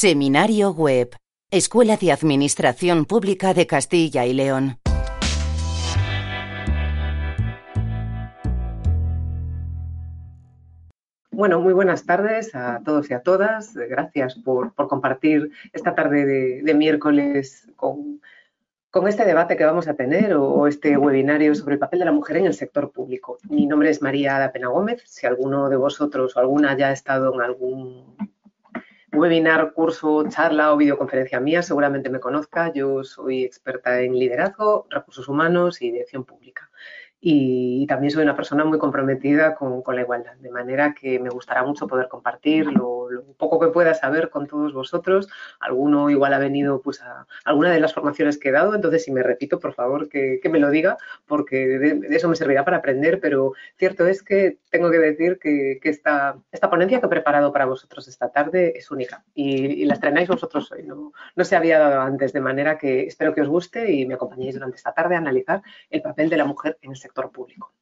Seminario Web. Escuela de Administración Pública de Castilla y León. Bueno, muy buenas tardes a todos y a todas. Gracias por, compartir esta tarde de, miércoles con, este debate que vamos a tener o, este webinario sobre el papel de la mujer en el sector público. Mi nombre es María Ada Pena Gómez. Si alguno de vosotros o alguna ya ha estado en algún webinar, curso, charla o videoconferencia mía, seguramente me conozca. Yo soy experta en liderazgo, recursos humanos y dirección pública. Y también soy una persona muy comprometida con, la igualdad, de manera que me gustará mucho poder compartir lo, poco que pueda saber con todos vosotros. Alguno igual ha venido pues, a alguna de las formaciones que he dado, entonces si me repito, por favor, que, me lo diga, porque de, eso me servirá para aprender, pero cierto es que tengo que decir que, esta, esta, ponencia que he preparado para vosotros esta tarde es única y, la estrenáis vosotros hoy, no, no se había dado antes, de manera que espero que os guste y me acompañéis durante esta tarde a analizar el papel de la mujer en el sector público.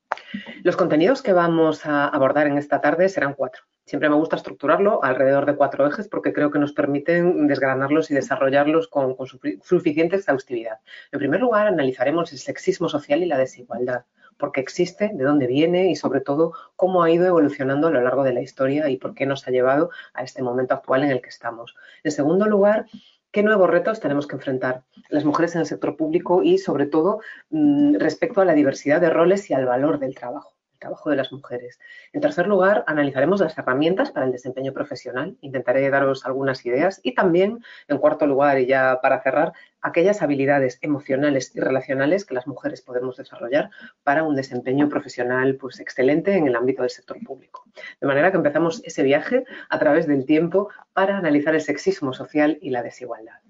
Los contenidos que vamos a abordar en esta tarde serán cuatro. Siempre me gusta estructurarlo alrededor de cuatro ejes porque creo que nos permiten desgranarlos y desarrollarlos con, suficiente exhaustividad. En primer lugar, analizaremos el sexismo social y la desigualdad, porque existe, de dónde viene y sobre todo cómo ha ido evolucionando a lo largo de la historia y por qué nos ha llevado a este momento actual en el que estamos. En segundo lugar, ¿Qué nuevos retos tenemos que enfrentar las mujeres en el sector público y, sobre todo, mm, respecto a la diversidad de roles y al valor del trabajo? Trabajo de las mujeres. En tercer lugar, analizaremos las herramientas para el desempeño profesional. Intentaré daros algunas ideas. Y también, en cuarto lugar, y ya para cerrar, aquellas habilidades emocionales y relacionales que las mujeres podemos desarrollar para un desempeño profesional pues, excelente en el ámbito del sector público. De manera que empezamos ese viaje a través del tiempo para analizar el sexismo social y la desigualdad.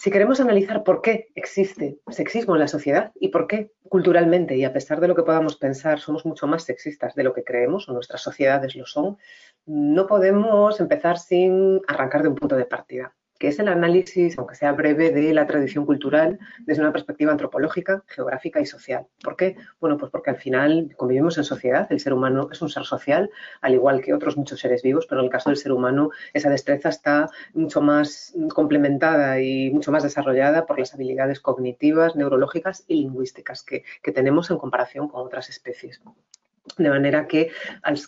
Si queremos analizar por qué existe sexismo en la sociedad y por qué culturalmente y a pesar de lo que podamos pensar somos mucho más sexistas de lo que creemos o nuestras sociedades lo son, no podemos empezar sin arrancar de un punto de partida que es el análisis, aunque sea breve, de la tradición cultural desde una perspectiva antropológica, geográfica y social. ¿Por qué? Bueno, pues porque al final convivimos en sociedad, el ser humano es un ser social, al igual que otros muchos seres vivos, pero en el caso del ser humano esa destreza está mucho más complementada y mucho más desarrollada por las habilidades cognitivas, neurológicas y lingüísticas que, que tenemos en comparación con otras especies. De manera que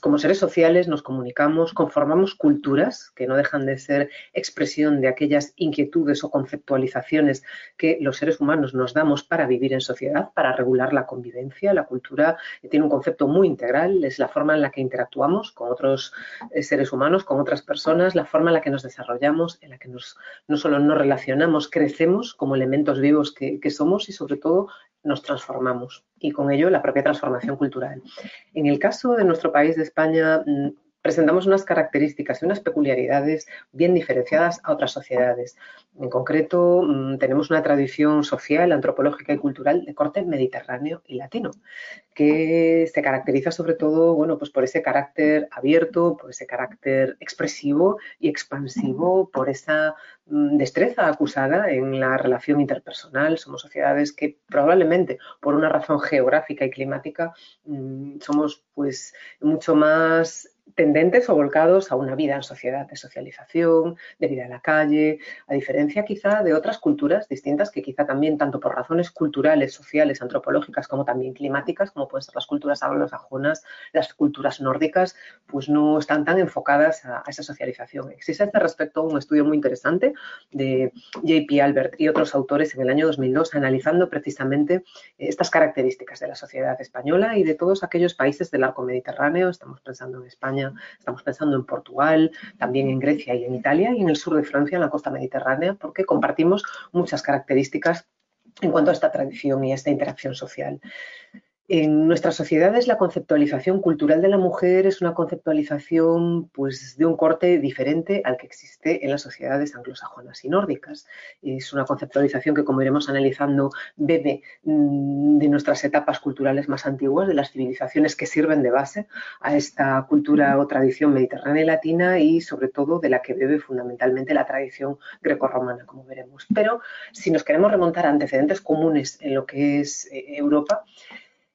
como seres sociales nos comunicamos, conformamos culturas que no dejan de ser expresión de aquellas inquietudes o conceptualizaciones que los seres humanos nos damos para vivir en sociedad, para regular la convivencia. La cultura tiene un concepto muy integral, es la forma en la que interactuamos con otros eh, seres humanos, con otras personas, la forma en la que nos desarrollamos, en la que nos, no solo nos relacionamos, crecemos como elementos vivos que somos y sobre todo nos transformamos y con ello la propia transformación cultural. En el caso de nuestro país, de España, mm, presentamos unas características y unas peculiaridades bien diferenciadas a otras sociedades. En concreto, mm, tenemos una tradición social, antropológica y cultural de corte mediterráneo y latino, que se caracteriza sobre todo bueno, pues por ese carácter abierto, por ese carácter expresivo y expansivo, por esa mm, destreza acusada en la relación interpersonal. Somos sociedades que probablemente por una razón geográfica y climática mm, somos pues mucho más tendentes o volcados a una vida en sociedad de socialización, de vida en la calle, a diferencia quizá de otras culturas distintas que quizá también, tanto por razones culturales, sociales, antropológicas, como también climáticas, como pueden ser las culturas anglosajonas, las culturas nórdicas, pues no están tan enfocadas a, esa socialización. Existe este respecto un estudio muy interesante de JP Albert y otros autores en el año 2002 analizando precisamente estas características de la sociedad española y de todos aquellos países del arco mediterráneo, estamos pensando en España, estamos pensando en Portugal, también en Grecia y en Italia y en el sur de Francia, en la costa mediterránea, porque compartimos muchas características en cuanto a esta tradición y a esta interacción social. En nuestras sociedades la conceptualización cultural de la mujer es una conceptualización pues, de un corte diferente al que existe en las sociedades anglosajonas y nórdicas. Es una conceptualización que, como iremos analizando, bebe mm, de nuestras etapas culturales más antiguas, de las civilizaciones que sirven de base a esta cultura o tradición mediterránea y latina y, sobre todo, de la que bebe fundamentalmente la tradición grecorromana, como veremos. Pero si nos queremos remontar a antecedentes comunes en lo que es eh, Europa,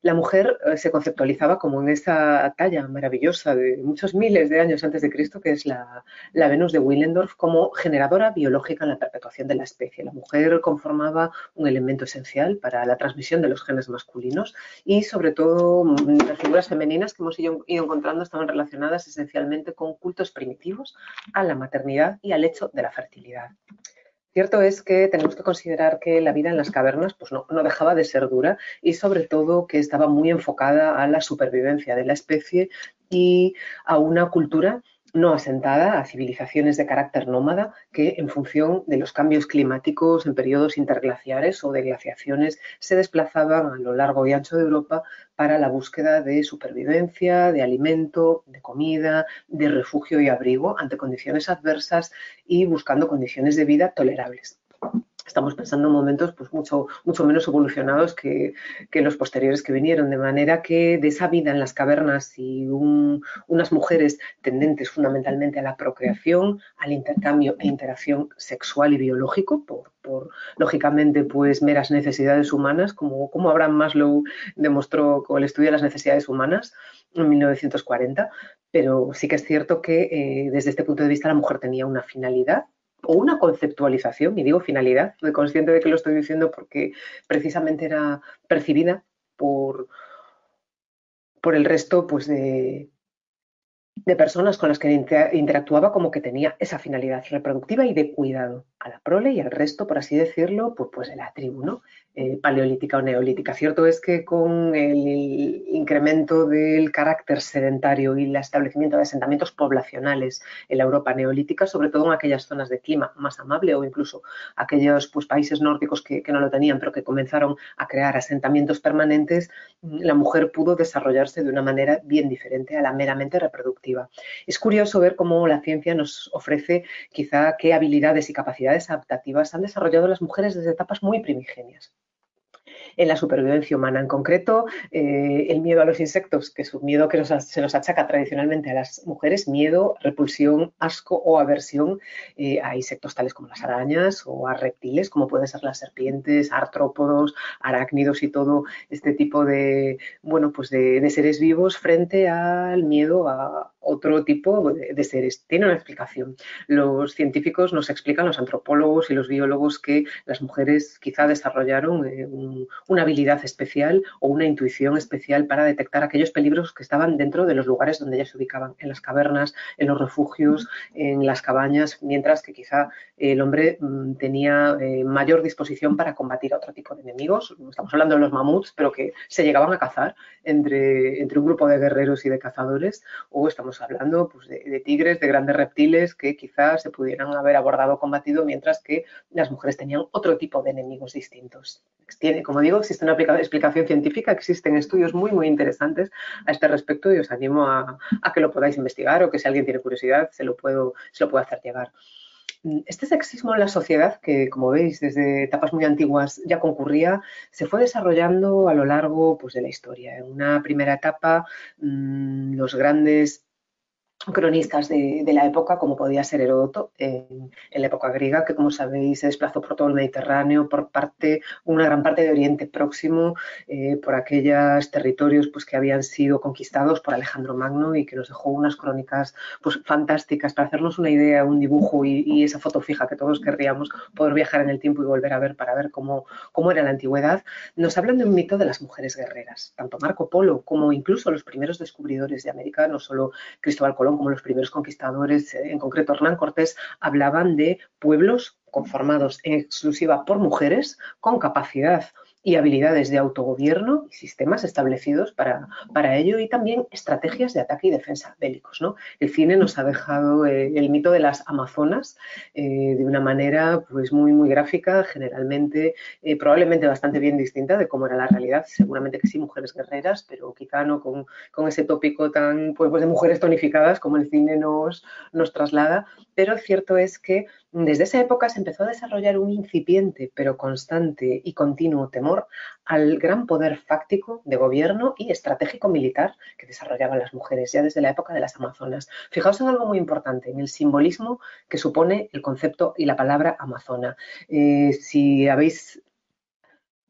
la mujer eh, se conceptualizaba como en esa talla maravillosa de muchos miles de años antes de Cristo, que es la, Venus de Willendorf, como generadora biológica en la perpetuación de la especie. La mujer conformaba un elemento esencial para la transmisión de los genes masculinos y, sobre todo, mm, las figuras femeninas que hemos ido, encontrando estaban relacionadas esencialmente con cultos primitivos a la maternidad y al hecho de la fertilidad. Cierto es que tenemos que considerar que la vida en las cavernas pues no, dejaba de ser dura y sobre todo que estaba muy enfocada a la supervivencia de la especie y a una cultura no asentada a civilizaciones de carácter nómada que, en función de los cambios climáticos en periodos interglaciares o de glaciaciones, se desplazaban a lo largo y ancho de Europa para la búsqueda de supervivencia, de alimento, de comida, de refugio y abrigo ante condiciones adversas y buscando condiciones de vida tolerables estamos pensando en momentos pues, mucho, mucho menos evolucionados que, los posteriores que vinieron, de manera que de esa vida en las cavernas y unas mujeres tendentes fundamentalmente a la procreación, al intercambio e interacción sexual y biológico, por, lógicamente pues meras necesidades humanas, como, como Abraham Maslow demostró con el estudio de las necesidades humanas en 1940, pero sí que es cierto que eh, desde este punto de vista la mujer tenía una finalidad o una conceptualización, y digo finalidad, soy consciente de que lo estoy diciendo porque precisamente era percibida por, por el resto pues, de, de personas con las que interactuaba como que tenía esa finalidad reproductiva y de cuidado a la prole y al resto, por así decirlo, pues, pues de la tribu, ¿no? Eh, paleolítica o neolítica. Cierto es que con el incremento del carácter sedentario y el establecimiento de asentamientos poblacionales en la Europa neolítica, sobre todo en aquellas zonas de clima más amable o incluso aquellos pues, países nórdicos que, no lo tenían, pero que comenzaron a crear asentamientos permanentes, la mujer pudo desarrollarse de una manera bien diferente a la meramente reproductiva. Es curioso ver cómo la ciencia nos ofrece quizá qué habilidades y capacidades adaptativas han desarrollado las mujeres desde etapas muy primigenias en la supervivencia humana. En concreto, eh, el miedo a los insectos, que es un miedo que se nos achaca tradicionalmente a las mujeres, miedo, repulsión, asco o aversión eh, a insectos tales como las arañas o a reptiles, como pueden ser las serpientes, artrópodos, arácnidos y todo este tipo de, bueno, pues de seres vivos frente al miedo a otro tipo de, seres. Tiene una explicación. Los científicos nos explican, los antropólogos y los biólogos, que las mujeres quizá desarrollaron eh, una habilidad especial o una intuición especial para detectar aquellos peligros que estaban dentro de los lugares donde ellas se ubicaban, en las cavernas, en los refugios, en las cabañas, mientras que quizá el hombre mm, tenía eh, mayor disposición para combatir a otro tipo de enemigos. Estamos hablando de los mamuts, pero que se llegaban a cazar entre, entre un grupo de guerreros y de cazadores, o estamos hablando pues, de, tigres, de grandes reptiles que quizás se pudieran haber abordado combatido, mientras que las mujeres tenían otro tipo de enemigos distintos. Tiene, como digo, existe una explicación científica, existen estudios muy, muy interesantes a este respecto y os animo a, que lo podáis investigar o que si alguien tiene curiosidad se lo puedo, se lo puedo hacer llegar. Este sexismo en la sociedad, que como veis desde etapas muy antiguas ya concurría, se fue desarrollando a lo largo pues, de la historia. En una primera etapa, mm, los grandes cronistas de, la época, como podía ser Heródoto, en, la época griega, que como sabéis se desplazó por todo el Mediterráneo, por parte, una gran parte de Oriente Próximo, eh, por aquellos territorios pues, que habían sido conquistados por Alejandro Magno y que nos dejó unas crónicas pues, fantásticas para hacernos una idea, un dibujo y, esa foto fija que todos querríamos poder viajar en el tiempo y volver a ver para ver cómo, cómo era la antigüedad. Nos hablan de un mito de las mujeres guerreras. Tanto Marco Polo como incluso los primeros descubridores de América, no solo Cristóbal Colón, como los primeros conquistadores, eh, en concreto Hernán Cortés, hablaban de pueblos conformados en exclusiva por mujeres con capacidad y habilidades de autogobierno y sistemas establecidos para, para ello y también estrategias de ataque y defensa bélicos. ¿no? El cine nos ha dejado eh, el mito de las amazonas eh, de una manera pues, muy, muy gráfica, generalmente, eh, probablemente bastante bien distinta de cómo era la realidad. Seguramente que sí, mujeres guerreras, pero quizá no con, con ese tópico tan pues, pues de mujeres tonificadas como el cine nos, nos traslada. Pero cierto es que desde esa época se empezó a desarrollar un incipiente pero constante y continuo temor al gran poder fáctico de gobierno y estratégico militar que desarrollaban las mujeres ya desde la época de las Amazonas. Fijaos en algo muy importante, en el simbolismo que supone el concepto y la palabra amazona. Eh, si habéis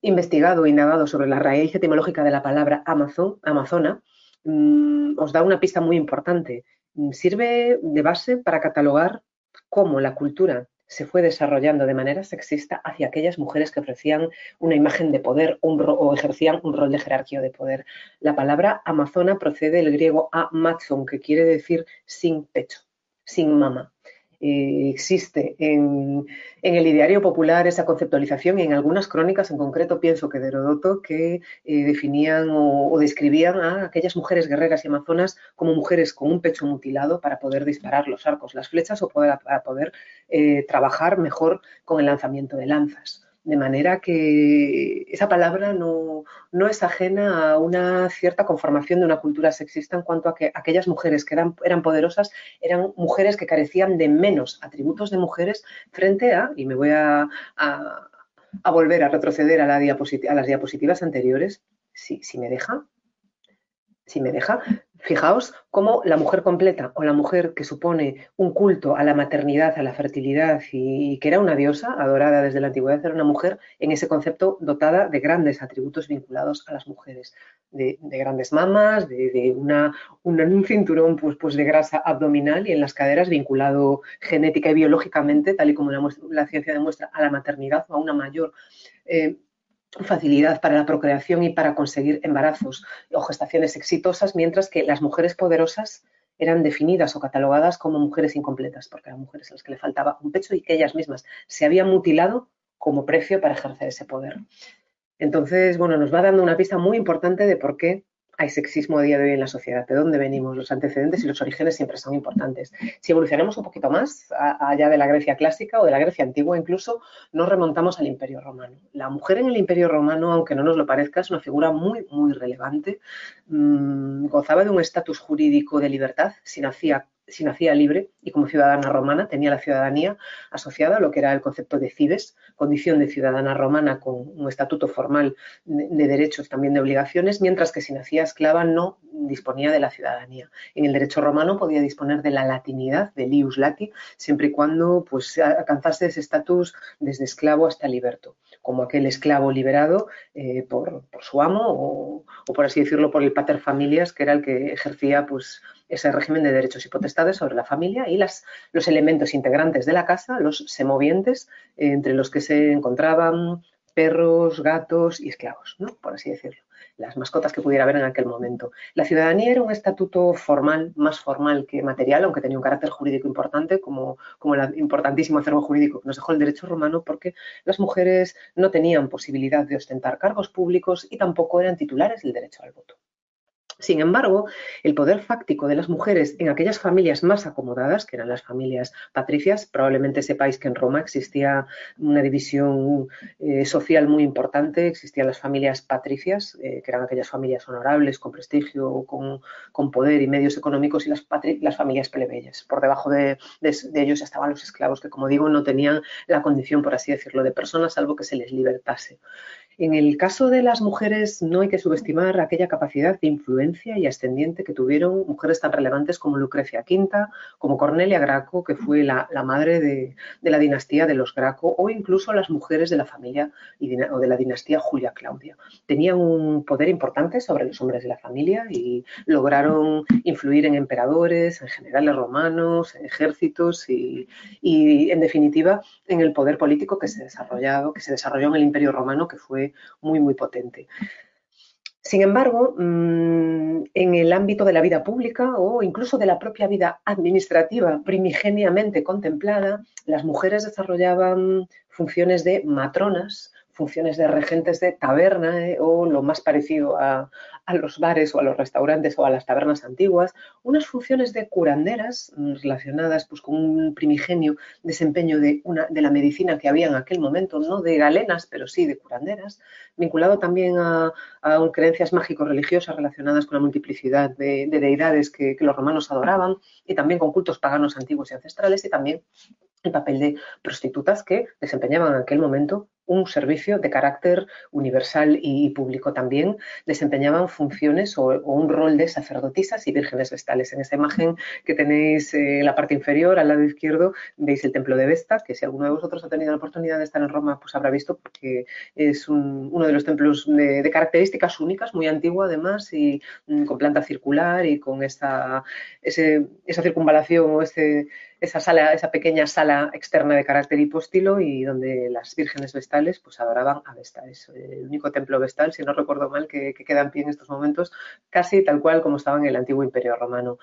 investigado, indagado sobre la raíz etimológica de la palabra Amazon, Amazona, mm, os da una pista muy importante. Sirve de base para catalogar cómo la cultura se fue desarrollando de manera sexista hacia aquellas mujeres que ofrecían una imagen de poder o ejercían un rol de jerarquía de poder. La palabra amazona procede del griego amazon, que quiere decir sin pecho, sin mama. Eh, existe en, el ideario popular esa conceptualización y en algunas crónicas, en concreto pienso que de Herodoto, que eh, definían o, describían a aquellas mujeres guerreras y amazonas como mujeres con un pecho mutilado para poder disparar los arcos, las flechas o para poder eh, trabajar mejor con el lanzamiento de lanzas. De manera que esa palabra no, es ajena a una cierta conformación de una cultura sexista en cuanto a que aquellas mujeres que eran, eran poderosas eran mujeres que carecían de menos atributos de mujeres frente a, y me voy a, volver a retroceder a, la a las diapositivas anteriores, si, si me deja, si me deja, Fijaos cómo la mujer completa o la mujer que supone un culto a la maternidad, a la fertilidad y, que era una diosa adorada desde la antigüedad, era una mujer en ese concepto dotada de grandes atributos vinculados a las mujeres, de, grandes mamas, de, un cinturón pues, pues, de grasa abdominal y en las caderas vinculado genética y biológicamente, tal y como la, ciencia demuestra, a la maternidad o a una mayor eh, facilidad para la procreación y para conseguir embarazos o gestaciones exitosas, mientras que las mujeres poderosas eran definidas o catalogadas como mujeres incompletas, porque eran mujeres a las que le faltaba un pecho y que ellas mismas se habían mutilado como precio para ejercer ese poder. Entonces, bueno, nos va dando una pista muy importante de por qué hay sexismo a día de hoy en la sociedad, de dónde venimos, los antecedentes y los orígenes siempre son importantes. Si evolucionamos un poquito más, allá de la Grecia clásica o de la Grecia antigua incluso, nos remontamos al Imperio Romano. La mujer en el Imperio Romano, aunque no nos lo parezca, es una figura muy, muy relevante. Mm, gozaba de un estatus jurídico de libertad, si nacía si nacía libre y como ciudadana romana tenía la ciudadanía asociada a lo que era el concepto de cides, condición de ciudadana romana con un estatuto formal de, derechos, también de obligaciones, mientras que si nacía esclava no disponía de la ciudadanía. En el derecho romano podía disponer de la latinidad, de lius lati, siempre y cuando pues, alcanzase ese estatus desde esclavo hasta liberto, como aquel esclavo liberado eh, por, su amo o, o, por así decirlo, por el pater familias, que era el que ejercía pues, ese régimen de derechos y potestades sobre la familia y los elementos integrantes de la casa, los semovientes, entre los que se encontraban perros, gatos y esclavos, ¿no? por así decirlo, las mascotas que pudiera haber en aquel momento. La ciudadanía era un estatuto formal, más formal que material, aunque tenía un carácter jurídico importante, como, como el importantísimo acervo jurídico que nos dejó el derecho romano, porque las mujeres no tenían posibilidad de ostentar cargos públicos y tampoco eran titulares del derecho al voto. Sin embargo, el poder fáctico de las mujeres en aquellas familias más acomodadas, que eran las familias patricias, probablemente sepáis que en Roma existía una división eh, social muy importante, existían las familias patricias, eh, que eran aquellas familias honorables, con prestigio, con, poder y medios económicos, y las, las familias plebeyas. Por debajo de, de ellos estaban los esclavos, que como digo, no tenían la condición, por así decirlo, de personas, salvo que se les libertase. En el caso de las mujeres no hay que subestimar aquella capacidad de influencia y ascendiente que tuvieron mujeres tan relevantes como Lucrecia V, como Cornelia Graco, que fue la, madre de, la dinastía de los Graco, o incluso las mujeres de la familia o de la dinastía Julia Claudia. Tenían un poder importante sobre los hombres de la familia y lograron influir en emperadores, en generales romanos, en ejércitos y, y en definitiva en el poder político que se, desarrollado, que se desarrolló en el Imperio Romano, que fue muy, muy potente. Sin embargo, mm, en el ámbito de la vida pública o incluso de la propia vida administrativa primigeniamente contemplada, las mujeres desarrollaban funciones de matronas, funciones de regentes de taberna eh, o lo más parecido a, los bares o a los restaurantes o a las tabernas antiguas, unas funciones de curanderas mm, relacionadas pues, con un primigenio desempeño de, una, de la medicina que había en aquel momento, no de galenas, pero sí de curanderas, vinculado también a, creencias mágico-religiosas relacionadas con la multiplicidad de, deidades que los romanos adoraban y también con cultos paganos antiguos y ancestrales y también el papel de prostitutas que desempeñaban en aquel momento un servicio de carácter universal y público. También desempeñaban funciones o, un rol de sacerdotisas y vírgenes vestales. En esa imagen que tenéis eh, en la parte inferior, al lado izquierdo, veis el templo de Vesta, que si alguno de vosotros ha tenido la oportunidad de estar en Roma, pues habrá visto porque es uno de los templos de, características únicas, muy antiguo además, y mm, con planta circular y con esa, esa circunvalación o ese esa sala, esa pequeña sala externa de carácter hipóstilo y donde las vírgenes vestales pues adoraban a Vesta. Es el único templo vestal, si no recuerdo mal, que, que queda en pie en estos momentos, casi tal cual como estaba en el antiguo imperio romano.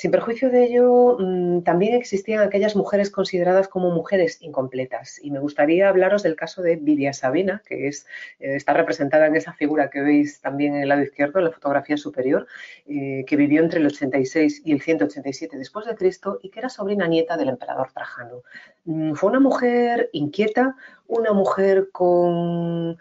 Sin perjuicio de ello, mm, también existían aquellas mujeres consideradas como mujeres incompletas. Y me gustaría hablaros del caso de Vidia Sabina, que eh, está representada en esa figura que veis también en el lado izquierdo, en la fotografía superior, eh, que vivió entre el 86 y el 187 después de Cristo y que era sobrina nieta del emperador Trajano. Mm, fue una mujer inquieta, una mujer con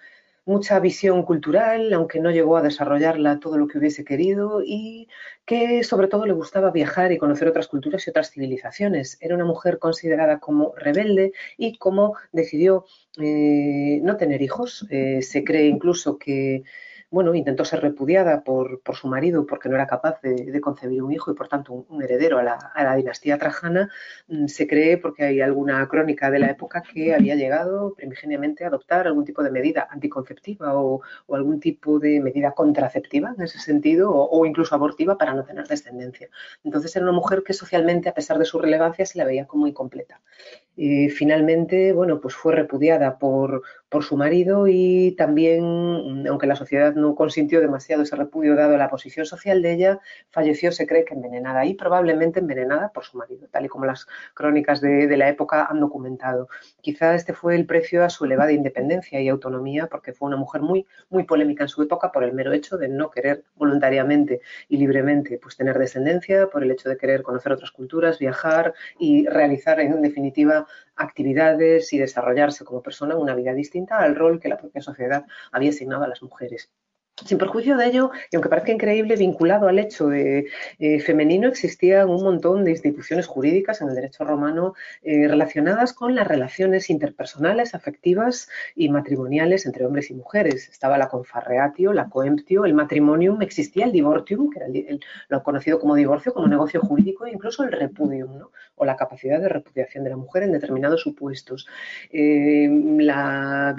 mucha visión cultural, aunque no llegó a desarrollarla todo lo que hubiese querido y que sobre todo le gustaba viajar y conocer otras culturas y otras civilizaciones. Era una mujer considerada como rebelde y como decidió eh, no tener hijos. Eh, se cree incluso que bueno, intentó ser repudiada por, su marido porque no era capaz de, concebir un hijo y por tanto un, heredero a la, dinastía trajana, mm, se cree porque hay alguna crónica de la época que había llegado primigeniamente a adoptar algún tipo de medida anticonceptiva o, algún tipo de medida contraceptiva en ese sentido o, incluso abortiva para no tener descendencia. Entonces era una mujer que socialmente, a pesar de su relevancia, se la veía como incompleta. Y finalmente, bueno, pues fue repudiada por, por su marido y también, aunque la sociedad no consintió demasiado ese repudio dado a la posición social de ella, falleció, se cree que envenenada y probablemente envenenada por su marido, tal y como las crónicas de, de la época han documentado. Quizá este fue el precio a su elevada independencia y autonomía, porque fue una mujer muy, muy polémica en su época por el mero hecho de no querer voluntariamente y libremente pues, tener descendencia, por el hecho de querer conocer otras culturas, viajar y realizar en definitiva actividades y desarrollarse como persona una vida distinta al rol que la propia sociedad había asignado a las mujeres. Sin perjuicio de ello, y aunque parezca increíble, vinculado al hecho de eh, femenino, existían un montón de instituciones jurídicas en el derecho romano eh, relacionadas con las relaciones interpersonales, afectivas y matrimoniales entre hombres y mujeres. Estaba la confarreatio, la coemptio, el matrimonium, existía el divortium, que era lo conocido como divorcio, como negocio jurídico, e incluso el repudium, o la capacidad de repudiación de la mujer en determinados supuestos. Eh, la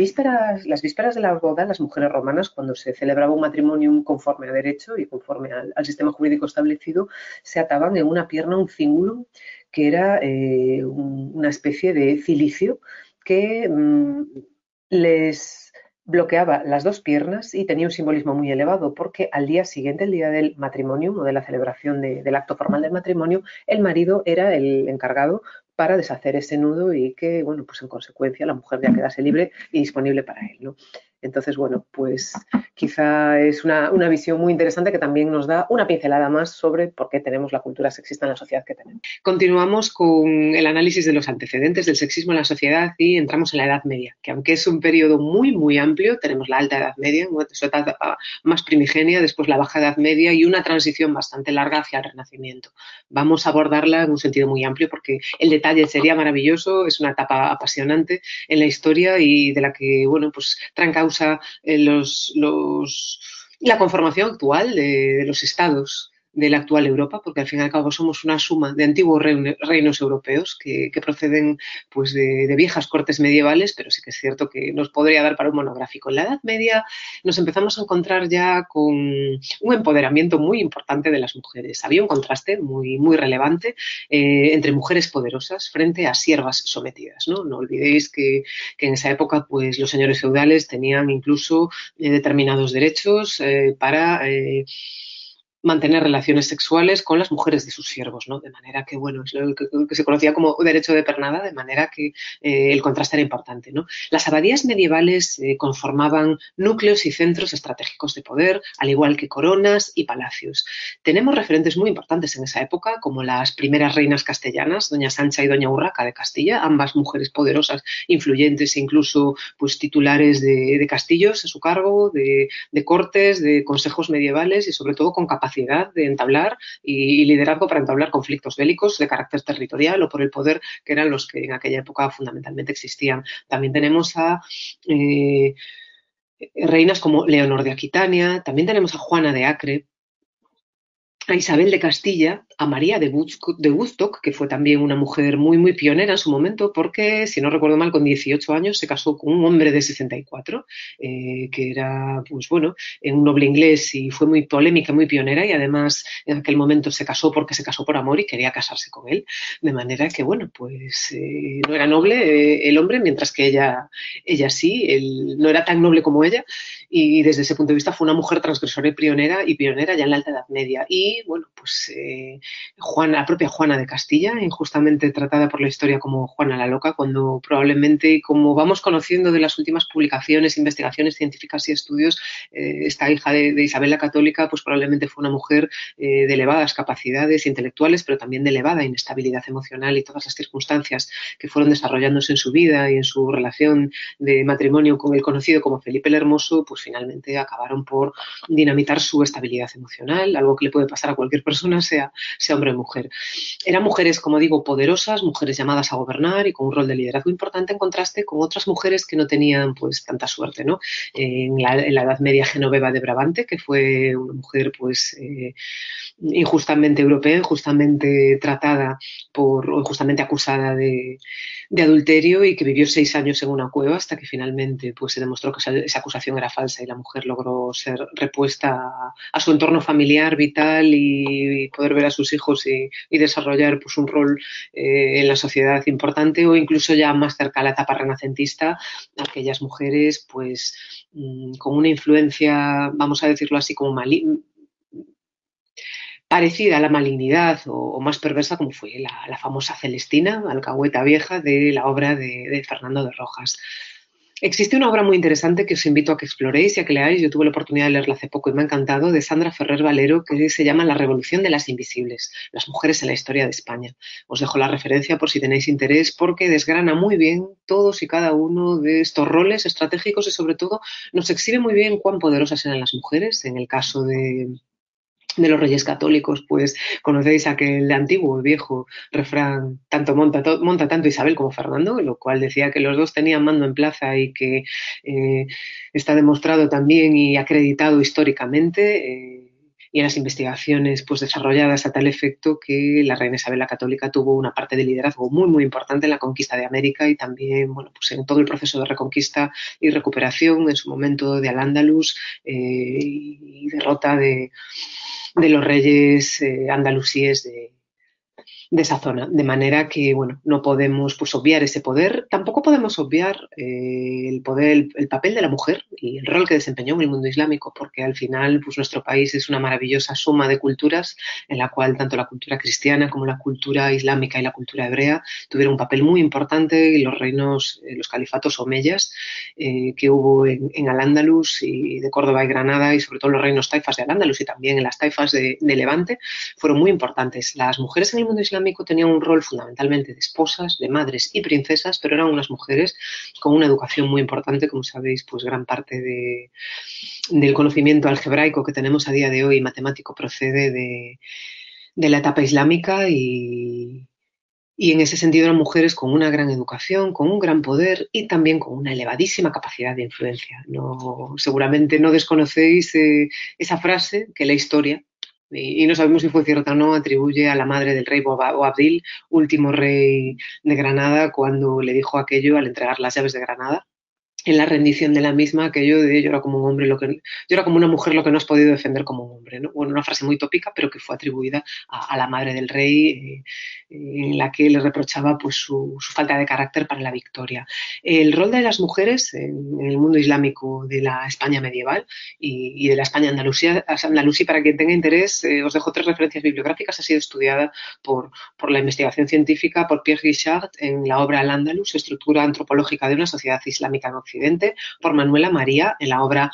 las vísperas de la boda, las mujeres romanas, cuando se un matrimonio conforme a derecho y conforme al, sistema jurídico establecido, se ataban en una pierna un cingulum, que era eh, una especie de cilicio que mm, les bloqueaba las dos piernas y tenía un simbolismo muy elevado porque al día siguiente, el día del matrimonio o de la celebración del acto formal del matrimonio, el marido era el encargado para deshacer ese nudo y que, bueno, pues en consecuencia la mujer ya quedase libre y disponible para él, ¿no? Entonces, bueno, pues quizá es una, visión muy interesante que también nos da una pincelada más sobre por qué tenemos la cultura sexista en la sociedad que tenemos. Continuamos con el análisis de los antecedentes del sexismo en la sociedad y entramos en la Edad Media, que aunque es un periodo muy, muy amplio, tenemos la Alta Edad Media, su etapa más primigenia, después la Baja Edad Media y una transición bastante larga hacia el Renacimiento. Vamos a abordarla en un sentido muy amplio porque el detalle sería maravilloso, es una etapa apasionante en la historia y de la que, bueno, pues traen causa eh, los, los, la conformación actual de los estados de la actual Europa, porque al fin y al cabo somos una suma de antiguos reinos europeos que, proceden pues de, viejas cortes medievales, pero sí que es cierto que nos podría dar para un monográfico. En la Edad Media nos empezamos a encontrar ya con un empoderamiento muy importante de las mujeres. Había un contraste muy, muy relevante eh, entre mujeres poderosas frente a siervas sometidas. No, no olvidéis que, en esa época pues, los señores feudales tenían incluso eh, determinados derechos eh, para mantener relaciones sexuales con las mujeres de sus siervos, ¿no? De manera que, bueno, es lo que, se conocía como derecho de pernada, de manera que eh, el contraste era importante, ¿no? Las abadías medievales eh, conformaban núcleos y centros estratégicos de poder, al igual que coronas y palacios. Tenemos referentes muy importantes en esa época, como las primeras reinas castellanas, doña Sancha y doña Urraca de Castilla, ambas mujeres poderosas, influyentes e incluso pues titulares de, castillos a su cargo, de, de cortes, de consejos medievales y sobre todo con capacidad capacidad de entablar y, liderazgo para entablar conflictos bélicos de carácter territorial o por el poder que eran los que en aquella época fundamentalmente existían. También tenemos a eh, reinas como Leonor de Aquitania, también tenemos a Juana de Acre, a Isabel de Castilla, a María de, Woodstock, que fue también una mujer muy, muy pionera en su momento, porque, si no recuerdo mal, con 18 años se casó con un hombre de 64, eh, que era, pues bueno, un noble inglés y fue muy polémica, muy pionera, y además en aquel momento se casó porque se casó por amor y quería casarse con él. De manera que, bueno, pues eh, no era noble eh, el hombre, mientras que ella, ella sí, él no era tan noble como ella, y desde ese punto de vista fue una mujer transgresora y pionera, y pionera ya en la Alta Edad Media. Y bueno, pues eh, Juana, la propia Juana de Castilla, injustamente tratada por la historia como Juana la Loca, cuando probablemente, como vamos conociendo de las últimas publicaciones, investigaciones científicas y estudios, eh, esta hija de, Isabel la Católica, pues probablemente fue una mujer eh, de elevadas capacidades intelectuales, pero también de elevada inestabilidad emocional y todas las circunstancias que fueron desarrollándose en su vida y en su relación de matrimonio con el conocido como Felipe el Hermoso, pues finalmente acabaron por dinamitar su estabilidad emocional, algo que le puede pasar a cualquier persona, sea, sea hombre o mujer. Eran mujeres, como digo, poderosas, mujeres llamadas a gobernar y con un rol de liderazgo importante en contraste con otras mujeres que no tenían pues tanta suerte, ¿no? En la, Edad Media Genoveva de Brabante, que fue una mujer pues eh, injustamente europea, injustamente tratada por, o injustamente acusada de, adulterio y que vivió seis años en una cueva hasta que finalmente pues se demostró que esa, acusación era falsa y la mujer logró ser repuesta a su entorno familiar, vital y, poder ver a sus hijos y, desarrollar pues, un rol eh, en la sociedad importante o incluso ya más cerca a la etapa renacentista, aquellas mujeres pues mm, con una influencia, vamos a decirlo así, como parecida a la malignidad o, más perversa como fue la, famosa Celestina, alcahueta vieja de la obra de Fernando de Rojas. Existe una obra muy interesante que os invito a que exploréis y a que leáis. Yo tuve la oportunidad de leerla hace poco y me ha encantado, de Sandra Ferrer Valero, que se llama La Revolución de las Invisibles, las mujeres en la historia de España. Os dejo la referencia por si tenéis interés, porque desgrana muy bien todos y cada uno de estos roles estratégicos y sobre todo nos exhibe muy bien cuán poderosas eran las mujeres. En el caso de, de los reyes católicos, pues conocéis aquel antiguo viejo refrán, tanto monta, monta tanto Isabel como Fernando, lo cual decía que los dos tenían mando en plaza y que eh, está demostrado también y acreditado históricamente. Eh, y en las investigaciones pues desarrolladas a tal efecto que la reina Isabel la Católica tuvo una parte de liderazgo muy muy importante en la conquista de América y también bueno pues en todo el proceso de reconquista y recuperación en su momento de Al-Ándalus eh, y derrota de, de los reyes eh, andalusíes de, de esa zona. De manera que, bueno, no podemos pues, obviar ese poder. Tampoco podemos obviar eh, el poder, el, papel de la mujer y el rol que desempeñó en el mundo islámico, porque al final, pues nuestro país es una maravillosa suma de culturas en la cual tanto la cultura cristiana como la cultura islámica y la cultura hebrea tuvieron un papel muy importante y los reinos, eh, los califatos omeyas eh, que hubo en, Al-Ándalus y de Córdoba y Granada y sobre todo los reinos taifas de Al-Ándalus y también en las taifas de, de Levante fueron muy importantes. Las mujeres en el mundo islámico tenían un rol fundamentalmente de esposas, de madres y princesas, pero eran unas mujeres con una educación muy importante, como sabéis, pues gran parte de, del conocimiento algebraico que tenemos a día de hoy matemático procede de, la etapa islámica y, y en ese sentido eran mujeres con una gran educación, con un gran poder y también con una elevadísima capacidad de influencia. No, seguramente no desconocéis eh, esa frase que la historia y, no sabemos si fue cierta o no, atribuye a la madre del rey Boabdil, último rey de Granada, cuando le dijo aquello al entregar las llaves de Granada en la rendición de la misma aquello de yo era como un hombre lo que yo era como una mujer lo que no has podido defender como un hombre ¿no? bueno una frase muy tópica pero que fue atribuida a, la madre del rey eh, en la que le reprochaba pues su, falta de carácter para la victoria el rol de las mujeres en, el mundo islámico de la España medieval y, de la España andalusía andalusí para quien tenga interés eh, os dejo tres referencias bibliográficas ha sido estudiada por, por la investigación científica por Pierre Guichard en la obra Al Andalus estructura antropológica de una sociedad islámica en por Manuela María en la obra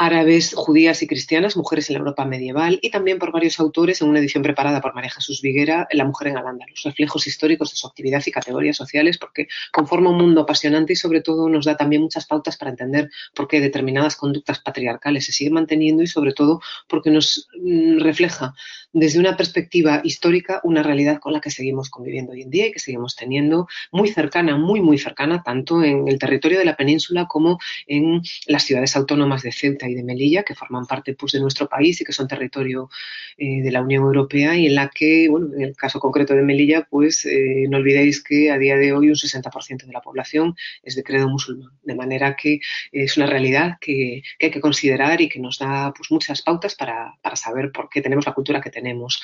árabes, judías y cristianas, mujeres en la Europa medieval, y también por varios autores en una edición preparada por María Jesús Viguera, La mujer en al los reflejos históricos de su actividad y categorías sociales, porque conforma un mundo apasionante y sobre todo nos da también muchas pautas para entender por qué determinadas conductas patriarcales se siguen manteniendo y sobre todo porque nos mm, refleja desde una perspectiva histórica una realidad con la que seguimos conviviendo hoy en día y que seguimos teniendo muy cercana, muy, muy cercana, tanto en el territorio de la península como en las ciudades autónomas de Ceuta de Melilla, que forman parte pues, de nuestro país y que son territorio eh, de la Unión Europea y en la que, bueno, en el caso concreto de Melilla, pues eh, no olvidéis que a día de hoy un 60% de la población es de credo musulmán, de manera que es una realidad que, hay que considerar y que nos da pues, muchas pautas para, para saber por qué tenemos la cultura que tenemos.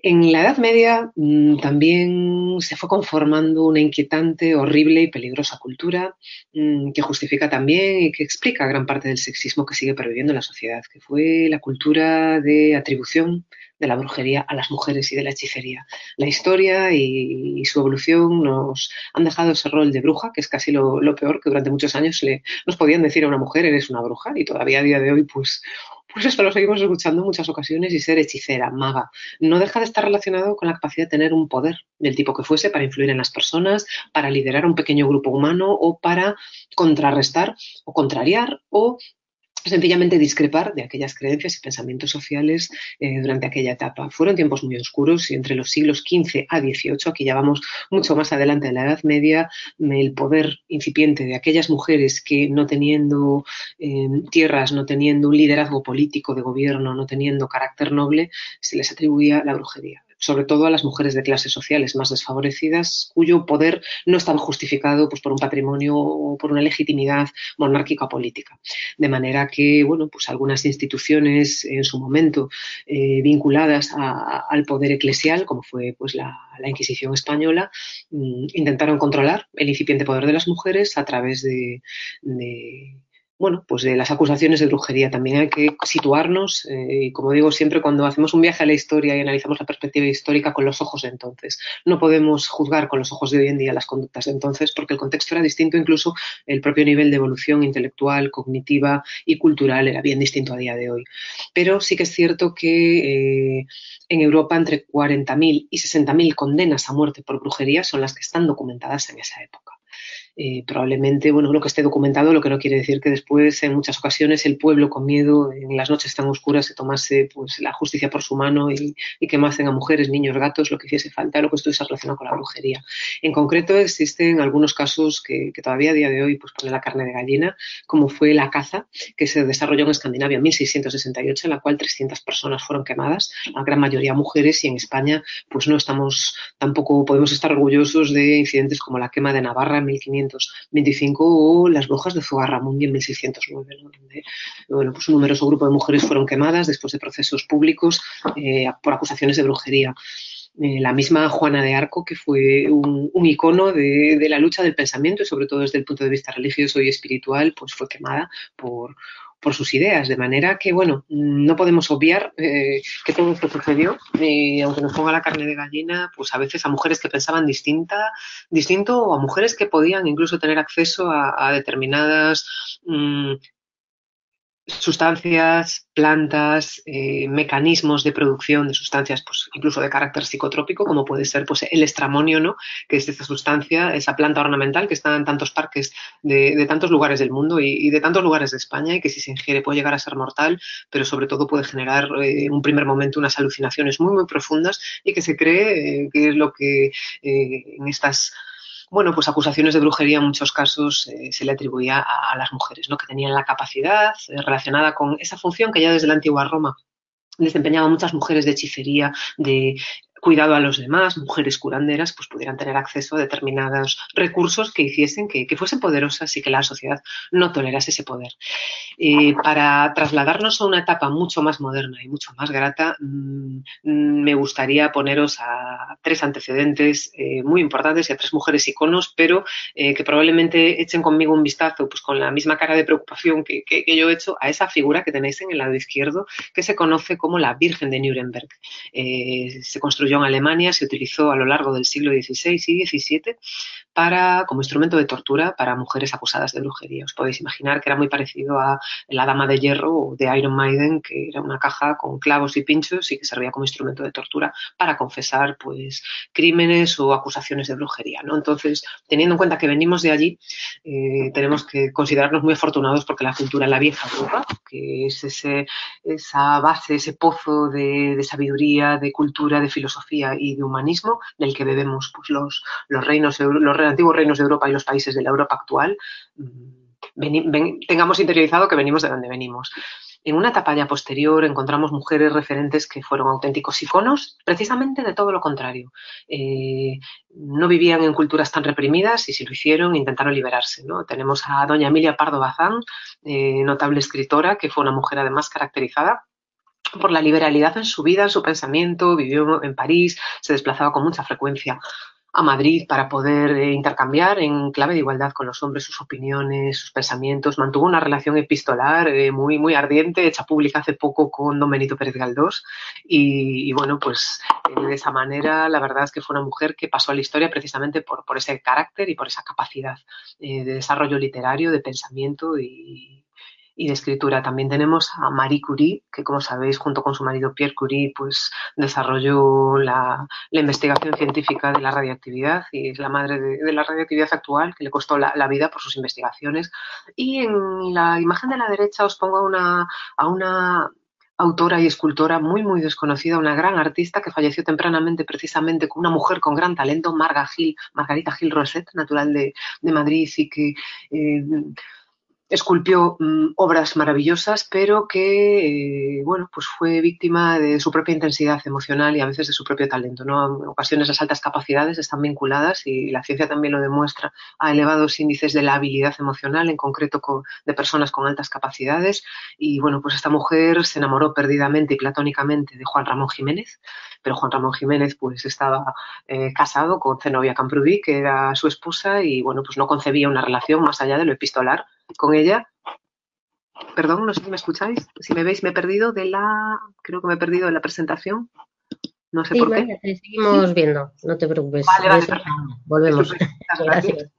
En la Edad Media mm, también se fue conformando una inquietante, horrible y peligrosa cultura mm, que justifica también y que explica gran parte del sexismo que sigue perviviendo en la sociedad, que fue la cultura de atribución de la brujería a las mujeres y de la hechicería. La historia y, su evolución nos han dejado ese rol de bruja, que es casi lo, peor, que durante muchos años le, nos podían decir a una mujer, eres una bruja, y todavía a día de hoy, pues pues esto lo seguimos escuchando en muchas ocasiones y ser hechicera, maga, no deja de estar relacionado con la capacidad de tener un poder del tipo que fuese para influir en las personas, para liderar un pequeño grupo humano o para contrarrestar o contrariar o sencillamente discrepar de aquellas creencias y pensamientos sociales eh, durante aquella etapa. Fueron tiempos muy oscuros y entre los siglos XV a XVIII, aquí ya vamos mucho más adelante en la Edad Media, el poder incipiente de aquellas mujeres que no teniendo eh, tierras, no teniendo un liderazgo político de gobierno, no teniendo carácter noble, se les atribuía la brujería sobre todo a las mujeres de clases sociales más desfavorecidas, cuyo poder no estaba justificado pues, por un patrimonio o por una legitimidad monárquica política. De manera que, bueno, pues algunas instituciones en su momento eh, vinculadas al poder eclesial, como fue pues, la, Inquisición española, mm, intentaron controlar el incipiente poder de las mujeres a través de bueno, pues de las acusaciones de brujería. También hay que situarnos, eh, y como digo siempre, cuando hacemos un viaje a la historia y analizamos la perspectiva histórica con los ojos de entonces. No podemos juzgar con los ojos de hoy en día las conductas de entonces porque el contexto era distinto, incluso el propio nivel de evolución intelectual, cognitiva y cultural era bien distinto a día de hoy. Pero sí que es cierto que eh, en Europa entre 40.000 y 60.000 condenas a muerte por brujería son las que están documentadas en esa época. Eh, probablemente, bueno, lo que esté documentado, lo que no quiere decir que después, en muchas ocasiones, el pueblo con miedo, en las noches tan oscuras, se tomase pues, la justicia por su mano y, y quemasen a mujeres, niños, gatos, lo que hiciese falta, lo que estuviese relacionado con la brujería. En concreto, existen algunos casos que, todavía a día de hoy pues, ponen la carne de gallina, como fue la caza, que se desarrolló en Escandinavia en 1668, en la cual 300 personas fueron quemadas, la gran mayoría mujeres, y en España, pues no estamos, tampoco podemos estar orgullosos de incidentes como la quema de Navarra en 1500 25 o las brujas de Zugarramurdi en 1609, donde bueno, pues un numeroso grupo de mujeres fueron quemadas después de procesos públicos eh, por acusaciones de brujería. Eh, la misma Juana de Arco, que fue un, icono de, la lucha del pensamiento y sobre todo desde el punto de vista religioso y espiritual, pues fue quemada por, por sus ideas, de manera que, bueno, no podemos obviar eh, que todo esto sucedió, y aunque nos ponga la carne de gallina, pues a veces a mujeres que pensaban distinta, distinto o a mujeres que podían incluso tener acceso a, determinadas mm, sustancias, plantas, eh, mecanismos de producción de sustancias, pues incluso de carácter psicotrópico, como puede ser pues, el estramonio, ¿no? que es esa sustancia, esa planta ornamental que está en tantos parques de, tantos lugares del mundo y, de tantos lugares de España y que si se ingiere puede llegar a ser mortal, pero sobre todo puede generar eh, en un primer momento unas alucinaciones muy, muy profundas y que se cree eh, que es lo que en estas bueno, pues acusaciones de brujería en muchos casos eh, se le atribuía a, las mujeres, ¿no? Que tenían la capacidad eh, relacionada con esa función que ya desde la antigua Roma desempeñaban muchas mujeres de hechicería, de cuidado a los demás, mujeres curanderas, pues pudieran tener acceso a determinados recursos que hiciesen que, fuesen poderosas y que la sociedad no tolerase ese poder. Eh, para trasladarnos a una etapa mucho más moderna y mucho más grata, mm, me gustaría poneros a tres antecedentes eh, muy importantes y a tres mujeres iconos, pero eh, que probablemente echen conmigo un vistazo, pues con la misma cara de preocupación que, que, yo he hecho a esa figura que tenéis en el lado izquierdo, que se conoce como la Virgen de Nuremberg. se construyó en Alemania, se utilizó a lo largo del siglo XVI y XVII para, como instrumento de tortura para mujeres acusadas de brujería. Os podéis imaginar que era muy parecido a la Dama de Hierro de Iron Maiden, que era una caja con clavos y pinchos y que servía como instrumento de tortura para confesar pues, crímenes o acusaciones de brujería. Entonces, teniendo en cuenta que venimos de allí, eh, tenemos que considerarnos muy afortunados porque la cultura en la vieja Europa, que es ese, esa base, ese pozo de, sabiduría, de cultura, de filosofía y de humanismo del que bebemos pues, los, los reinos, los antiguos reinos de Europa y los países de la Europa actual, mm, tengamos interiorizado que venimos de donde venimos. En una etapa ya posterior encontramos mujeres referentes que fueron auténticos iconos, precisamente de todo lo contrario. Eh, no vivían en culturas tan reprimidas y si lo hicieron intentaron liberarse. ¿no? Tenemos a doña Emilia Pardo Bazán, eh, notable escritora, que fue una mujer además caracterizada por la liberalidad en su vida, en su pensamiento, vivió en París, se desplazaba con mucha frecuencia a Madrid para poder eh, intercambiar en clave de igualdad con los hombres sus opiniones, sus pensamientos. Mantuvo una relación epistolar eh, muy, muy ardiente, hecha pública hace poco con don Benito Pérez Galdós. Y, bueno, pues eh, de esa manera la verdad es que fue una mujer que pasó a la historia precisamente por, por ese carácter y por esa capacidad de desarrollo literario, de pensamiento y, y de escritura. También tenemos a Marie Curie, que como sabéis, junto con su marido Pierre Curie, pues desarrolló la, investigación científica de la radiactividad y es la madre de, la radiactividad actual, que le costó la, vida por sus investigaciones. Y en la imagen de la derecha os pongo una, a una autora y escultora muy, muy desconocida, una gran artista que falleció tempranamente precisamente con una mujer con gran talento, Marga Gil, Margarita Gil Roset, natural de, Madrid y que eh, esculpió mm, obras maravillosas, pero que, eh, bueno, pues fue víctima de su propia intensidad emocional y a veces de su propio talento, ¿no? En ocasiones las altas capacidades están vinculadas, y la ciencia también lo demuestra, a elevados índices de la habilidad emocional, en concreto de personas con altas capacidades. Y, bueno, pues esta mujer se enamoró perdidamente y platónicamente de Juan Ramón Jiménez, pero Juan Ramón Jiménez, pues estaba eh, casado con Zenobia Camprubí, que era su esposa, y, bueno, pues no concebía una relación más allá de lo epistolar con ella. Perdón, no sé si me escucháis. Si me veis, me he perdido de la. Creo que me he perdido de la presentación. No sé por qué. Te seguimos viendo, no te preocupes. Vale, vale, Volvemos. Muchas gracias.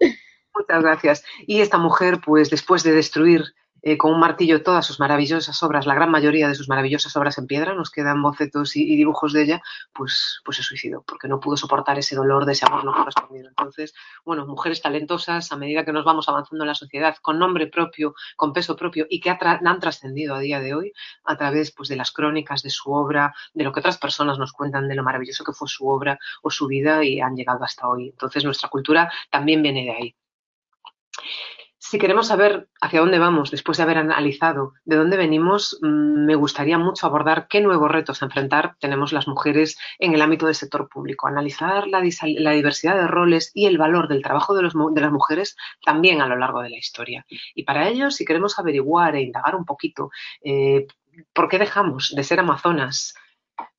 Muchas gracias. Y esta mujer, pues después de destruir eh, con un martillo todas sus maravillosas obras, la gran mayoría de sus maravillosas obras en piedra, nos quedan bocetos y, dibujos de ella, pues, pues se suicidó, porque no pudo soportar ese dolor de ese amor no correspondido. Entonces, bueno, mujeres talentosas, a medida que nos vamos avanzando en la sociedad, con nombre propio, con peso propio y que han trascendido a día de hoy a través pues, de las crónicas de su obra, de lo que otras personas nos cuentan de lo maravilloso que fue su obra o su vida y han llegado hasta hoy. Entonces, nuestra cultura también viene de ahí. Si queremos saber hacia dónde vamos después de haber analizado de dónde venimos, mm, me gustaría mucho abordar qué nuevos retos a enfrentar tenemos las mujeres en el ámbito del sector público, analizar la, diversidad de roles y el valor del trabajo de, las mujeres también a lo largo de la historia. Y para ello, si queremos averiguar e indagar un poquito eh, por qué dejamos de ser amazonas,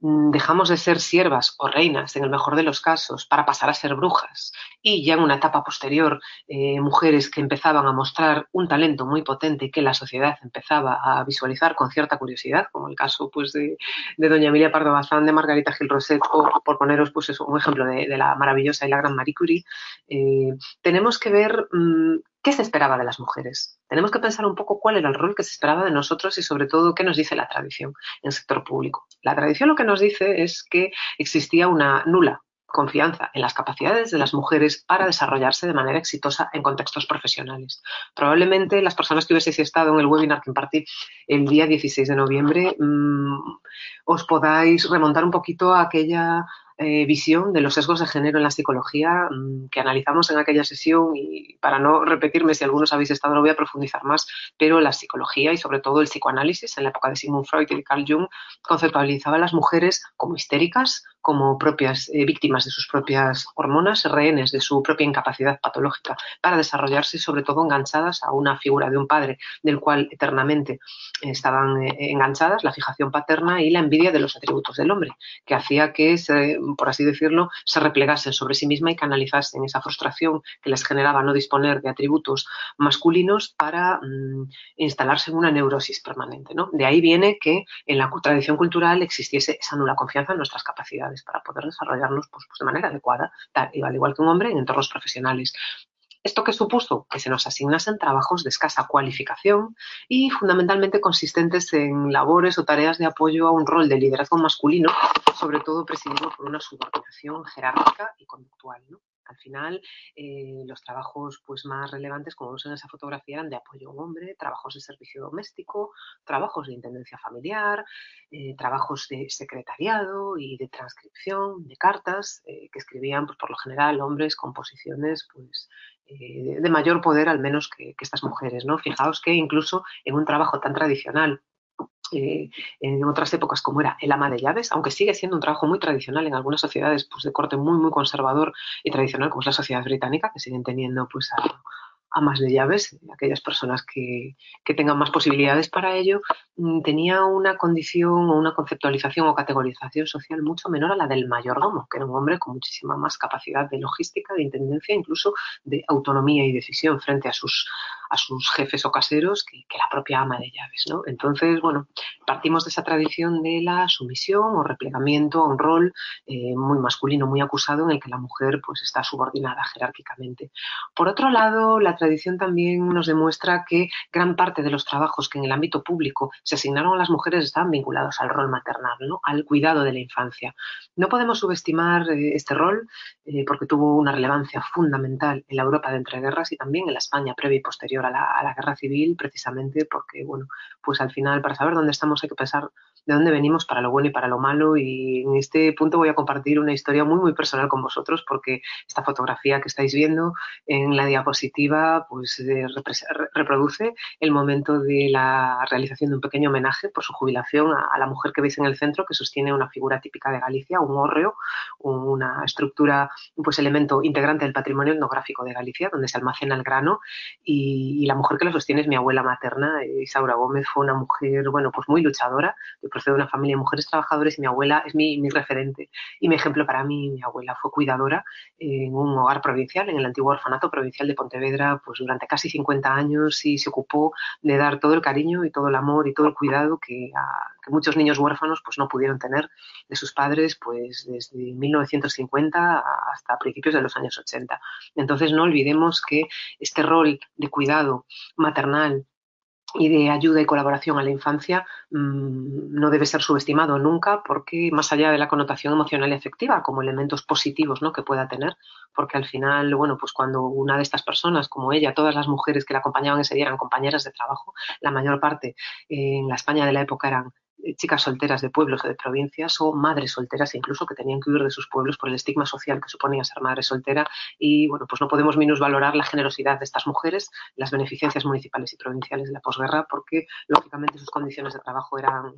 dejamos de ser siervas o reinas, en el mejor de los casos, para pasar a ser brujas. Y ya en una etapa posterior, eh, mujeres que empezaban a mostrar un talento muy potente que la sociedad empezaba a visualizar con cierta curiosidad, como el caso pues, de, doña Emilia Pardo Bazán, de Margarita Gil Roset, o por poneros pues, un ejemplo de, la maravillosa y la gran Marie Curie, eh, tenemos que ver mm, ¿Qué se esperaba de las mujeres? Tenemos que pensar un poco cuál era el rol que se esperaba de nosotros y sobre todo qué nos dice la tradición en el sector público. La tradición lo que nos dice es que existía una nula confianza en las capacidades de las mujeres para desarrollarse de manera exitosa en contextos profesionales. Probablemente las personas que hubieseis estado en el webinar que impartí el día 16 de noviembre mmm, os podáis remontar un poquito a aquella eh, visión de los sesgos de género en la psicología mm, que analizamos en aquella sesión y para no repetirme si algunos habéis estado no voy a profundizar más, pero la psicología y sobre todo el psicoanálisis en la época de Sigmund Freud y de Carl Jung conceptualizaba a las mujeres como histéricas, como propias eh, víctimas de sus propias hormonas, rehenes de su propia incapacidad patológica para desarrollarse sobre todo enganchadas a una figura de un padre del cual eternamente estaban eh, enganchadas, la fijación paterna y la envidia de los atributos del hombre, que hacía que, por así decirlo, se replegasen sobre sí misma y canalizasen esa frustración que les generaba no disponer de atributos masculinos para mm, instalarse en una neurosis permanente. ¿no? De ahí viene que en la tradición cultural existiese esa nula confianza en nuestras capacidades para poder desarrollarnos pues, pues de manera adecuada, tal, al igual que un hombre en entornos profesionales. ¿Esto que supuso? Que se nos asignasen trabajos de escasa cualificación y fundamentalmente consistentes en labores o tareas de apoyo a un rol de liderazgo masculino, sobre todo presidido por una subordinación jerárquica y conductual. Al final, eh, los trabajos pues, más relevantes, como vemos en esa fotografía, eran de apoyo a un hombre, trabajos de servicio doméstico, trabajos de intendencia familiar, eh, trabajos de secretariado y de transcripción de cartas eh, que escribían pues, por lo general hombres con posiciones pues, de mayor poder al menos que, estas mujeres, ¿no? Fijaos que incluso en un trabajo tan tradicional eh, en otras épocas como era el ama de llaves, aunque sigue siendo un trabajo muy tradicional en algunas sociedades pues, de corte muy muy conservador y tradicional como es la sociedad británica, que siguen teniendo pues a, amas de llaves, aquellas personas que, que, tengan más posibilidades para ello, mm, tenía una condición o una conceptualización o categorización social mucho menor a la del mayordomo, que era un hombre con muchísima más capacidad de logística, de intendencia, incluso de autonomía y decisión frente a sus, a sus jefes o caseros que, la propia ama de llaves. ¿no? Entonces, bueno, partimos de esa tradición de la sumisión o replegamiento a un rol eh, muy masculino, muy acusado, en el que la mujer pues, está subordinada jerárquicamente. Por otro lado, la tradición también nos demuestra que gran parte de los trabajos que en el ámbito público se asignaron a las mujeres estaban vinculados al rol maternal, al cuidado de la infancia. No podemos subestimar eh, este rol eh, porque tuvo una relevancia fundamental en la Europa de entreguerras y también en la España previa y posterior a la, guerra civil, precisamente porque, bueno, pues al final para saber dónde estamos hay que pensar de dónde venimos para lo bueno y para lo malo y en este punto voy a compartir una historia muy muy personal con vosotros porque esta fotografía que estáis viendo en la diapositiva pues eh, reproduce el momento de la realización de un pequeño homenaje por su jubilación a, la mujer que veis en el centro que sostiene una figura típica de Galicia, un hórreo, una estructura, pues elemento integrante del patrimonio etnográfico de Galicia donde se almacena el grano y la mujer que la sostiene es mi abuela materna. Isaura Gómez fue una mujer, bueno, pues muy luchadora. Procedo de una familia de mujeres trabajadoras y mi abuela es mi, referente y mi ejemplo para mí. Mi abuela fue cuidadora en un hogar provincial, en el antiguo orfanato provincial de Pontevedra, pues durante casi 50 años y se ocupó de dar todo el cariño y todo el amor y todo el cuidado que, que muchos niños huérfanos pues no pudieron tener de sus padres pues desde 1950 hasta principios de los años 80. Entonces no olvidemos que este rol de cuidado maternal y de ayuda y colaboración a la infancia mm, no debe ser subestimado nunca porque más allá de la connotación emocional y afectiva como elementos positivos ¿no? que pueda tener porque al final bueno pues cuando una de estas personas como ella todas las mujeres que la acompañaban ese día eran compañeras de trabajo la mayor parte en la España de la época eran eh, chicas solteras de pueblos o de provincias o madres solteras incluso que tenían que huir de sus pueblos por el estigma social que suponía ser madre soltera y bueno pues no podemos minusvalorar la generosidad de estas mujeres las beneficencias municipales y provinciales de la posguerra porque lógicamente sus condiciones de trabajo eran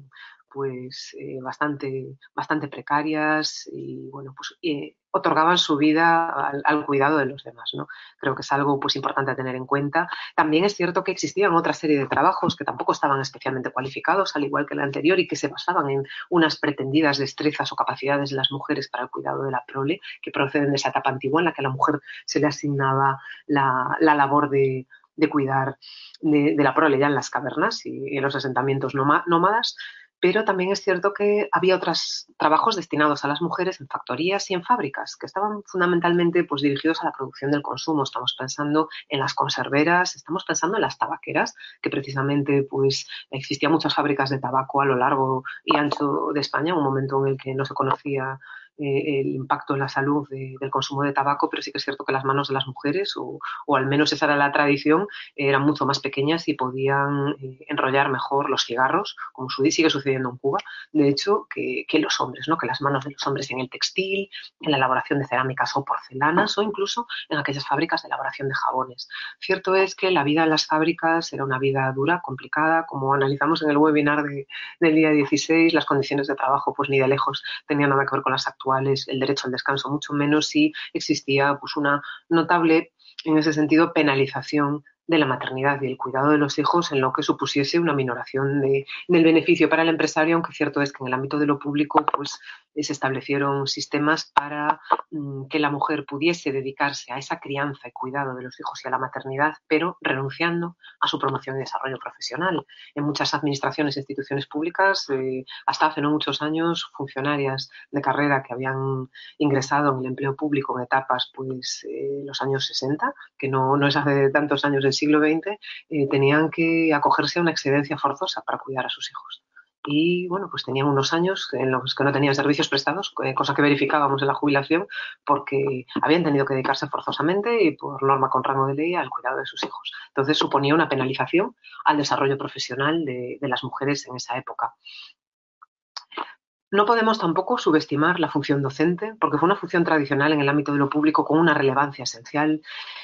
pues eh, bastante, bastante precarias y bueno, pues eh, otorgaban su vida al, cuidado de los demás, ¿no? Creo que es algo pues importante a tener en cuenta. También es cierto que existían otra serie de trabajos que tampoco estaban especialmente cualificados, al igual que el anterior, y que se basaban en unas pretendidas destrezas o capacidades de las mujeres para el cuidado de la prole, que proceden de esa etapa antigua en la que a la mujer se le asignaba la, labor de, cuidar de, la prole ya en las cavernas y en los asentamientos nómadas pero también es cierto que había otros trabajos destinados a las mujeres en factorías y en fábricas, que estaban fundamentalmente pues, dirigidos a la producción del consumo. Estamos pensando en las conserveras, estamos pensando en las tabaqueras, que precisamente pues, existían muchas fábricas de tabaco a lo largo y ancho de España, un momento en el que no se conocía eh, el impacto en la salud del consumo de tabaco, pero sí que es cierto que las manos de las mujeres, o, al menos esa era la tradición, eran mucho más pequeñas y podían eh, enrollar mejor los cigarros, como sigue sucediendo en Cuba, de hecho, que, los hombres, ¿no? que las manos de los hombres en el textil, en la elaboración de cerámicas o porcelanas, o incluso en aquellas fábricas de elaboración de jabones. Cierto es que la vida en las fábricas era una vida dura, complicada, como analizamos en el webinar del día 16, las condiciones de trabajo pues ni de lejos tenían nada que ver con las actuales el derecho al descanso, mucho menos si existía pues, una notable en ese sentido, penalización de la maternidad y el cuidado de los hijos en lo que supusiese una minoración de, del beneficio para el empresario, aunque cierto es que en el ámbito de lo público pues, se establecieron sistemas para mm, que la mujer pudiese dedicarse a esa crianza y cuidado de los hijos y a la maternidad, pero renunciando a su promoción y desarrollo profesional. En muchas administraciones e instituciones públicas, eh, hasta hace no muchos años, funcionarias de carrera que habían ingresado en el empleo público en etapas pues eh, los años 60, que no, no es hace tantos años siglo XX eh, tenían que acogerse a una excedencia forzosa para cuidar a sus hijos. Y bueno, pues tenían unos años en los que no tenían servicios prestados, eh, cosa que verificábamos en la jubilación, porque habían tenido que dedicarse forzosamente y por norma con rango de ley al cuidado de sus hijos. Entonces suponía una penalización al desarrollo profesional de las mujeres en esa época. No podemos tampoco subestimar la función docente, porque fue una función tradicional en el ámbito de lo público con una relevancia esencial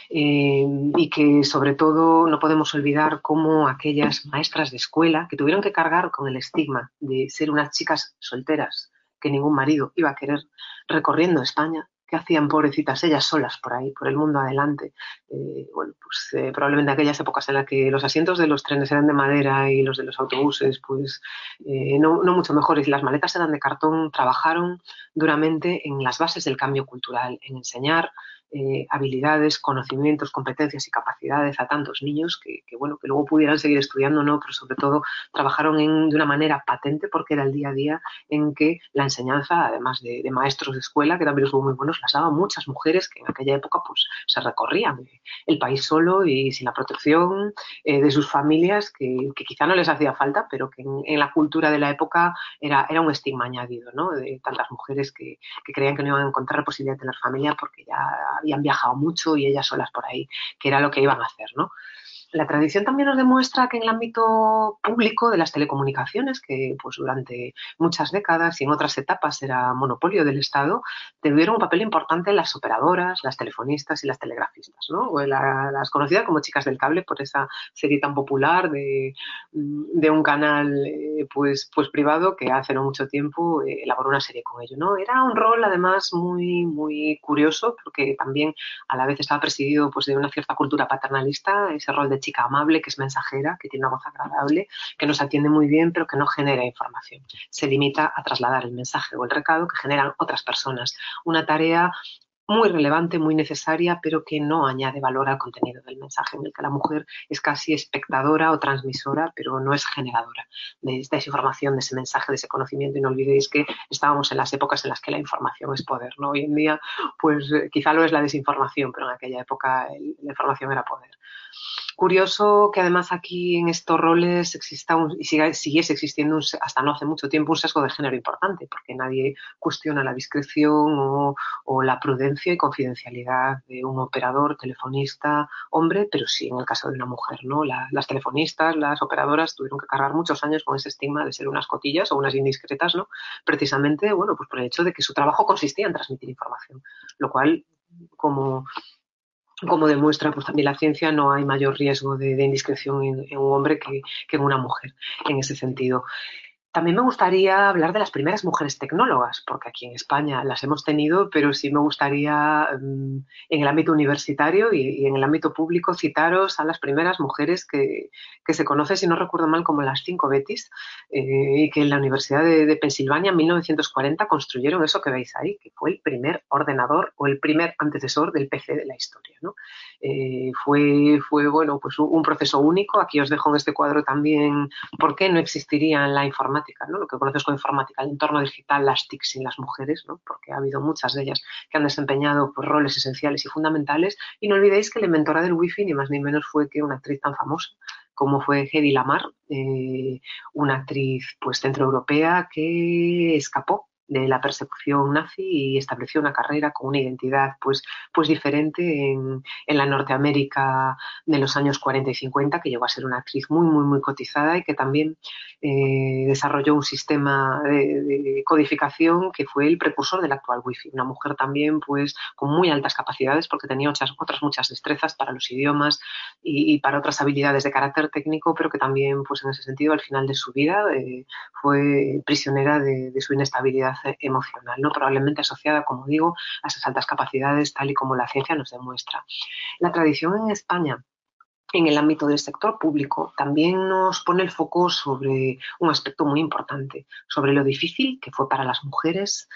eh, y que sobre todo no podemos olvidar cómo aquellas maestras de escuela que tuvieron que cargar con el estigma de ser unas chicas solteras que ningún marido iba a querer recorriendo España, que hacían pobrecitas ellas solas por ahí, por el mundo adelante. Eh, bueno, pues eh, probablemente aquellas épocas en las que los asientos de los trenes eran de madera y los de los autobuses, pues eh, no, no, mucho mejores las maletas eran de cartón, trabajaron duramente en las bases del cambio cultural, en enseñar eh, habilidades, conocimientos, competencias y capacidades a tantos niños que, bueno, que luego pudieran seguir estudiando, no, pero sobre todo trabajaron de una manera patente porque era el día a día en que la enseñanza, además de, maestros de escuela, que también hubo muy buenos, las daban muchas mujeres que en aquella época pues se recorrían el país solo y sin la protección eh, de sus familias, que, quizá no les hacía falta, pero que en, la cultura de la época era, era un estigma añadido, ¿no? De tantas mujeres que, que creían que no iban a encontrar posibilidad de tener familia porque ya habían viajado mucho y ellas solas por ahí, que era lo que iban a hacer, ¿no? La tradición también nos demuestra que en el ámbito público de las telecomunicaciones, que pues durante muchas décadas y en otras etapas era monopolio del Estado, tuvieron un papel importante las operadoras, las telefonistas y las telegrafistas, ¿no? las conocidas como chicas del cable por esa serie tan popular de, un canal eh, pues, pues privado que hace no mucho tiempo eh, elaboró una serie con ello, ¿no? Era un rol además muy, muy curioso porque también a la vez estaba presidido pues de una cierta cultura paternalista, ese rol de chica amable, que es mensajera, que tiene una voz agradable, que nos atiende muy bien, pero que no genera información. Se limita a trasladar el mensaje o el recado que generan otras personas. Una tarea muy relevante, muy necesaria, pero que no añade valor al contenido del mensaje, en el que la mujer es casi espectadora o transmisora, pero no es generadora de, esa información, de ese mensaje, de ese conocimiento. Y no olvidéis que estábamos en las épocas en las que la información es poder. ¿no? Hoy en día, pues eh, quizá lo es la desinformación, pero en aquella época la información era poder. Curioso que además aquí en estos roles exista y siga, siguiese existiendo hasta no hace mucho tiempo un sesgo de género importante, porque nadie cuestiona la discreción o, la prudencia y confidencialidad de un operador, telefonista, hombre, pero sí en el caso de una mujer, ¿no? las telefonistas, las operadoras tuvieron que cargar muchos años con ese estigma de ser unas cotillas o unas indiscretas, ¿no? Precisamente, bueno, pues por el hecho de que su trabajo consistía en transmitir información, lo cual como como demuestra pues también la ciencia, no hay mayor riesgo de, indiscreción en, en, un hombre que, que, en una mujer en ese sentido. También me gustaría hablar de las primeras mujeres tecnólogas, porque aquí en España las hemos tenido, pero sí me gustaría mm, en el ámbito universitario y, en el ámbito público citaros a las primeras mujeres que, se conoce, si no recuerdo mal, como las cinco Betis, eh, y que en la Universidad de, Pensilvania en 1940 construyeron eso que veis ahí, que fue el primer ordenador o el primer antecesor del PC de la historia. Eh, fue, fue, bueno, pues un proceso único. Aquí os dejo en este cuadro también por qué no existiría la informática lo que conoces con informática, el entorno digital, las TIC sin las mujeres, porque ha habido muchas de ellas que han desempeñado pues, roles esenciales y fundamentales. Y no olvidéis que la inventora del wifi ni más ni menos fue que una actriz tan famosa como fue Hedy Lamar, eh, una actriz pues centroeuropea que escapó de la persecución nazi y estableció una carrera con una identidad pues, pues diferente en, la Norteamérica de los años 40 y 50, que llegó a ser una actriz muy, muy, muy cotizada y que también eh, desarrolló un sistema de, codificación que fue el precursor del actual Wi-Fi. Una mujer también pues con muy altas capacidades porque tenía otras, otras muchas destrezas para los idiomas y, para otras habilidades de carácter técnico, pero que también pues en ese sentido al final de su vida eh, fue prisionera de su inestabilidad emocional, ¿no? probablemente asociada, como digo, a esas altas capacidades, tal y como la ciencia nos demuestra. La tradición en España en el ámbito del sector público también nos pone el foco sobre un aspecto muy importante, sobre lo difícil que fue para las mujeres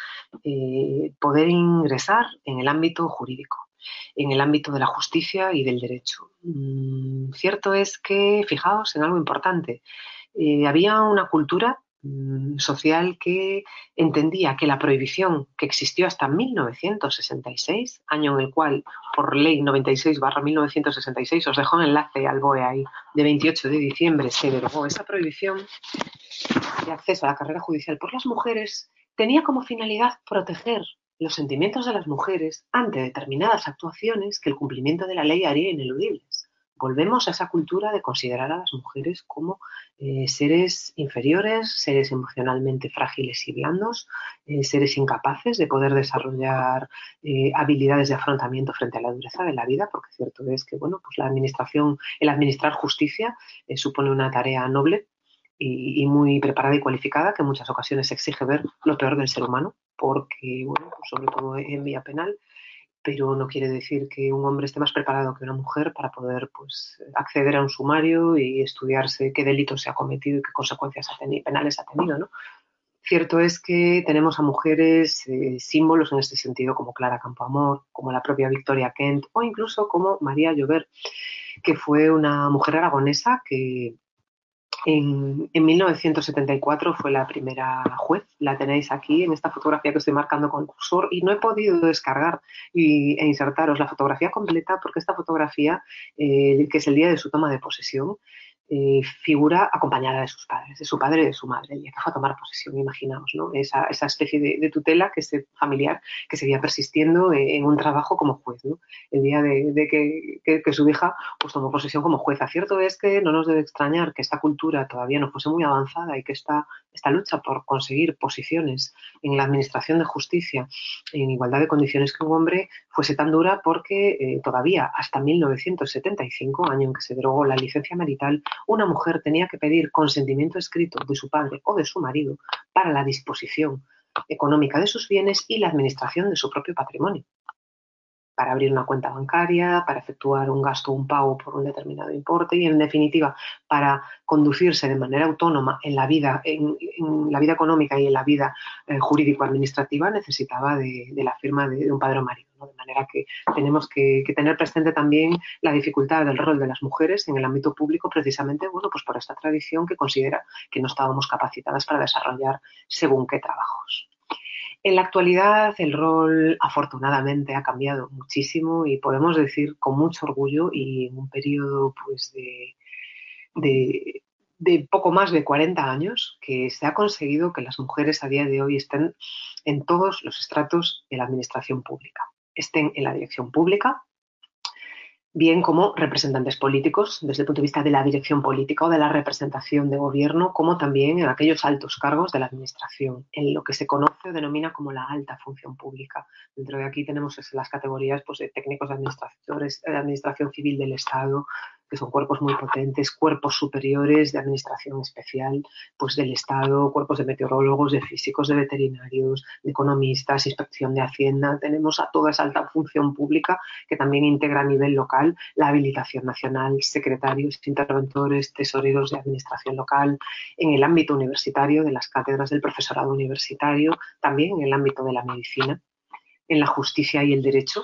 eh, poder ingresar en el ámbito jurídico, en el ámbito de la justicia y del derecho. Mm, cierto es que, fijaos en algo importante, eh, había una cultura social que entendía que la prohibición que existió hasta 1966, año en el cual por ley 96 barra 1966, os dejo un enlace al BOE ahí, de 28 de diciembre se derogó esa prohibición de acceso a la carrera judicial por las mujeres, tenía como finalidad proteger los sentimientos de las mujeres ante determinadas actuaciones que el cumplimiento de la ley haría ineludibles volvemos a esa cultura de considerar a las mujeres como eh, seres inferiores, seres emocionalmente frágiles y blandos, eh, seres incapaces de poder desarrollar eh, habilidades de afrontamiento frente a la dureza de la vida, porque cierto es que bueno, pues la administración, el administrar justicia supone una tarea noble y, muy preparada y cualificada que en muchas ocasiones exige ver lo peor del ser humano, porque bueno, pues sobre todo en vía penal pero no quiere decir que un hombre esté más preparado que una mujer para poder pues, acceder a un sumario y estudiarse qué delito se ha cometido y qué consecuencias penales ha tenido. ¿no? Cierto es que tenemos a mujeres eh, símbolos en este sentido como Clara Campoamor, como la propia Victoria Kent o incluso como María Llover, que fue una mujer aragonesa que en, 1974 fue la primera juez, la tenéis aquí en esta fotografía que estoy marcando con cursor y no he podido descargar y, e insertaros la fotografía completa porque esta fotografía, eh, que es el día de su toma de posesión, eh, figura acompañada de sus padres, de su padre y de su madre, el día que fue a tomar posesión, imaginaos, ¿no? esa, especie de, tutela que es familiar que seguía persistiendo en un trabajo como juez, ¿no? el día de, que, su hija pues, tomó posesión como jueza. Cierto es que no nos debe extrañar que esta cultura todavía no fuese muy avanzada y que esta, esta lucha por conseguir posiciones en la administración de justicia en igualdad de condiciones que un hombre fuese tan dura porque eh, todavía hasta 1975, año en que se derogó la licencia marital, una mujer tenía que pedir consentimiento escrito de su padre o de su marido para la disposición económica de sus bienes y la administración de su propio patrimonio para abrir una cuenta bancaria, para efectuar un gasto o un pago por un determinado importe y, en definitiva, para conducirse de manera autónoma en la vida, en, la vida económica y en la vida eh, jurídico-administrativa, necesitaba de, la firma de, un padre o marido. De manera que tenemos que, tener presente también la dificultad del rol de las mujeres en el ámbito público, precisamente bueno, pues por esta tradición que considera que no estábamos capacitadas para desarrollar según qué trabajos. En la actualidad el rol afortunadamente ha cambiado muchísimo y podemos decir con mucho orgullo y en un periodo pues de, de, poco más de 40 años que se ha conseguido que las mujeres a día de hoy estén en todos los estratos de la administración pública. Estén en la dirección pública, bien como representantes políticos, desde el punto de vista de la dirección política o de la representación de gobierno, como también en aquellos altos cargos de la Administración, en lo que se conoce o denomina como la alta función pública. Dentro de aquí tenemos las categorías pues, de técnicos de, de Administración Civil del Estado, que son cuerpos muy potentes, cuerpos superiores de administración especial pues del Estado, cuerpos de meteorólogos, de físicos, de veterinarios, de economistas, inspección de Hacienda. Tenemos a toda esa alta función pública que también integra a nivel local la habilitación nacional, secretarios, interventores, tesoreros de administración local, en el ámbito universitario de las cátedras del profesorado universitario, también en el ámbito de la medicina, en la justicia y el derecho.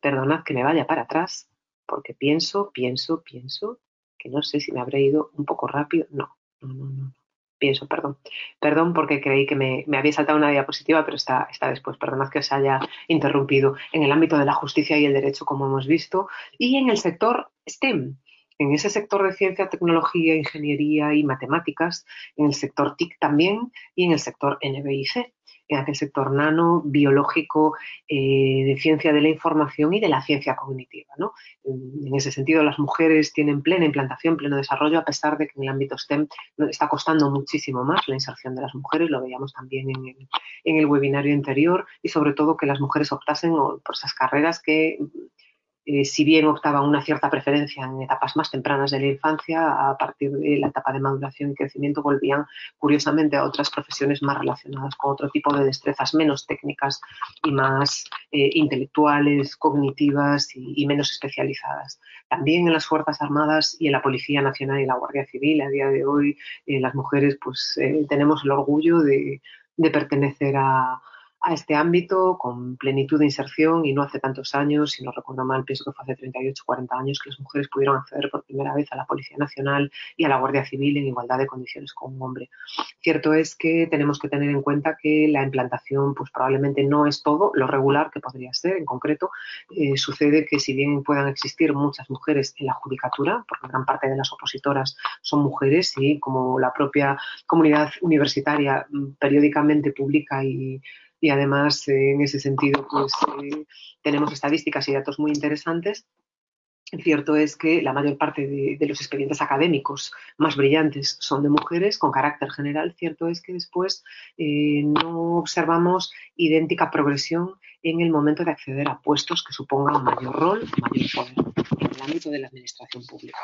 Perdonad que me vaya para atrás porque pienso, pienso, pienso, que no sé si me habré ido un poco rápido. No, no, no, no. Pienso, perdón. Perdón porque creí que me, había saltado una diapositiva, pero está, está después. Perdonad que os haya interrumpido. En el ámbito de la justicia y el derecho, como hemos visto, y en el sector STEM, en ese sector de ciencia, tecnología, ingeniería y matemáticas, en el sector TIC también y en el sector NBIC en aquel sector nano, biológico, eh, de ciencia de la información y de la ciencia cognitiva. ¿no? En ese sentido, las mujeres tienen plena implantación, pleno desarrollo, a pesar de que en el ámbito STEM está costando muchísimo más la inserción de las mujeres, lo veíamos también en el, en el webinario anterior, y sobre todo que las mujeres optasen por esas carreras que eh, si bien optaba una cierta preferencia en etapas más tempranas de la infancia, a partir de la etapa de maduración y crecimiento volvían curiosamente a otras profesiones más relacionadas con otro tipo de destrezas menos técnicas y más eh, intelectuales, cognitivas y, menos especializadas. También en las Fuerzas Armadas y en la Policía Nacional y la Guardia Civil, a día de hoy, eh, las mujeres pues tenemos el orgullo de pertenecer a, a este ámbito con plenitud de inserción y no hace tantos años, si no recuerdo mal, pienso que fue hace 38 o 40 años que las mujeres pudieron acceder por primera vez a la Policía Nacional y a la Guardia Civil en igualdad de condiciones con un hombre. Cierto es que tenemos que tener en cuenta que la implantación pues probablemente no es todo lo regular que podría ser. En concreto, eh, sucede que si bien puedan existir muchas mujeres en la judicatura, porque gran parte de las opositoras son mujeres y como la propia comunidad universitaria mm, periódicamente publica y y además en ese sentido pues eh, tenemos estadísticas y datos muy interesantes. Cierto es que la mayor parte de, los expedientes académicos más brillantes son de mujeres con carácter general. Cierto es que después eh, no observamos idéntica progresión en el momento de acceder a puestos que supongan mayor rol, mayor poder en el ámbito de la administración pública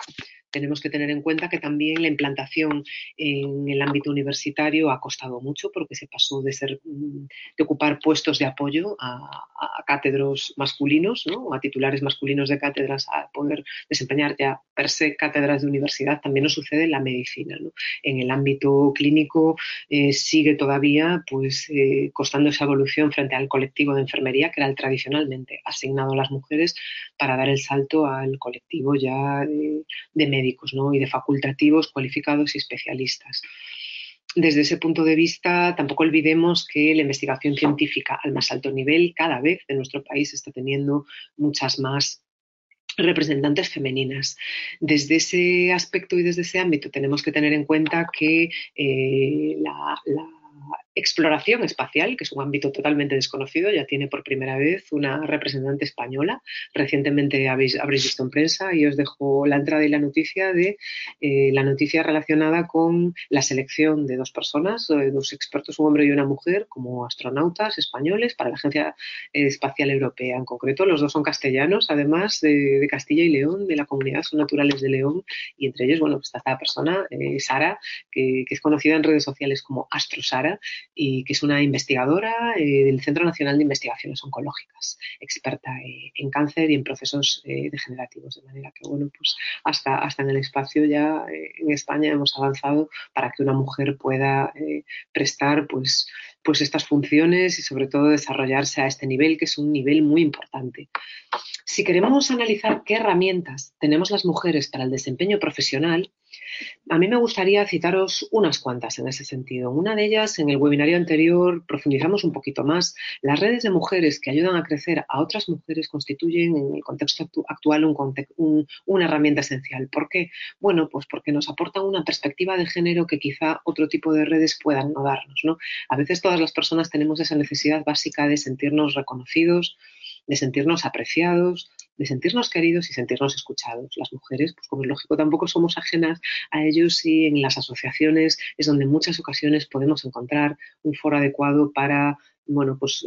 tenemos que tener en cuenta que también la implantación en el ámbito universitario ha costado mucho porque se pasó de mm, ocupar puestos de apoyo a, cátedros masculinos, ¿no? a titulares masculinos de cátedras a poder desempeñar ya per se cátedras de universidad. También nos sucede en la medicina. En el ámbito clínico eh, sigue todavía pues eh, costando esa evolución frente al colectivo de enfermería que era el tradicionalmente asignado a las mujeres para dar el salto al colectivo ya de, de médicos y de facultativos cualificados y especialistas. Desde ese punto de vista, tampoco olvidemos que la investigación científica al más alto nivel cada vez en nuestro país está teniendo muchas más representantes femeninas. Desde ese aspecto y desde ese ámbito tenemos que tener en cuenta que eh, la exploración espacial, que es un ámbito totalmente desconocido, ya tiene por primera vez una representante española. Recientemente habéis, habréis visto en prensa y os dejo la entrada y la noticia de eh, la noticia relacionada con la selección de dos personas, eh, dos expertos, un hombre y una mujer, como astronautas españoles para la Agencia Espacial Europea. En concreto, los dos son castellanos, además de, Castilla y León, de la comunidad, son naturales de León, y entre ellos, bueno, pues está esta persona, eh, Sara, que, que es conocida en redes sociales como Astro Sara, y que es una investigadora eh, del Centro Nacional de Investigaciones Oncológicas, experta eh, en cáncer y en procesos eh, degenerativos. De manera que, bueno, pues hasta, hasta en el espacio ya en España hemos avanzado para que una mujer pueda prestar pues, pues estas funciones y sobre todo desarrollarse a este nivel, que es un nivel muy importante. Si queremos analizar qué herramientas tenemos las mujeres para el desempeño profesional, a mí me gustaría citaros unas cuantas en ese sentido. Una de ellas, en el webinario anterior, profundizamos un poquito más. Las redes de mujeres que ayudan a crecer a otras mujeres constituyen en el contexto actual una herramienta esencial. ¿Por qué? Bueno, pues porque nos aportan una perspectiva de género que quizá otro tipo de redes puedan no darnos. ¿no? A veces todas las personas tenemos esa necesidad básica de sentirnos reconocidos, de sentirnos apreciados, de sentirnos queridos y sentirnos escuchados. Las mujeres, pues como es lógico, tampoco somos ajenas a ellos y en las asociaciones es donde en muchas ocasiones podemos encontrar un foro adecuado para, bueno, pues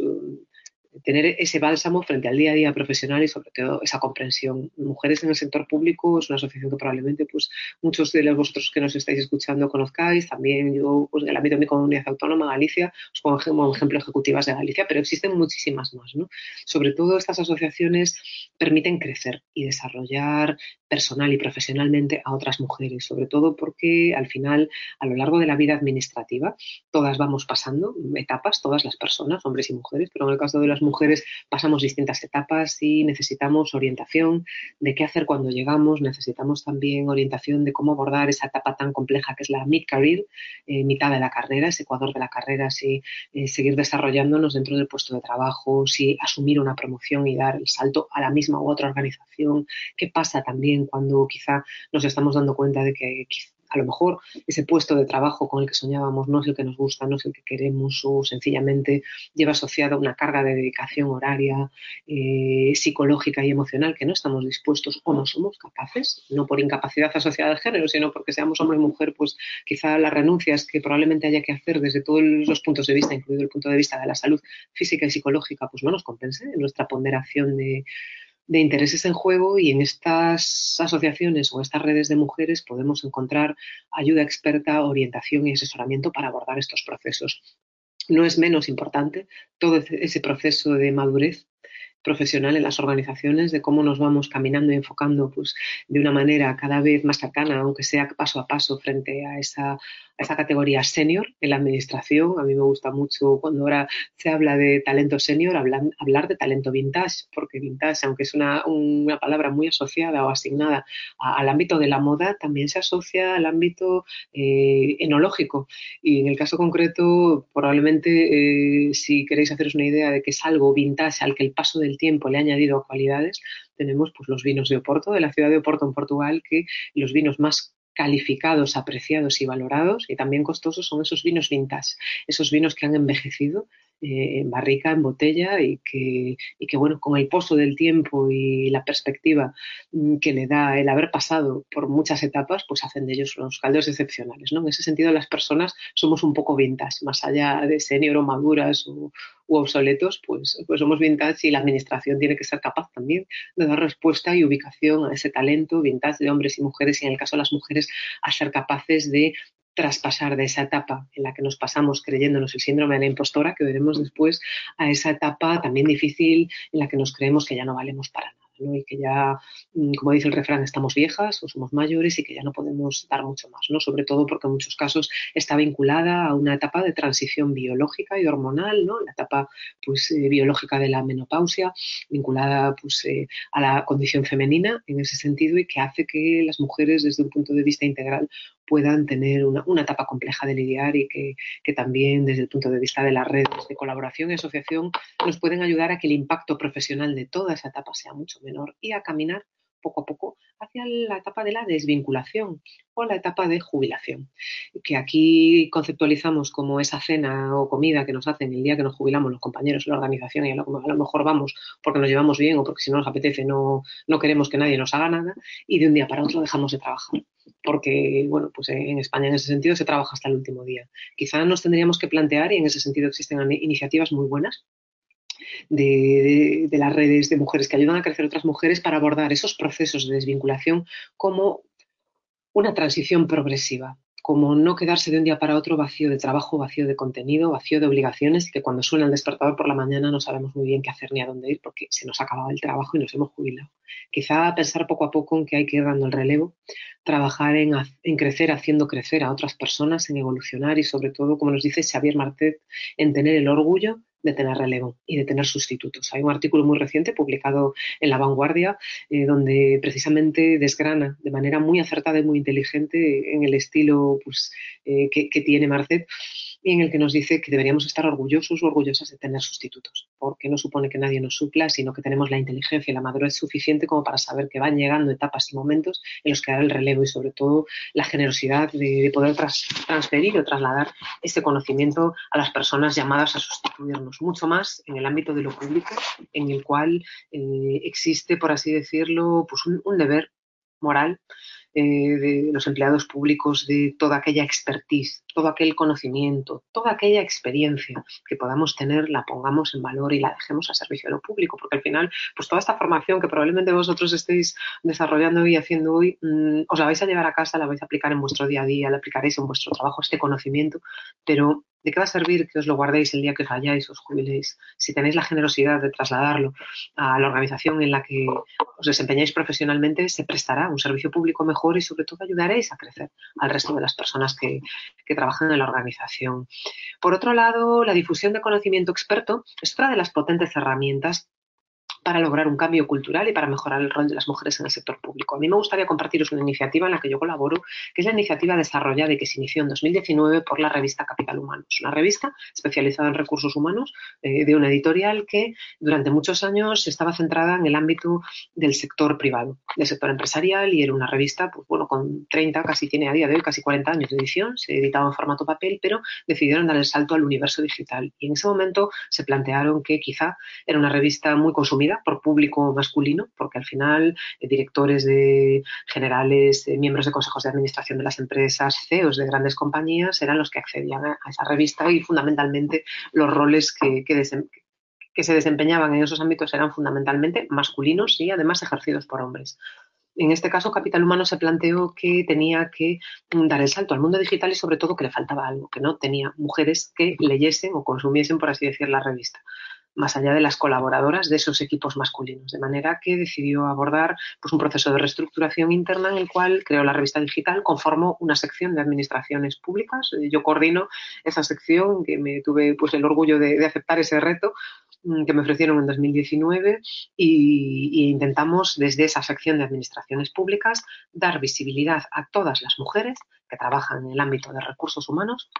tener ese bálsamo frente al día a día profesional y sobre todo esa comprensión. Mujeres en el sector público es una asociación que probablemente pues muchos de vosotros que nos estáis escuchando conozcáis, también yo pues en el ámbito de mi comunidad autónoma, Galicia, os pongo como ejemplo ejecutivas de Galicia, pero existen muchísimas más. ¿no? Sobre todo estas asociaciones permiten crecer y desarrollar personal y profesionalmente a otras mujeres, sobre todo porque al final, a lo largo de la vida administrativa, todas vamos pasando etapas, todas las personas, hombres y mujeres, pero en el caso de las mujeres pasamos distintas etapas y necesitamos orientación de qué hacer cuando llegamos, necesitamos también orientación de cómo abordar esa etapa tan compleja que es la mid-career, eh, mitad de la carrera, ese ecuador de la carrera, si eh, seguir desarrollándonos dentro del puesto de trabajo, si asumir una promoción y dar el salto a la misma u otra organización, qué pasa también cuando quizá nos estamos dando cuenta de que a lo mejor ese puesto de trabajo con el que soñábamos no es el que nos gusta, no es el que queremos o sencillamente lleva asociada una carga de dedicación horaria, eh, psicológica y emocional que no estamos dispuestos o no somos capaces, no por incapacidad asociada al género, sino porque seamos hombre y mujer, pues quizá las renuncias que probablemente haya que hacer desde todos los puntos de vista, incluido el punto de vista de la salud física y psicológica, pues no nos compense en nuestra ponderación de de intereses en juego y en estas asociaciones o estas redes de mujeres podemos encontrar ayuda experta, orientación y asesoramiento para abordar estos procesos. No es menos importante todo ese proceso de madurez profesional en las organizaciones, de cómo nos vamos caminando y enfocando pues, de una manera cada vez más cercana, aunque sea paso a paso, frente a esa esa categoría senior en la administración. A mí me gusta mucho cuando ahora se habla de talento senior, hablar, de talento vintage, porque vintage, aunque es una, palabra muy asociada o asignada al ámbito de la moda, también se asocia al ámbito eh, enológico. Y en el caso concreto, probablemente, eh, si queréis haceros una idea de que es algo vintage al que el paso del tiempo le ha añadido cualidades, tenemos pues, los vinos de Oporto, de la ciudad de Oporto en Portugal, que los vinos más calificados, apreciados y valorados y también costosos son esos vinos vintage, esos vinos que han envejecido eh, en barrica, en botella y que, y que, bueno, con el pozo del tiempo y la perspectiva mm, que le da el haber pasado por muchas etapas, pues hacen de ellos unos caldos excepcionales, ¿no? En ese sentido, las personas somos un poco vintage, más allá de senior o maduras o, u obsoletos, pues, pues somos vintage y la administración tiene que ser capaz también de dar respuesta y ubicación a ese talento vintage de hombres y mujeres y en el caso de las mujeres a ser capaces de traspasar de esa etapa en la que nos pasamos creyéndonos el síndrome de la impostora, que veremos después, a esa etapa también difícil en la que nos creemos que ya no valemos para nada. y que ya, mm, como dice el refrán, estamos viejas o somos mayores y que ya no podemos dar mucho más, ¿no? sobre todo porque en muchos casos está vinculada a una etapa de transición biológica y hormonal, ¿no? la etapa pues, eh, biológica de la menopausia, vinculada pues, eh, a la condición femenina en ese sentido y que hace que las mujeres desde un punto de vista integral puedan tener una, etapa compleja de lidiar y que, también desde el punto de vista de las redes de colaboración y asociación nos pueden ayudar a que el impacto profesional de toda esa etapa sea mucho menor y a caminar poco a poco hacia la etapa de la desvinculación o la etapa de jubilación, que aquí conceptualizamos como esa cena o comida que nos hacen el día que nos jubilamos los compañeros en la organización y a lo, mejor vamos porque nos llevamos bien o porque si no nos apetece no, no queremos que nadie nos haga nada y de un día para otro dejamos de trabajar porque, bueno, pues en España en ese sentido se trabaja hasta el último día. Quizá nos tendríamos que plantear, y en ese sentido existen iniciativas muy buenas, de, las redes de mujeres que ayudan a crecer otras mujeres para abordar esos procesos de desvinculación como una transición progresiva, como no quedarse de un día para otro vacío de trabajo, vacío de contenido, vacío de obligaciones, que cuando suena el despertador por la mañana no sabemos muy bien qué hacer ni a dónde ir porque se nos ha acabado el trabajo y nos hemos jubilado. Quizá pensar poco a poco en que hay que ir dando el relevo, trabajar en, en crecer haciendo crecer a otras personas, en evolucionar y sobre todo, como nos dice Xavier Martet, en tener el orgullo de tener relevo y de tener sustitutos. Hay un artículo muy reciente publicado en La Vanguardia eh, donde precisamente desgrana de manera muy acertada y muy inteligente en el estilo pues, eh, que, tiene Marcet en el que nos dice que deberíamos estar orgullosos o orgullosas de tener sustitutos, porque no supone que nadie nos supla, sino que tenemos la inteligencia y la madurez suficiente como para saber que van llegando etapas y momentos en los que dar el relevo y sobre todo la generosidad de, poder transferir o trasladar ese conocimiento a las personas llamadas a sustituirnos, mucho más en el ámbito de lo público, en el cual eh, existe, por así decirlo, pues un deber moral eh, de los empleados públicos, de toda aquella expertise, todo aquel conocimiento, toda aquella experiencia que podamos tener, la pongamos en valor y la dejemos a servicio de lo público, porque al final, pues toda esta formación que probablemente vosotros estéis desarrollando y haciendo hoy, mm, os la vais a llevar a casa, la vais a aplicar en vuestro día a día, la aplicaréis en vuestro trabajo, este conocimiento, pero ¿De qué va a servir que os lo guardéis el día que os vayáis, os jubiléis? Si tenéis la generosidad de trasladarlo a la organización en la que os desempeñáis profesionalmente, se prestará un servicio público mejor y sobre todo ayudaréis a crecer al resto de las personas que, que trabajan en la organización. Por otro lado, la difusión de conocimiento experto es otra de las potentes herramientas para lograr un cambio cultural y para mejorar el rol de las mujeres en el sector público. A mí me gustaría compartiros una iniciativa en la que yo colaboro, que es la iniciativa desarrollada y que se inició en 2019 por la revista Capital Humano. Es una revista especializada en recursos humanos eh, de una editorial que durante muchos años estaba centrada en el ámbito del sector privado, del sector empresarial y era una revista, pues bueno, con 30, casi tiene a día de hoy casi 40 años de edición, se editaba en formato papel, pero decidieron dar el salto al universo digital. Y en ese momento se plantearon que quizá era una revista muy consumida por público masculino, porque al final eh, directores de generales, eh, miembros de consejos de administración de las empresas, CEOs de grandes compañías eran los que accedían a, esa revista y fundamentalmente los roles que, que, se desempeñaban en esos ámbitos eran fundamentalmente masculinos y además ejercidos por hombres. En este caso, Capital Humano se planteó que tenía que dar el salto al mundo digital y sobre todo que le faltaba algo, que no tenía mujeres que leyesen o consumiesen, por así decir, la revista más allá de las colaboradoras de esos equipos masculinos. De manera que decidió abordar pues, un proceso de reestructuración interna en el cual creó la revista digital, conformó una sección de administraciones públicas. Yo coordino esa sección, que me tuve pues, el orgullo de aceptar ese reto, Mm, que me ofrecieron en 2019 y, intentamos desde esa sección de administraciones públicas dar visibilidad a todas las mujeres que trabajan en el ámbito de recursos humanos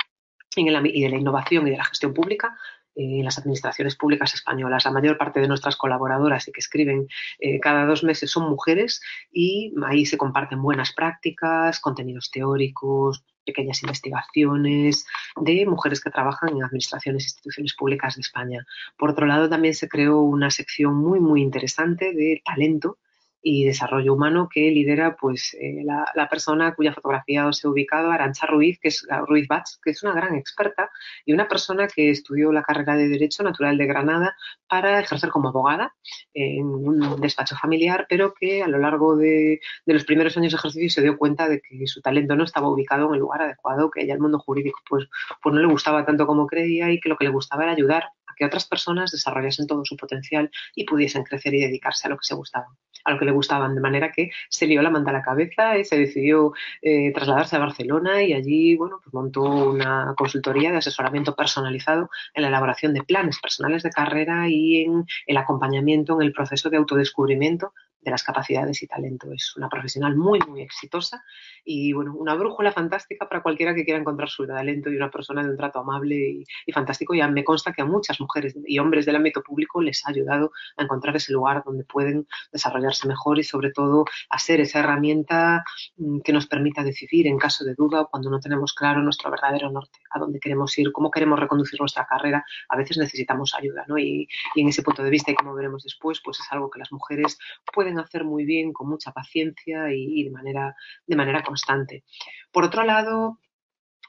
y de la innovación y de la gestión pública eh, las administraciones públicas españolas. La mayor parte de nuestras colaboradoras y que escriben eh, cada dos meses son mujeres y ahí se comparten buenas prácticas, contenidos teóricos, pequeñas investigaciones de mujeres que trabajan en administraciones e instituciones públicas de España. Por otro lado, también se creó una sección muy, muy interesante de talento y desarrollo humano que lidera pues eh, la, persona cuya fotografía os he ubicado, Arancha Ruiz, que es Ruiz Batz, que es una gran experta y una persona que estudió la carrera de Derecho Natural de Granada para ejercer como abogada en un despacho familiar, pero que a lo largo de, los primeros años de ejercicio se dio cuenta de que su talento no estaba ubicado en el lugar adecuado, que ella el mundo jurídico pues, pues no le gustaba tanto como creía y que lo que le gustaba era ayudar que otras personas desarrollasen todo su potencial y pudiesen crecer y dedicarse a lo que se gustaba a lo que le gustaban, de manera que se lió la manta a la cabeza y se decidió eh, trasladarse a Barcelona y allí, bueno, pues montó una consultoría de asesoramiento personalizado en la elaboración de planes personales de carrera y en el acompañamiento en el proceso de autodescubrimiento de las capacidades y talento. Es una profesional muy, muy exitosa y, bueno, una brújula fantástica para cualquiera que quiera encontrar su talento y una persona de un trato amable y, y fantástico. Ya me consta que a muchas mujeres y hombres del ámbito público les ha ayudado a encontrar ese lugar donde pueden desarrollarse mejor y, sobre todo, a ser esa herramienta mm, que nos permita decidir en caso de duda o cuando no tenemos claro nuestro verdadero norte, a dónde queremos ir, cómo queremos reconducir nuestra carrera. A veces necesitamos ayuda, ¿no? Y, y en ese punto de vista, y como veremos después, pues es algo que las mujeres pueden hacer muy bien, con mucha paciencia y, de, manera, de manera constante. Por otro lado,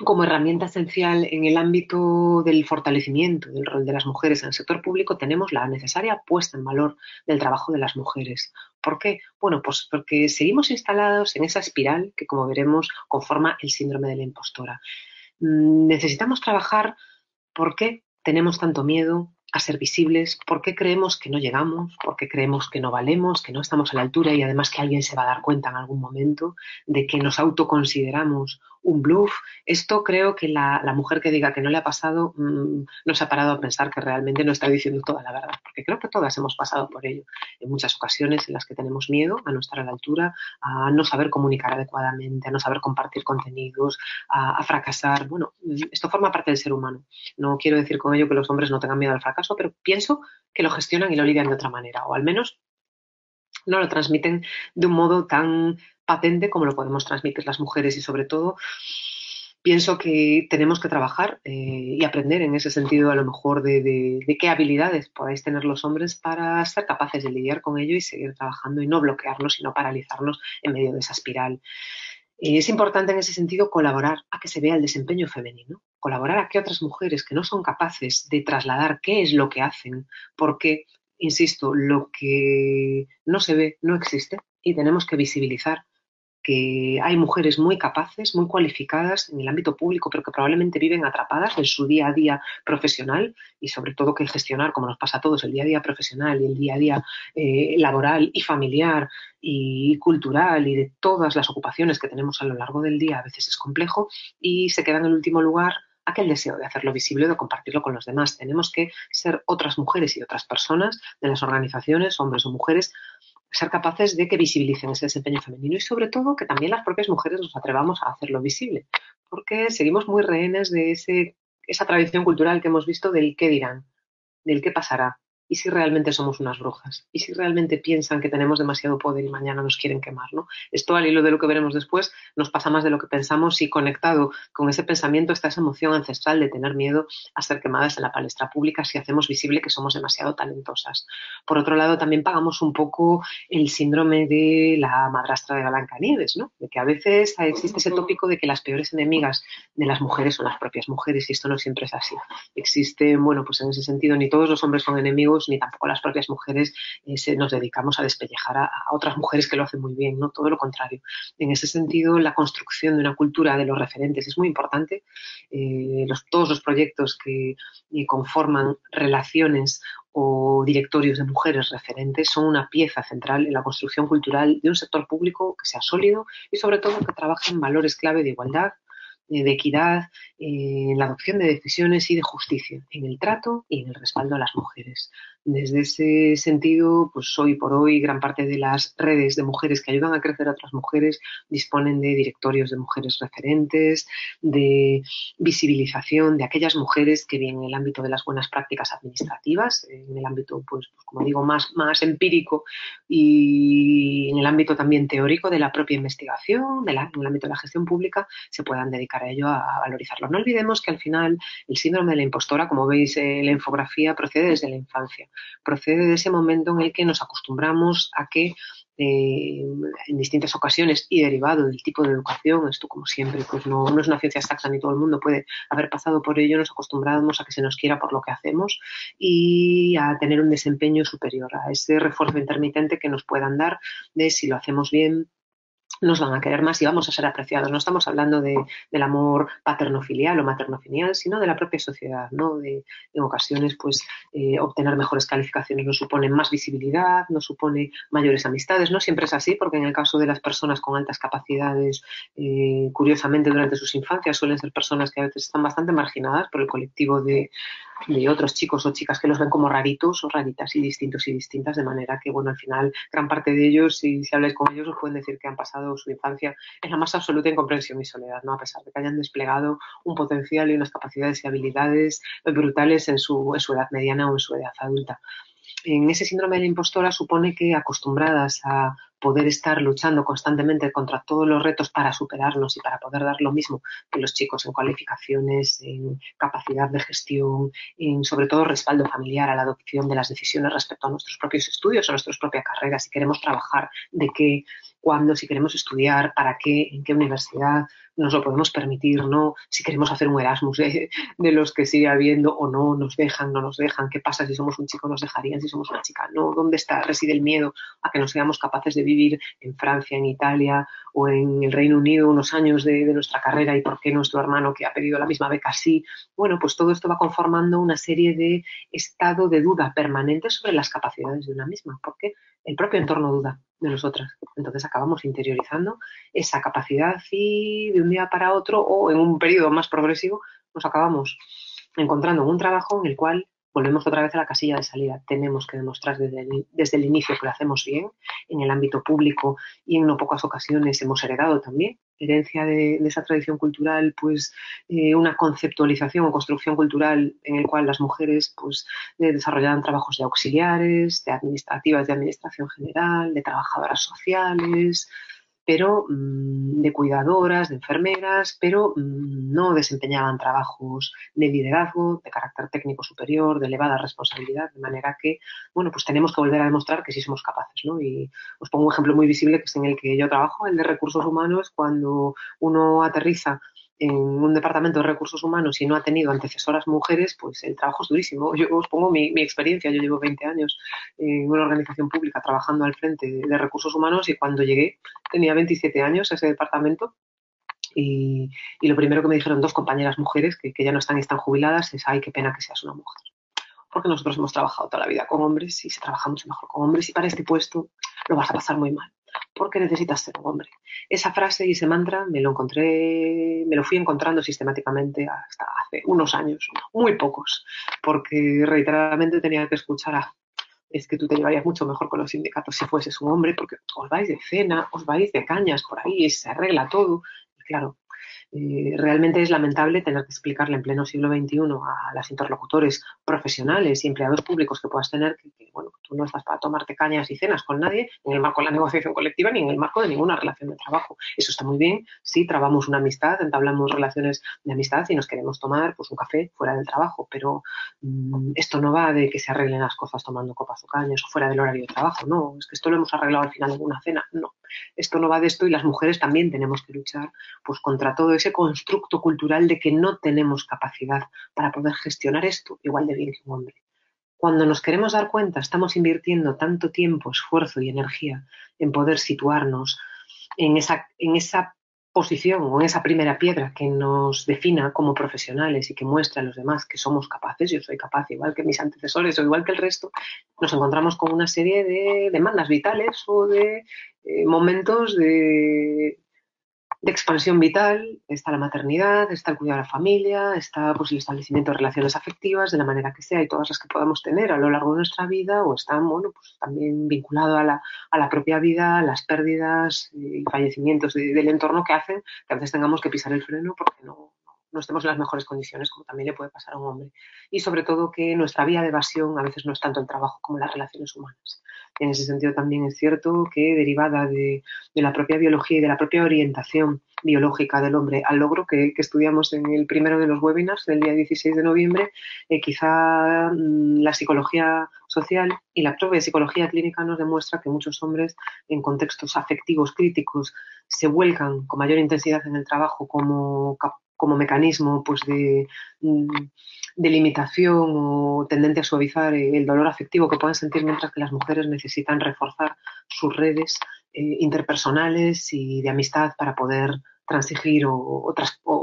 como herramienta esencial en el ámbito del fortalecimiento del rol de las mujeres en el sector público, tenemos la necesaria puesta en valor del trabajo de las mujeres. ¿Por qué? Bueno, pues porque seguimos instalados en esa espiral que, como veremos, conforma el síndrome de la impostora. Mm, necesitamos trabajar por qué tenemos tanto miedo a ser visibles, por qué creemos que no llegamos, por qué creemos que no valemos, que no estamos a la altura y además que alguien se va a dar cuenta en algún momento de que nos autoconsideramos un bluff. Esto creo que la, mujer que diga que no le ha pasado mm, no se ha parado a pensar que realmente no está diciendo toda la verdad, porque creo que todas hemos pasado por ello en muchas ocasiones en las que tenemos miedo a no estar a la altura, a no saber comunicar adecuadamente, a no saber compartir contenidos, a, a fracasar. Bueno, esto forma parte del ser humano. No quiero decir con ello que los hombres no tengan miedo al fracaso, pero pienso que lo gestionan y lo lidian de otra manera, o al menos no lo transmiten de un modo tan patente como lo podemos transmitir las mujeres y sobre todo pienso que tenemos que trabajar eh, y aprender en ese sentido a lo mejor de, qué habilidades podáis tener los hombres para ser capaces de lidiar con ello y seguir trabajando y no bloquearnos y no paralizarnos en medio de esa espiral. es importante en ese sentido colaborar a que se vea el desempeño femenino, colaborar a que otras mujeres que no son capaces de trasladar qué es lo que hacen, porque insisto, lo que no se ve no existe y tenemos que visibilizar que hay mujeres muy capaces, muy cualificadas en el ámbito público, pero que probablemente viven atrapadas en su día a día profesional y sobre todo que gestionar, como nos pasa a todos, el día a día profesional y el día a día eh, laboral y familiar y cultural y de todas las ocupaciones que tenemos a lo largo del día a veces es complejo y se queda en el último lugar aquel deseo de hacerlo visible, de compartirlo con los demás. Tenemos que ser otras mujeres y otras personas de las organizaciones, hombres o mujeres, ser capaces de que visibilicen ese desempeño femenino y sobre todo que también las propias mujeres nos atrevamos a hacerlo visible, porque seguimos muy rehenes de ese, esa tradición cultural que hemos visto del qué dirán, del qué pasará, ¿Y si realmente somos unas brujas? ¿Y si realmente piensan que tenemos demasiado poder y mañana nos quieren quemar? ¿no? Esto, al hilo de lo que veremos después, nos pasa más de lo que pensamos y conectado con ese pensamiento está esa emoción ancestral de tener miedo a ser quemadas en la palestra pública si hacemos visible que somos demasiado talentosas. Por otro lado, también pagamos un poco el síndrome de la madrastra de Blancanieves, ¿no? de que a veces existe ese tópico de que las peores enemigas de las mujeres son las propias mujeres y esto no siempre es así. Existe, bueno, pues en ese sentido, ni todos los hombres son enemigos ni tampoco las propias mujeres eh, nos dedicamos a despellejar a, otras mujeres que lo hacen muy bien, ¿no? Todo lo contrario. En ese sentido, la construcción de una cultura de los referentes es muy importante. Eh, todos los proyectos que conforman relaciones o directorios de mujeres referentes son una pieza central en la construcción cultural de un sector público que sea sólido y sobre todo que trabaje en valores clave de igualdad, eh, de equidad, eh, en la adopción de decisiones y de justicia, en el trato y en el respaldo a las mujeres. Desde ese sentido, pues hoy por hoy gran parte de las redes de mujeres que ayudan a crecer a otras mujeres disponen de directorios de mujeres referentes, de visibilización de aquellas mujeres que vienen en el ámbito de las buenas prácticas administrativas, en el ámbito, pues, pues como digo, más, más empírico y en el ámbito también teórico de la propia investigación, de en el ámbito de la gestión pública, se puedan dedicar a ello, a, valorizarlo. No olvidemos que al final el síndrome de la impostora, como veis en la infografía, procede desde la infancia, procede de ese momento en el que nos acostumbramos a que eh, en distintas ocasiones y derivado del tipo de educación, esto como siempre, pues no, no, es una ciencia exacta ni todo el mundo puede haber pasado por ello, nos acostumbramos a que se nos quiera por lo que hacemos y a tener un desempeño superior, a ese refuerzo intermitente que nos puedan dar de si lo hacemos bien, nos van a querer más y vamos a ser apreciados. No estamos hablando de, del amor paterno-filial o materno-filial, sino de la propia sociedad, ¿no? De, en ocasiones, pues, eh, obtener mejores calificaciones nos supone más visibilidad, nos supone mayores amistades. No siempre es así, porque en el caso de las personas con altas capacidades, eh, curiosamente, durante sus infancias suelen ser personas que a veces están bastante marginadas por el colectivo de, de otros chicos o chicas que los ven como raritos o raritas y distintos y distintas, de manera que, bueno, al final, gran parte de ellos, si, si habláis con ellos, os pueden decir que han pasado su infancia en la más absoluta incomprensión y soledad, ¿no? A pesar de que hayan desplegado un potencial y unas capacidades y habilidades brutales en su, en su edad mediana o en su edad adulta en ese síndrome de la impostora supone que acostumbradas a poder estar luchando constantemente contra todos los retos para superarlos y para poder dar lo mismo que los chicos en cualificaciones, en capacidad de gestión, en sobre todo respaldo familiar a la adopción de las decisiones respecto a nuestros propios estudios o nuestras propias carreras, si queremos trabajar, de qué, cuándo, si queremos estudiar, para qué, en qué universidad, nos lo podemos permitir, ¿no? Si queremos hacer un Erasmus de, los que sigue habiendo o no, nos dejan, no nos dejan, qué pasa si somos un chico, nos dejarían, si somos una chica, no, ¿dónde está, reside el miedo a que no seamos capaces de vivir en Francia, en Italia o en el Reino Unido unos años de, nuestra carrera y por qué nuestro hermano que ha pedido la misma beca sí? Bueno, pues todo esto va conformando una serie de estado de duda permanente sobre las capacidades de una misma, porque el propio entorno duda de nosotras. Entonces acabamos interiorizando esa capacidad y de un día para otro o en un periodo más progresivo nos acabamos encontrando en un trabajo en el cual volvemos otra vez a la casilla de salida. Tenemos que demostrar desde el, desde el inicio que lo hacemos bien en el ámbito público y en no pocas ocasiones hemos heredado también herencia de, esa tradición cultural, pues eh, una conceptualización o construcción cultural en el cual las mujeres pues eh, desarrollaban trabajos de auxiliares, de administrativas, de administración general, de trabajadoras sociales, pero mm, de cuidadoras, de enfermeras, pero mm, no desempeñaban trabajos de liderazgo, de carácter técnico superior, de elevada responsabilidad, de manera que, bueno, pues tenemos que volver a demostrar que sí somos capaces, ¿no? Y os pongo un ejemplo muy visible que es en el que yo trabajo, el de recursos humanos, cuando uno aterriza en un departamento de recursos humanos y no ha tenido antecesoras mujeres, pues el trabajo es durísimo. Yo os pongo mi, experiencia, yo llevo 20 años en una organización pública trabajando al frente de, recursos humanos y cuando llegué tenía 27 años ese departamento y, lo primero que me dijeron dos compañeras mujeres que, que ya no están y están jubiladas es, ay, qué pena que seas una mujer. Porque nosotros hemos trabajado toda la vida con hombres y se trabaja mucho mejor con hombres y para este puesto lo vas a pasar muy mal porque necesitas ser un hombre. Esa frase y ese mantra me lo encontré, me lo fui encontrando sistemáticamente hasta hace unos años, muy pocos, porque reiteradamente tenía que escuchar a es que tú te llevarías mucho mejor con los sindicatos si fueses un hombre, porque os vais de cena, os vais de cañas por ahí, se arregla todo. Y claro, eh, realmente es lamentable tener que explicarle en pleno siglo XXI a las interlocutores profesionales y empleados públicos que puedas tener que, bueno, tú no estás para tomarte cañas y cenas con nadie en el marco de la negociación colectiva ni en el marco de ninguna relación de trabajo. Eso está muy bien si trabamos una amistad, entablamos relaciones de amistad y nos queremos tomar pues, un café fuera del trabajo, pero mm, esto no va de que se arreglen las cosas tomando copas o cañas o fuera del horario de trabajo, no, es que esto lo hemos arreglado al final de una cena, no. Esto no va de esto y las mujeres también tenemos que luchar pues contra todo ese constructo cultural de que no tenemos capacidad para poder gestionar esto igual de bien que un hombre. Cuando nos queremos dar cuenta, estamos invirtiendo tanto tiempo, esfuerzo y energía en poder situarnos en esa, en esa posición o en esa primera piedra que nos defina como profesionales y que muestra a los demás que somos capaces, yo soy capaz igual que mis antecesores o igual que el resto, nos encontramos con una serie de demandas vitales o de eh, momentos de expansión vital está la maternidad, está el cuidado de la familia, está pues, el establecimiento de relaciones afectivas de la manera que sea y todas las que podamos tener a lo largo de nuestra vida o están bueno, pues, también vinculado a la, a la propia vida, las pérdidas y fallecimientos del entorno que hacen que a veces tengamos que pisar el freno porque no, no estemos en las mejores condiciones, como también le puede pasar a un hombre. Y sobre todo que nuestra vía de evasión a veces no es tanto el trabajo como las relaciones humanas. En ese sentido también es cierto que derivada de, la propia biología y de la propia orientación biológica del hombre al logro que, estudiamos en el primero de los webinars del día 16 de noviembre, eh, quizá mm, la psicología social y la propia psicología clínica nos demuestra que muchos hombres en contextos afectivos críticos se vuelcan con mayor intensidad en el trabajo como como mecanismo pues de, mm, de, limitación o tendente a suavizar el dolor afectivo que pueden sentir mientras que las mujeres necesitan reforzar sus redes eh, interpersonales y de amistad para poder transigir o,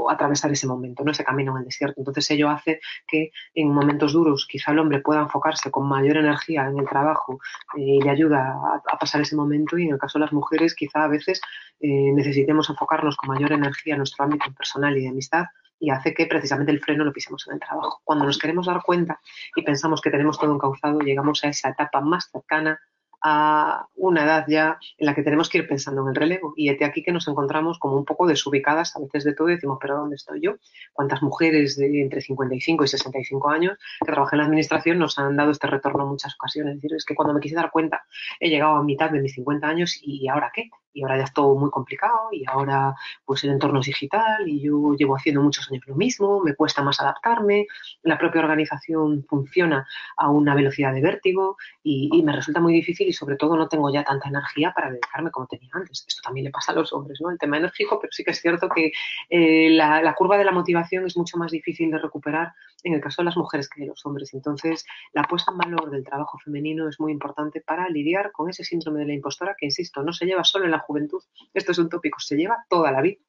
atravesar ese momento, ¿no? ese camino en el desierto. Entonces ello hace que en momentos duros quizá el hombre pueda enfocarse con mayor energía en el trabajo eh, y le ayuda a, pasar ese momento y en el caso de las mujeres quizá a veces eh, necesitemos enfocarnos con mayor energía en nuestro ámbito personal y de amistad y hace que precisamente el freno lo pisemos en el trabajo. Cuando nos queremos dar cuenta y pensamos que tenemos todo encauzado, llegamos a esa etapa más cercana a una edad ya en la que tenemos que ir pensando en el relevo. Y este aquí que nos encontramos como un poco desubicadas a veces de todo y decimos, pero ¿dónde estoy yo? ¿Cuántas mujeres de entre 55 y 65 años que trabajan en la administración nos han dado este retorno en muchas ocasiones? Es decir, es que cuando me quise dar cuenta he llegado a mitad de mis 50 años y ¿ahora qué? Y ahora ya es todo muy complicado y ahora pues el entorno es digital y yo llevo haciendo muchos años lo mismo, me cuesta más adaptarme, la propia organización funciona a una velocidad de vértigo y, me resulta muy difícil y sobre todo no tengo ya tanta energía para dedicarme como tenía antes. Esto también le pasa a los hombres, ¿no? El tema enérgico, pero sí que es cierto que eh, la, la curva de la motivación es mucho más difícil de recuperar en el caso de las mujeres que de los hombres. Entonces, la puesta en valor del trabajo femenino es muy importante para lidiar con ese síndrome de la impostora que, insisto, no se lleva solo en la juventud. Esto es un tópico, se lleva toda la vida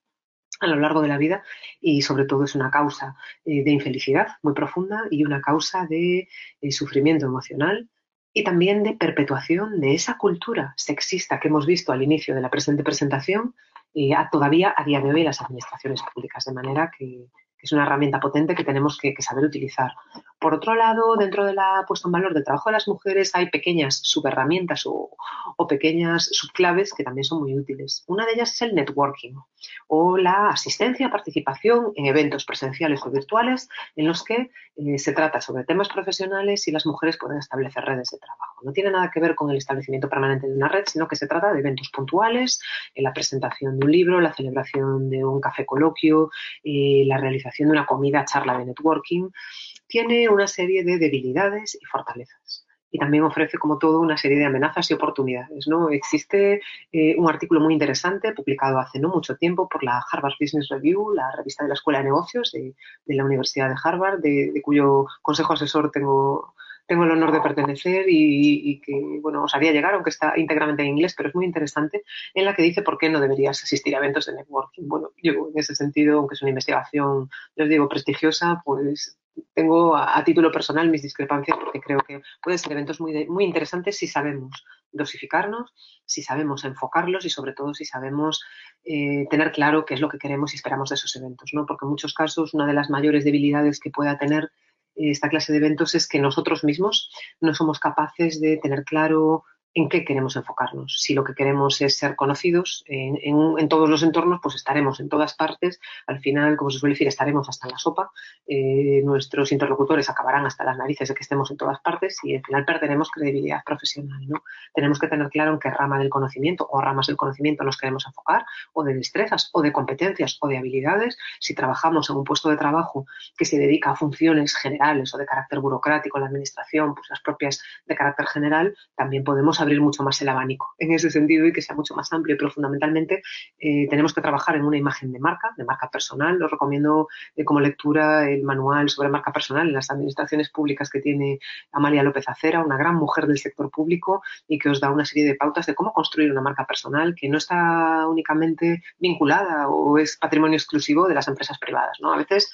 a lo largo de la vida y sobre todo es una causa eh, de infelicidad muy profunda y una causa de eh, sufrimiento emocional y también de perpetuación de esa cultura sexista que hemos visto al inicio de la presente presentación y eh, todavía a día de hoy en las administraciones públicas, de manera que, es una herramienta potente que tenemos que, saber utilizar. Por otro lado, dentro de la puesta en valor del trabajo de las mujeres hay pequeñas subherramientas o, pequeñas subclaves que también son muy útiles. Una de ellas es el networking o la asistencia, participación en eventos presenciales o virtuales en los que eh, se trata sobre temas profesionales y las mujeres pueden establecer redes de trabajo. No tiene nada que ver con el establecimiento permanente de una red, sino que se trata de eventos puntuales, la presentación de un libro, la celebración de un café coloquio, eh, la realización de una comida charla de networking. Tiene una serie de debilidades y fortalezas y también ofrece como todo una serie de amenazas y oportunidades. ¿no? Existe eh, un artículo muy interesante publicado hace no mucho tiempo por la Harvard Business Review, la revista de la Escuela de Negocios de, la Universidad de Harvard, de, cuyo consejo asesor tengo, tengo el honor de pertenecer y, que bueno os haría llegar, aunque está íntegramente en inglés, pero es muy interesante, en la que dice por qué no deberías asistir a eventos de networking. Bueno, yo en ese sentido, aunque es una investigación, les digo, prestigiosa, pues tengo a, título personal mis discrepancias porque creo que pueden ser eventos muy, muy interesantes si sabemos dosificarnos, si sabemos enfocarlos y sobre todo si sabemos eh, tener claro qué es lo que queremos y esperamos de esos eventos, ¿no? Porque en muchos casos una de las mayores debilidades que pueda tener esta clase de eventos es que nosotros mismos no somos capaces de tener claro en qué queremos enfocarnos. Si lo que queremos es ser conocidos en, todos los entornos, pues estaremos en todas partes. Al final, como se suele decir, estaremos hasta la sopa. Eh, nuestros interlocutores acabarán hasta las narices de que estemos en todas partes y al final perderemos credibilidad profesional. Tenemos que tener claro en qué rama del conocimiento o ramas del conocimiento nos queremos enfocar, o de destrezas, o de competencias, o de habilidades. Si trabajamos en un puesto de trabajo que se dedica a funciones generales o de carácter burocrático la administración, pues las propias de carácter general, también podemos abrir mucho más el abanico en ese sentido y que sea mucho más amplio, pero fundamentalmente eh, tenemos que trabajar en una imagen de marca, de marca personal. Os recomiendo eh, como lectura el manual sobre marca personal en las administraciones públicas que tiene Amalia López Acera, una gran mujer del sector público y que os da una serie de pautas de cómo construir una marca personal que no está únicamente vinculada o es patrimonio exclusivo de las empresas privadas. ¿no? A veces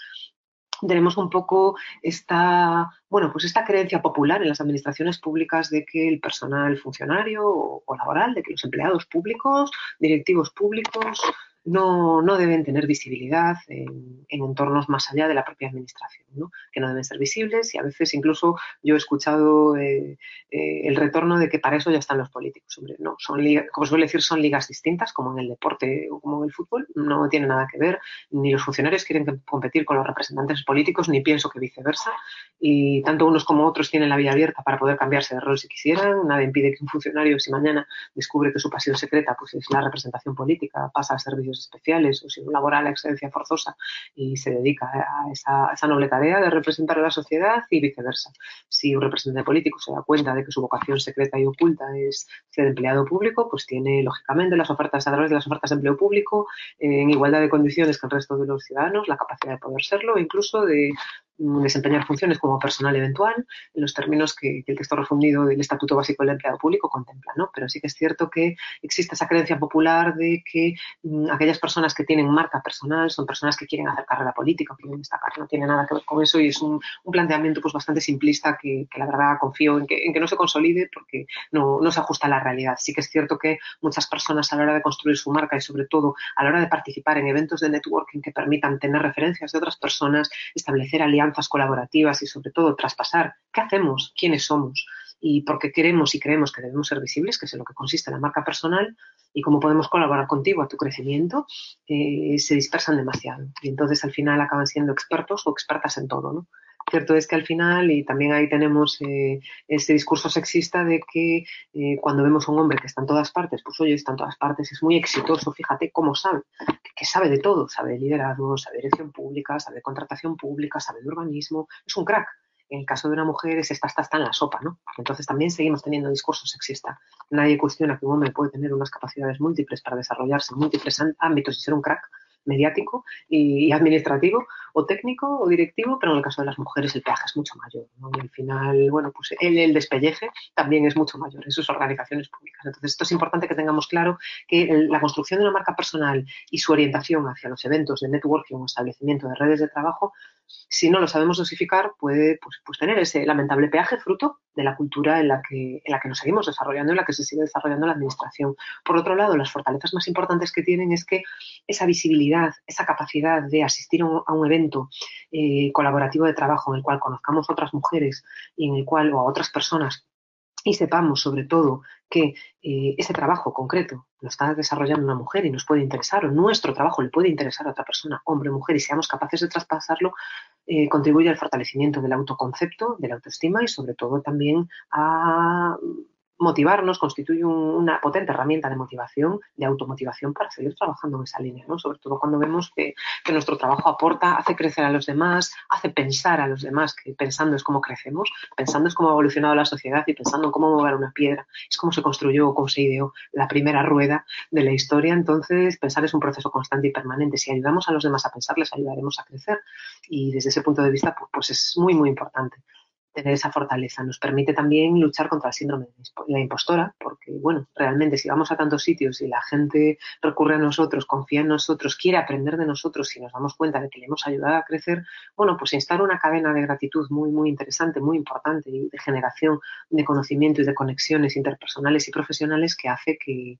tenemos un poco esta, bueno, pues esta creencia popular en las administraciones públicas de que el personal funcionario o laboral, de que los empleados públicos, directivos públicos, no, no deben tener visibilidad en, entornos más allá de la propia administración, ¿no? que no deben ser visibles y a veces incluso yo he escuchado eh, eh, el retorno de que para eso ya están los políticos. Hombre, no, son como suele decir, son ligas distintas, como en el deporte o como en el fútbol, no tiene nada que ver, ni los funcionarios quieren competir con los representantes políticos, ni pienso que viceversa, y tanto unos como otros tienen la vía abierta para poder cambiarse de rol si quisieran, nada impide que un funcionario, si mañana descubre que su pasión secreta pues es la representación política, pasa a servicio especiales o si labora la excedencia forzosa y se dedica a esa, noble tarea de representar a la sociedad y viceversa. Si un representante político se da cuenta de que su vocación secreta y oculta es ser empleado público, pues tiene lógicamente las ofertas a través de las ofertas de empleo público en igualdad de condiciones que el resto de los ciudadanos, la capacidad de poder serlo e incluso de desempeñar funciones como personal eventual en los términos que, el texto refundido del Estatuto Básico del Empleado Público contempla. ¿no? Pero sí que es cierto que existe esa creencia popular de que mm, aquellas personas que tienen marca personal son personas que quieren hacer carrera política, quieren destacar. No tiene nada que ver con eso y es un, planteamiento pues, bastante simplista que, la verdad confío en que, en que, no se consolide porque no, no se ajusta a la realidad. Sí que es cierto que muchas personas a la hora de construir su marca y sobre todo a la hora de participar en eventos de networking que permitan tener referencias de otras personas, establecer alianzas colaborativas y sobre todo traspasar qué hacemos, quiénes somos y por qué queremos y creemos que debemos ser visibles, que es en lo que consiste la marca personal, y cómo podemos colaborar contigo a tu crecimiento, eh, se dispersan demasiado. Y entonces al final acaban siendo expertos o expertas en todo, ¿no? Cierto es que al final, y también ahí tenemos eh, ese discurso sexista de que eh, cuando vemos a un hombre que está en todas partes, pues oye, está en todas partes, es muy exitoso, fíjate cómo sabe, que sabe de todo, sabe de liderazgo, sabe de dirección pública, sabe de contratación pública, sabe de urbanismo, es un crack. En el caso de una mujer es esta, está en la sopa, ¿no? Entonces también seguimos teniendo discurso sexista. Nadie cuestiona que un hombre puede tener unas capacidades múltiples para desarrollarse en múltiples ámbitos y ser un crack, mediático y, administrativo o técnico o directivo, pero en el caso de las mujeres el peaje es mucho mayor. Y al final, bueno, pues el, el, despelleje también es mucho mayor en sus organizaciones públicas. Entonces, esto es importante que tengamos claro que la construcción de una marca personal y su orientación hacia los eventos de networking o establecimiento de redes de trabajo si no lo sabemos dosificar, puede pues, pues, tener ese lamentable peaje fruto de la cultura en la, que, en la que nos seguimos desarrollando, en la que se sigue desarrollando la administración. Por otro lado, las fortalezas más importantes que tienen es que esa visibilidad, esa capacidad de asistir a un evento eh, colaborativo de trabajo en el cual conozcamos otras mujeres y en el cual, o a otras personas y sepamos sobre todo que eh, ese trabajo concreto lo está desarrollando una mujer y nos puede interesar, o nuestro trabajo le puede interesar a otra persona, hombre o mujer, y seamos capaces de traspasarlo, eh, contribuye al fortalecimiento del autoconcepto, de la autoestima y sobre todo también a motivarnos constituye una potente herramienta de motivación, de automotivación para seguir trabajando en esa línea, ¿no? Sobre todo cuando vemos que, nuestro trabajo aporta, hace crecer a los demás, hace pensar a los demás, que pensando es cómo crecemos, pensando es cómo ha evolucionado la sociedad y pensando en cómo mover una piedra, es cómo se construyó o cómo se ideó la primera rueda de la historia. Entonces, pensar es un proceso constante y permanente. Si ayudamos a los demás a pensar, les ayudaremos a crecer. Y desde ese punto de vista, pues, pues es muy, muy importante tener esa fortaleza. Nos permite también luchar contra el síndrome de la impostora, porque, bueno, realmente si vamos a tantos sitios y la gente recurre a nosotros, confía en nosotros, quiere aprender de nosotros y nos damos cuenta de que le hemos ayudado a crecer, bueno, pues instala una cadena de gratitud muy, muy interesante, muy importante de generación de conocimiento y de conexiones interpersonales y profesionales que hace que,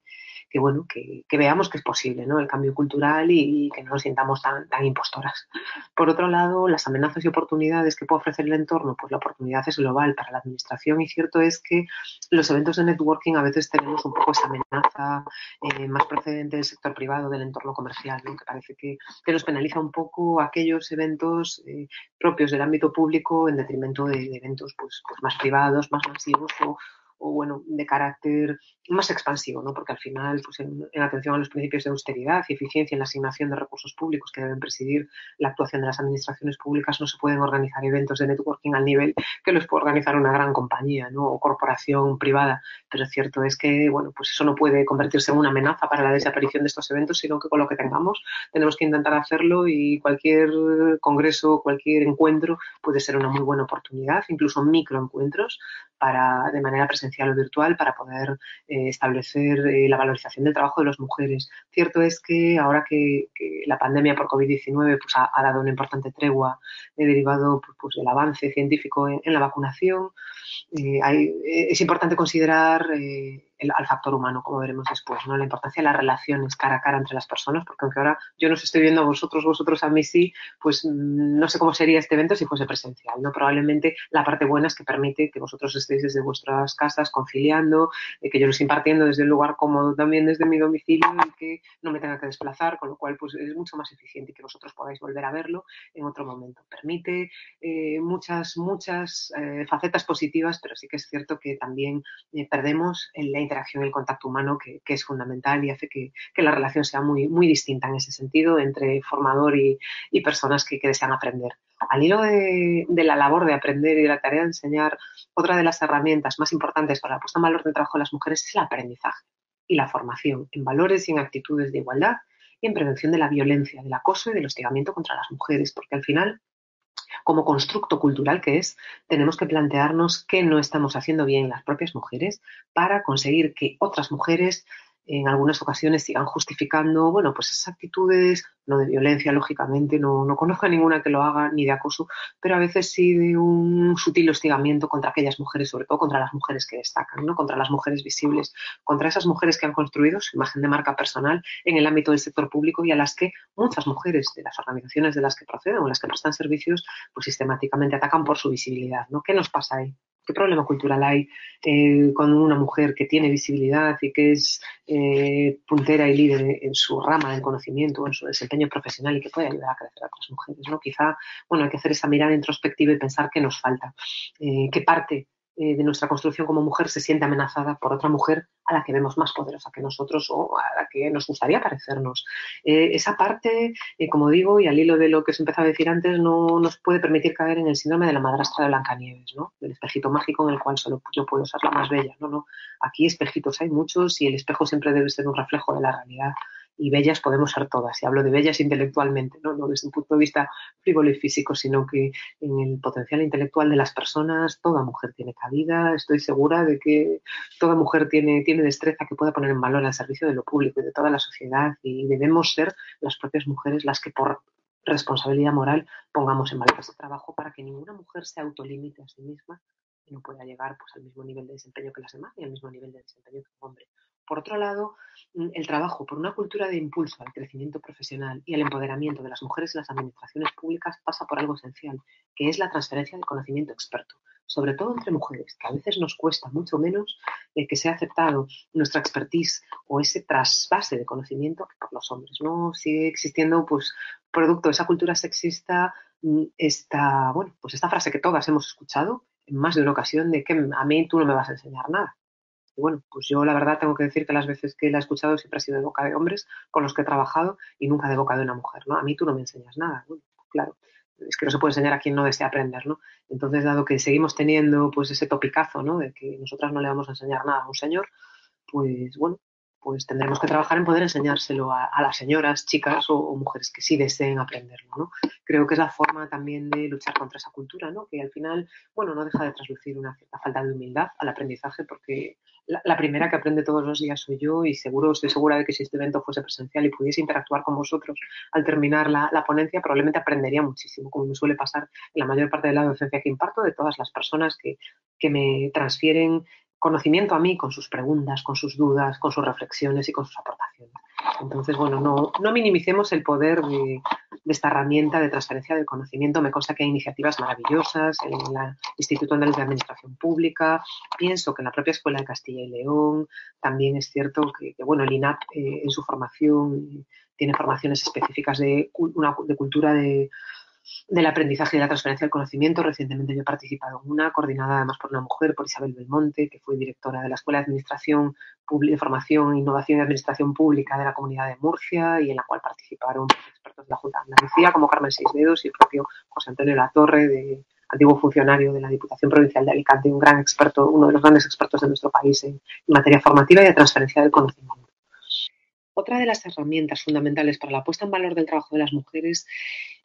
que bueno, que, veamos que es posible, ¿no? El cambio cultural y, que no nos sintamos tan, impostoras. Por otro lado, las amenazas y oportunidades que puede ofrecer el entorno, pues la oportunidad es global para la administración y cierto es que los eventos de networking a veces tenemos un poco esa amenaza eh, más procedente del sector privado, del entorno comercial, ¿no? que parece que, que, nos penaliza un poco aquellos eventos eh, propios del ámbito público en detrimento de, eventos pues, pues más privados, más masivos o, o bueno, de carácter más expansivo, ¿no? porque al final, pues en, atención a los principios de austeridad y eficiencia en la asignación de recursos públicos que deben presidir la actuación de las administraciones públicas, no se pueden organizar eventos de networking al nivel que los puede organizar una gran compañía ¿no? o corporación privada. Pero cierto es que bueno, pues eso no puede convertirse en una amenaza para la desaparición de estos eventos, sino que con lo que tengamos tenemos que intentar hacerlo y cualquier congreso, cualquier encuentro puede ser una muy buena oportunidad, incluso microencuentros para, de manera presencial o virtual para poder eh, establecer eh, la valorización del trabajo de las mujeres. Cierto es que ahora que, la pandemia por COVID-19 pues, ha, dado una importante tregua eh, derivado pues, pues, del avance científico en, la vacunación, es importante considerar al factor humano, como veremos después, ¿no? La importancia de las relaciones cara a cara entre las personas, porque aunque ahora yo no os estoy viendo a vosotros, vosotros a mí sí, pues mm, no sé cómo sería este evento si fuese presencial, ¿no? Probablemente la parte buena es que permite que vosotros estéis desde vuestras casas conciliando, eh, que yo lo impartiendo desde el lugar cómodo también desde mi domicilio y que no me tenga que desplazar, con lo cual pues es mucho más eficiente y que vosotros podáis volver a verlo en otro momento. Permite eh, muchas, muchas eh, facetas positivas, pero sí que es cierto que también perdemos en la interacción y el contacto humano que, es fundamental y hace que, la relación sea muy, muy distinta en ese sentido entre formador y, personas que, desean aprender. Al hilo de, la labor de aprender y de la tarea de enseñar, otra de las herramientas más importantes para la puesta en valor del trabajo de las mujeres es el aprendizaje y la formación en valores y en actitudes de igualdad y en prevención de la violencia, del acoso y del hostigamiento contra las mujeres, porque al final como constructo cultural que es, tenemos que plantearnos qué no estamos haciendo bien las propias mujeres para conseguir que otras mujeres en algunas ocasiones sigan justificando, bueno, pues esas actitudes, no de violencia, lógicamente, no, no conozco a ninguna que lo haga, ni de acoso, pero a veces sí de un sutil hostigamiento contra aquellas mujeres, sobre todo contra las mujeres que destacan, ¿no? contra las mujeres visibles, contra esas mujeres que han construido su imagen de marca personal en el ámbito del sector público y a las que muchas mujeres de las organizaciones de las que proceden o las que prestan servicios, pues sistemáticamente atacan por su visibilidad. ¿no? ¿Qué nos pasa ahí? ¿Qué problema cultural hay eh, con una mujer que tiene visibilidad y que es eh, puntera y líder en su rama del conocimiento, en su desempeño profesional y que puede ayudar a crecer a otras mujeres? ¿no? Quizá bueno, hay que hacer esa mirada introspectiva y pensar qué nos falta, eh, qué parte eh, de nuestra construcción como mujer se siente amenazada por otra mujer a la que vemos más poderosa que nosotros o a la que nos gustaría parecernos. Eh, esa parte, eh, como digo, y al hilo de lo que os empezaba a decir antes, no nos puede permitir caer en el síndrome de la madrastra de Blancanieves, ¿no? del espejito mágico en el cual solo yo puedo ser la más bella. No, no. Aquí espejitos hay muchos y el espejo siempre debe ser un reflejo de la realidad y bellas podemos ser todas. Y hablo de bellas intelectualmente, ¿no? desde un punto de vista frívolo y físico, sino que en el potencial intelectual de las personas toda mujer tiene cabida. Estoy segura de que toda mujer tiene, tiene destreza que pueda poner en valor al servicio de lo público y de toda la sociedad y debemos ser las propias mujeres las que por responsabilidad moral pongamos en valor ese trabajo para que ninguna mujer se autolimite a sí misma y no pueda llegar pues, al mismo nivel de desempeño que las demás y al mismo nivel de desempeño que un hombre. Por otro lado, mm, el trabajo por una cultura de impulso al crecimiento profesional y al empoderamiento de las mujeres en las administraciones públicas pasa por algo esencial, que es la transferencia del conocimiento experto, sobre todo entre mujeres, que a veces nos cuesta mucho menos eh, que sea aceptado nuestra expertise o ese trasvase de conocimiento que por los hombres. No sigue existiendo, pues, producto de esa cultura sexista, mm, esta, bueno, pues esta frase que todas hemos escuchado en más de una ocasión de que a mí tú no me vas a enseñar nada bueno, pues yo la verdad tengo que decir que las veces que la he escuchado siempre ha sido de boca de hombres con los que he trabajado y nunca de boca de una mujer, ¿no? A mí tú no me enseñas nada, claro, es que no se puede enseñar a quien no desea aprender, ¿no? Entonces, dado que seguimos teniendo pues ese topicazo, ¿no? De que nosotras no le vamos a enseñar nada a un señor, pues bueno, pues tendremos que trabajar en poder enseñárselo a, las señoras, chicas o, mujeres que sí deseen aprenderlo, ¿no? Creo que es la forma también de luchar contra esa cultura, ¿no? Que al final, bueno, no deja de traslucir una cierta falta de humildad al aprendizaje porque la, primera que aprende todos los días soy yo y seguro, estoy segura de que si este evento fuese presencial y pudiese interactuar con vosotros al terminar la, ponencia, probablemente aprendería muchísimo, como me suele pasar en la mayor parte de la docencia que imparto, de todas las personas que, que me transfieren conocimiento a mí con sus preguntas, con sus dudas, con sus reflexiones y con sus aportaciones. Entonces, bueno, no, no minimicemos el poder de, esta herramienta de transferencia del conocimiento. Me consta que hay iniciativas maravillosas en el Instituto Andaluz de Administración Pública. Pienso que en la propia Escuela de Castilla y León también es cierto que, bueno, el INAP eh, en su formación tiene formaciones específicas de, una, de cultura de del aprendizaje y de la transferencia del conocimiento. Recientemente yo he participado en una, coordinada además por una mujer, por Isabel Belmonte, que fue directora de la Escuela de Administración, de Formación, Innovación y Administración Pública de la Comunidad de Murcia y en la cual participaron expertos de la Junta de Andalucía, como Carmen Seisdedos y el propio José Antonio Latorre, de, antiguo funcionario de la Diputación Provincial de Alicante, un gran experto, uno de los grandes expertos de nuestro país en materia formativa y de transferencia del conocimiento. Otra de las herramientas fundamentales para la puesta en valor del trabajo de las mujeres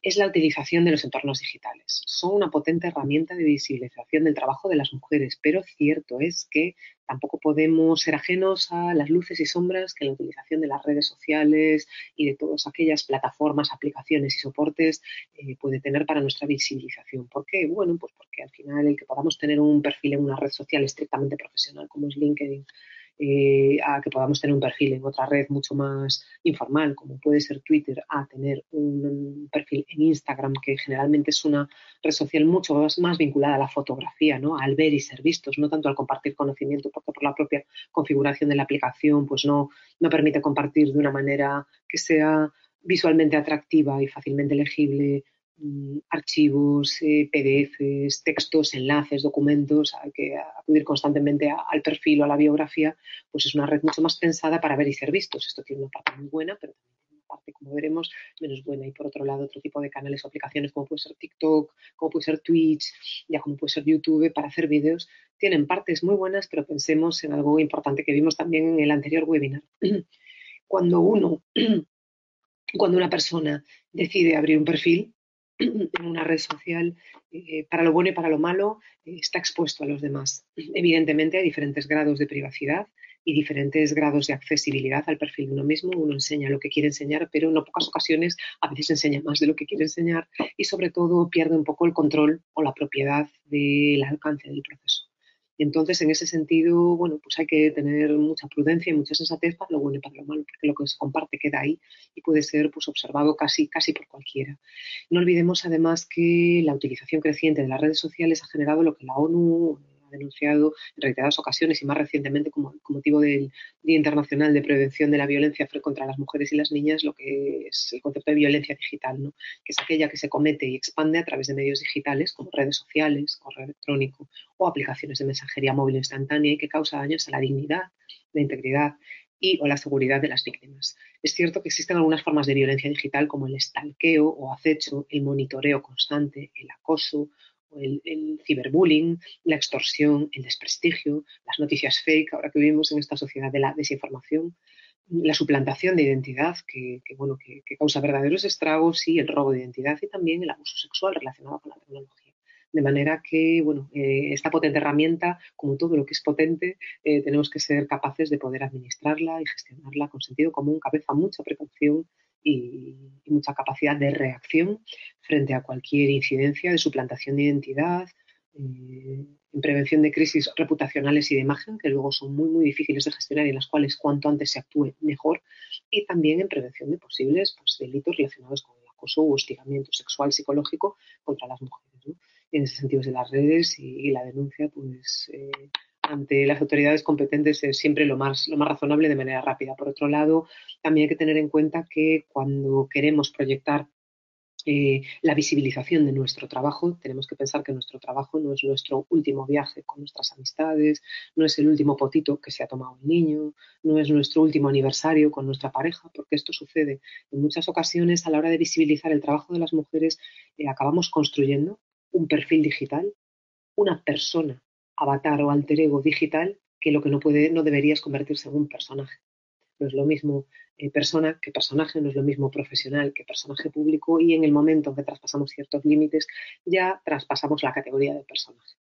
es la utilización de los entornos digitales. Son una potente herramienta de visibilización del trabajo de las mujeres, pero cierto es que tampoco podemos ser ajenos a las luces y sombras que la utilización de las redes sociales y de todas aquellas plataformas, aplicaciones y soportes eh, puede tener para nuestra visibilización. ¿Por qué? Bueno, pues porque al final el que podamos tener un perfil en una red social estrictamente profesional como es LinkedIn eh, a que podamos tener un perfil en otra red mucho más informal, como puede ser Twitter, a tener un perfil en Instagram, que generalmente es una red social mucho más, vinculada a la fotografía, ¿no? al ver y ser vistos, no tanto al compartir conocimiento, porque por la propia configuración de la aplicación pues no, no permite compartir de una manera que sea visualmente atractiva y fácilmente legible archivos, eh, PDFs, textos, enlaces, documentos, hay que acudir constantemente al perfil o a la biografía, pues es una red mucho más pensada para ver y ser vistos. Esto tiene una parte muy buena, pero también tiene una parte, como veremos, menos buena. Y por otro lado, otro tipo de canales o aplicaciones como puede ser TikTok, como puede ser Twitch, ya como puede ser YouTube para hacer vídeos, tienen partes muy buenas, pero pensemos en algo importante que vimos también en el anterior webinar. Cuando uno, cuando una persona decide abrir un perfil, en una red social, eh, para lo bueno y para lo malo, eh, está expuesto a los demás. Evidentemente hay diferentes grados de privacidad y diferentes grados de accesibilidad al perfil de uno mismo. Uno enseña lo que quiere enseñar, pero en pocas ocasiones a veces enseña más de lo que quiere enseñar y sobre todo pierde un poco el control o la propiedad del alcance del proceso. Entonces, en ese sentido, bueno, pues hay que tener mucha prudencia y mucha sensatez para lo bueno y para lo malo, porque lo que se comparte queda ahí y puede ser pues, observado casi, casi por cualquiera. No olvidemos además que la utilización creciente de las redes sociales ha generado lo que la ONU denunciado en reiteradas ocasiones y más recientemente como, motivo del Día Internacional de Prevención de la Violencia contra las Mujeres y las Niñas, lo que es el concepto de violencia digital, ¿no? que es aquella que se comete y expande a través de medios digitales como redes sociales, correo electrónico o aplicaciones de mensajería móvil instantánea y que causa daños a la dignidad, la integridad y o la seguridad de las víctimas. Es cierto que existen algunas formas de violencia digital como el estalqueo o acecho, el monitoreo constante, el acoso el, ciberbullying, la extorsión, el desprestigio, las noticias fake, ahora que vivimos en esta sociedad de la desinformación, la suplantación de identidad que, bueno, que, causa verdaderos estragos y el robo de identidad y también el abuso sexual relacionado con la tecnología. De manera que, bueno, eh, esta potente herramienta, como todo lo que es potente, eh, tenemos que ser capaces de poder administrarla y gestionarla con sentido común, cabeza, mucha precaución y, mucha capacidad de reacción frente a cualquier incidencia de suplantación de identidad, eh, en prevención de crisis reputacionales y de imagen, que luego son muy, muy difíciles de gestionar y en las cuales cuanto antes se actúe mejor, y también en prevención de posibles pues, delitos relacionados con el acoso o hostigamiento sexual psicológico contra las mujeres. ¿no? en ese sentido, de las redes y, la denuncia, pues eh, ante las autoridades competentes es siempre lo más, lo más razonable de manera rápida. Por otro lado, también hay que tener en cuenta que cuando queremos proyectar eh, la visibilización de nuestro trabajo, tenemos que pensar que nuestro trabajo no es nuestro último viaje con nuestras amistades, no es el último potito que se ha tomado el niño, no es nuestro último aniversario con nuestra pareja, porque esto sucede en muchas ocasiones a la hora de visibilizar el trabajo de las mujeres, eh, acabamos construyendo un perfil digital, una persona avatar o alter ego digital que lo que no puede, no debería es convertirse en un personaje. No es lo mismo eh, persona que personaje, no es lo mismo profesional que personaje público y en el momento en que traspasamos ciertos límites ya traspasamos la categoría de personaje.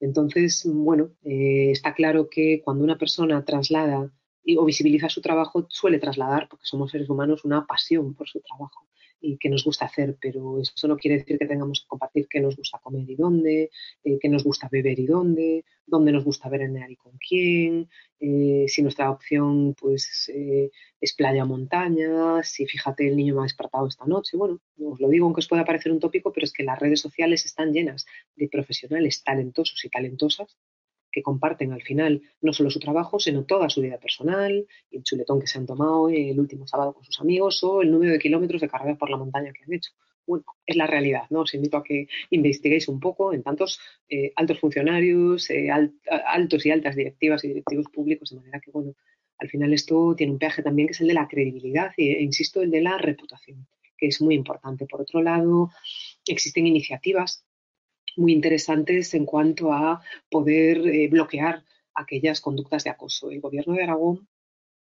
Entonces, bueno, eh, está claro que cuando una persona traslada o visibiliza su trabajo, suele trasladar, porque somos seres humanos, una pasión por su trabajo y que nos gusta hacer, pero eso no quiere decir que tengamos que compartir qué nos gusta comer y dónde, eh, qué nos gusta beber y dónde, dónde nos gusta ver en y con quién, eh, si nuestra opción pues eh, es playa o montaña, si fíjate el niño me ha despertado esta noche. Bueno, os lo digo aunque os pueda parecer un tópico, pero es que las redes sociales están llenas de profesionales talentosos y talentosas que comparten al final no solo su trabajo, sino toda su vida personal, el chuletón que se han tomado el último sábado con sus amigos o el número de kilómetros de carrera por la montaña que han hecho. bueno, es la realidad, ¿no? Os invito a que investiguéis un poco en tantos eh, altos funcionarios, eh, altos y altas directivas y directivos públicos, de manera que, bueno, al final esto tiene un peaje también que es el de la credibilidad e, insisto, el de la reputación, que es muy importante. Por otro lado, existen iniciativas muy interesantes en cuanto a poder eh, bloquear aquellas conductas de acoso. El Gobierno de Aragón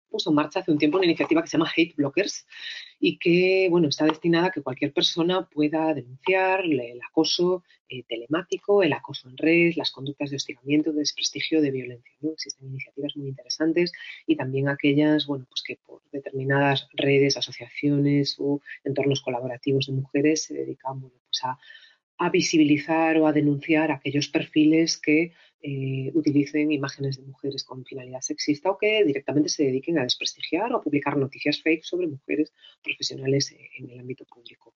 puso en marcha hace un tiempo una iniciativa que se llama Hate Blockers y que bueno, está destinada a que cualquier persona pueda denunciar el acoso eh, telemático, el acoso en red, las conductas de hostigamiento, de desprestigio, de violencia. ¿no? Existen iniciativas muy interesantes y también aquellas bueno, pues que por determinadas redes, asociaciones o entornos colaborativos de mujeres se dedican pues a a visibilizar o a denunciar aquellos perfiles que eh, utilicen imágenes de mujeres con finalidad sexista o que directamente se dediquen a desprestigiar o a publicar noticias fake sobre mujeres profesionales en el ámbito público.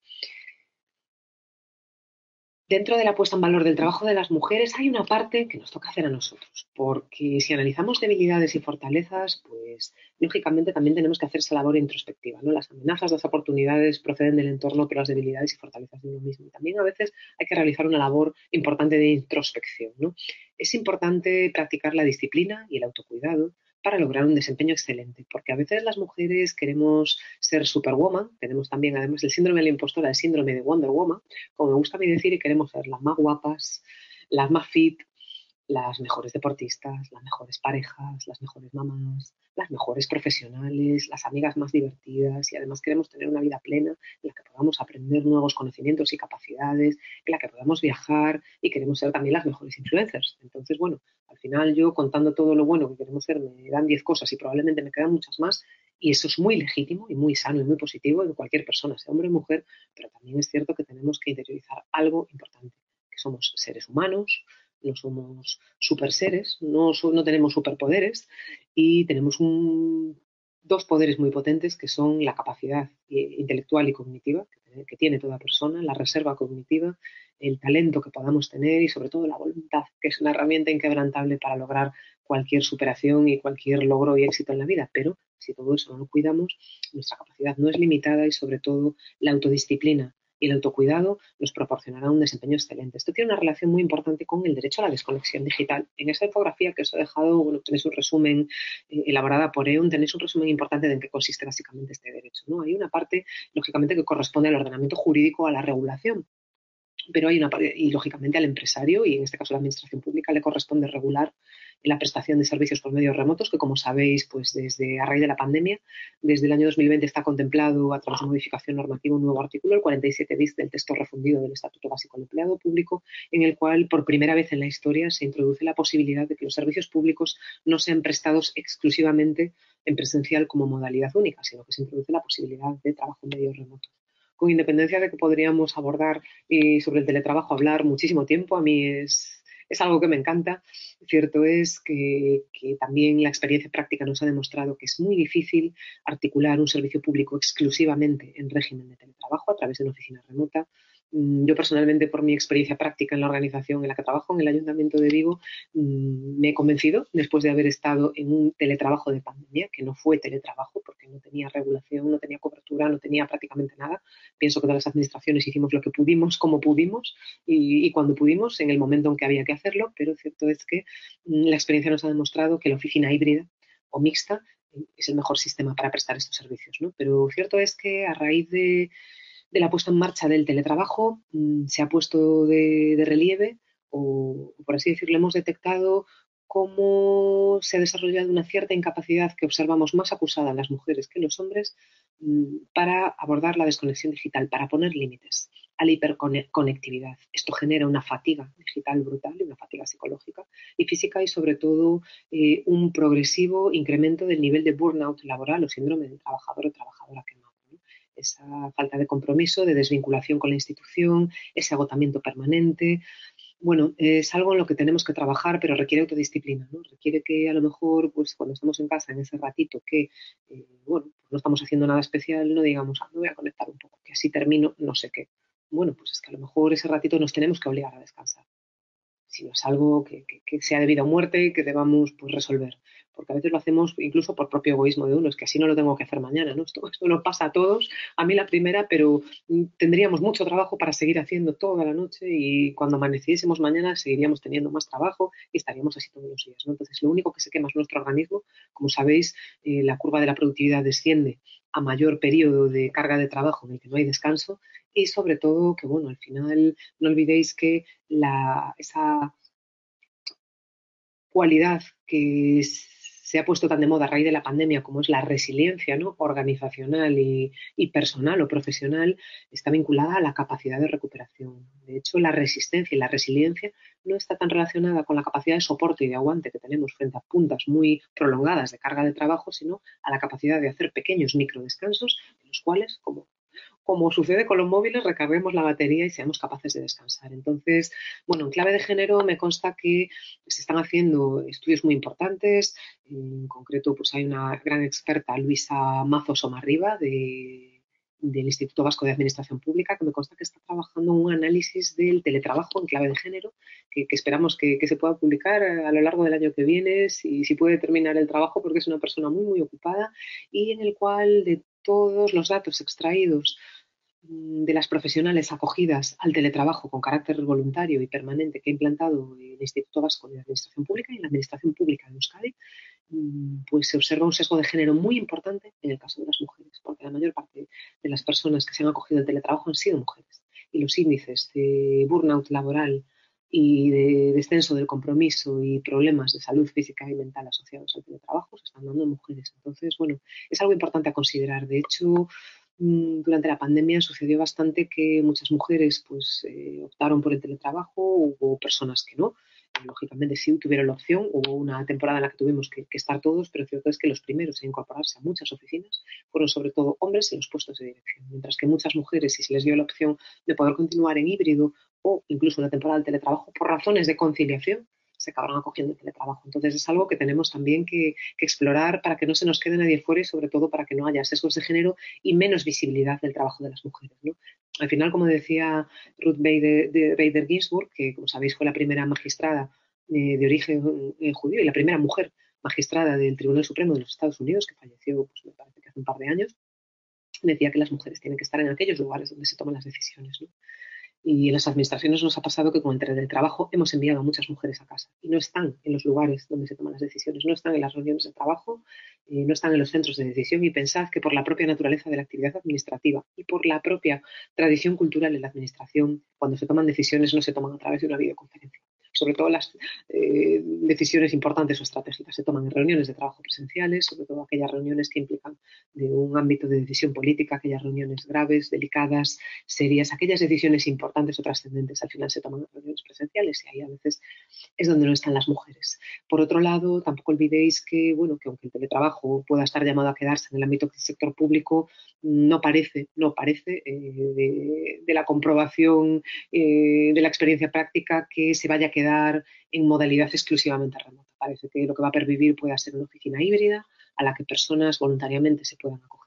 Dentro de la puesta en valor del trabajo de las mujeres hay una parte que nos toca hacer a nosotros, porque si analizamos debilidades y fortalezas, pues lógicamente también tenemos que hacer esa labor introspectiva, ¿no? Las amenazas, las oportunidades proceden del entorno, pero las debilidades y fortalezas de uno mismo. Y también a veces hay que realizar una labor importante de introspección, ¿no? Es importante practicar la disciplina y el autocuidado, para lograr un desempeño excelente, porque a veces las mujeres queremos ser superwoman, tenemos también además el síndrome de la impostora, el síndrome de Wonder Woman, como me gusta a mí decir, y queremos ser las más guapas, las más fit, las mejores deportistas, las mejores parejas, las mejores mamás, las mejores profesionales, las amigas más divertidas y además queremos tener una vida plena en la que podamos aprender nuevos conocimientos y capacidades, en la que podamos viajar y queremos ser también las mejores influencers. Entonces, bueno, al final yo contando todo lo bueno que queremos ser me dan 10 cosas y probablemente me quedan muchas más y eso es muy legítimo y muy sano y muy positivo en cualquier persona, sea hombre o mujer, pero también es cierto que tenemos que interiorizar algo importante, que somos seres humanos, no somos super seres, no, no tenemos superpoderes y tenemos dos poderes muy potentes que son la capacidad intelectual y cognitiva que tiene toda persona, la reserva cognitiva, el talento que podamos tener y sobre todo la voluntad, que es una herramienta inquebrantable para lograr cualquier superación y cualquier logro y éxito en la vida. Pero si todo eso no lo cuidamos, nuestra capacidad no es limitada y sobre todo la autodisciplina y el autocuidado nos proporcionará un desempeño excelente. Esto tiene una relación muy importante con el derecho a la desconexión digital. En esa infografía que os he dejado, bueno, tenéis un resumen eh, elaborada por EUN, tenéis un resumen importante de en qué consiste básicamente este derecho. ¿no? Hay una parte, lógicamente, que corresponde al ordenamiento jurídico, a la regulación, pero hay una y lógicamente al empresario, y en este caso la administración pública, le corresponde regular la prestación de servicios por medios remotos, que como sabéis, pues desde a raíz de la pandemia, desde el año 2020 está contemplado a través de modificación normativa un nuevo artículo, el 47 bis del texto refundido del Estatuto Básico del Empleado Público, en el cual por primera vez en la historia se introduce la posibilidad de que los servicios públicos no sean prestados exclusivamente en presencial como modalidad única, sino que se introduce la posibilidad de trabajo en medios remotos con independencia de que podríamos abordar y sobre el teletrabajo hablar muchísimo tiempo, a mí es es algo que me encanta. Cierto es que, también la experiencia práctica nos ha demostrado que es muy difícil articular un servicio público exclusivamente en régimen de teletrabajo a través de una oficina remota. Mm, yo personalmente, por mi experiencia práctica en la organización en la que trabajo, en el Ayuntamiento de Vigo, mm, me he convencido, después de haber estado en un teletrabajo de pandemia, que no fue teletrabajo porque no tenía regulación, no tenía cobertura, no tenía prácticamente nada. Pienso que todas las administraciones hicimos lo que pudimos, como pudimos y, cuando pudimos, en el momento en que había que hacerlo, pero cierto es que mm, la experiencia nos ha demostrado que la oficina híbrida o mixta eh, es el mejor sistema para prestar estos servicios. ¿no? Pero cierto es que a raíz de de la puesta en marcha del teletrabajo mm, se ha puesto de, relieve o, por así decirlo, hemos detectado cómo se ha desarrollado una cierta incapacidad que observamos más acusada en las mujeres que en los hombres mm, para abordar la desconexión digital, para poner límites a la hiperconectividad. Esto genera una fatiga digital brutal, una fatiga psicológica y física y sobre todo eh, un progresivo incremento del nivel de burnout laboral o síndrome de trabajador o trabajadora quemado esa falta de compromiso, de desvinculación con la institución, ese agotamiento permanente. Bueno, es algo en lo que tenemos que trabajar, pero requiere autodisciplina, ¿no? Requiere que a lo mejor, pues cuando estamos en casa, en ese ratito que, eh, bueno, pues no estamos haciendo nada especial, no digamos, ah, me voy a conectar un poco, que así termino no sé qué. Bueno, pues es que a lo mejor ese ratito nos tenemos que obligar a descansar. si no es algo que, sea debido a muerte y que debamos pues, resolver porque a veces lo hacemos incluso por propio egoísmo de uno, es que así no lo tengo que hacer mañana, ¿no? Esto, esto nos pasa a todos, a mí la primera, pero tendríamos mucho trabajo para seguir haciendo toda la noche y cuando amaneciésemos mañana seguiríamos teniendo más trabajo y estaríamos así todos los días, ¿no? Entonces, lo único que se quema es nuestro organismo, como sabéis, eh, la curva de la productividad desciende a mayor periodo de carga de trabajo en el que no hay descanso y sobre todo que, bueno, al final no olvidéis que esa cualidad que es se ha puesto tan de moda a raíz de la pandemia como es la resiliencia ¿no? organizacional y, personal o profesional, está vinculada a la capacidad de recuperación. De hecho, la resistencia y la resiliencia no está tan relacionada con la capacidad de soporte y de aguante que tenemos frente a puntas muy prolongadas de carga de trabajo, sino a la capacidad de hacer pequeños microdescansos, de los cuales, como como sucede con los móviles, recarguemos la batería y seamos capaces de descansar. Entonces, bueno, en clave de género me consta que se están haciendo estudios muy importantes. En concreto, pues hay una gran experta, Luisa Mazo Somarriba, del Instituto Vasco de Administración Pública, que me consta que está trabajando un análisis del teletrabajo en clave de género, que, esperamos que, se pueda publicar a lo largo del año que viene, si, si puede terminar el trabajo, porque es una persona muy, muy ocupada, y en el cual de todos los datos extraídos Mm, de las profesionales acogidas al teletrabajo con carácter voluntario y permanente que ha implantado el Instituto Vasco de Administración Pública y la Administración Pública de Euskadi, mm, pues se observa un sesgo de género muy importante en el caso de las mujeres, porque la mayor parte de las personas que se han acogido al teletrabajo han sido mujeres. Y los índices de burnout laboral y de descenso del compromiso y problemas de salud física y mental asociados al teletrabajo se están dando en mujeres. Entonces, bueno, es algo importante a considerar. De hecho, Mm, durante la pandemia sucedió bastante que muchas mujeres pues eh, optaron por el teletrabajo, hubo personas que no. Lógicamente sí tuvieron la opción, hubo una temporada en la que tuvimos que, estar todos, pero cierto es que los primeros en incorporarse a muchas oficinas fueron sobre todo hombres en los puestos de dirección, mientras que muchas mujeres, si se les dio la opción de poder continuar en híbrido o incluso una temporada de teletrabajo por razones de conciliación, se acabaron acogiendo el teletrabajo. Entonces es algo que tenemos también que, explorar para que no se nos quede nadie fuera y sobre todo para que no haya sesgos de género y menos visibilidad del trabajo de las mujeres. Al final, como decía Ruth Bader, Ginsburg, que como sabéis fue la primera magistrada eh, de origen eh, judío y la primera mujer magistrada del Tribunal Supremo de los Estados Unidos, que falleció, pues, me parece que hace un par de años, decía que las mujeres tienen que estar en aquellos lugares donde se toman las decisiones. ¿no? Y en las administraciones nos ha pasado que con el teletrabajo hemos enviado a muchas mujeres a casa y no están en los lugares donde se toman las decisiones, no están en las reuniones de trabajo, eh, no están en los centros de decisión y pensad que por la propia naturaleza de la actividad administrativa y por la propia tradición cultural en la administración, cuando se toman decisiones no se toman a través de una videoconferencia sobre todo las eh, decisiones importantes o estratégicas se toman en reuniones de trabajo presenciales, sobre todo aquellas reuniones que implican de un ámbito de decisión política, aquellas reuniones graves, delicadas, serias, aquellas decisiones importantes o trascendentes al final se toman en reuniones presenciales y ahí a veces es donde no están las mujeres. Por otro lado, tampoco olvidéis que, bueno, que aunque el teletrabajo pueda estar llamado a quedarse en el ámbito del sector público, no parece, no parece eh, de, la comprobación eh, de la experiencia práctica que se vaya a quedar en modalidad exclusivamente remota. Parece que lo que va a pervivir puede ser una oficina híbrida a la que personas voluntariamente se puedan acoger,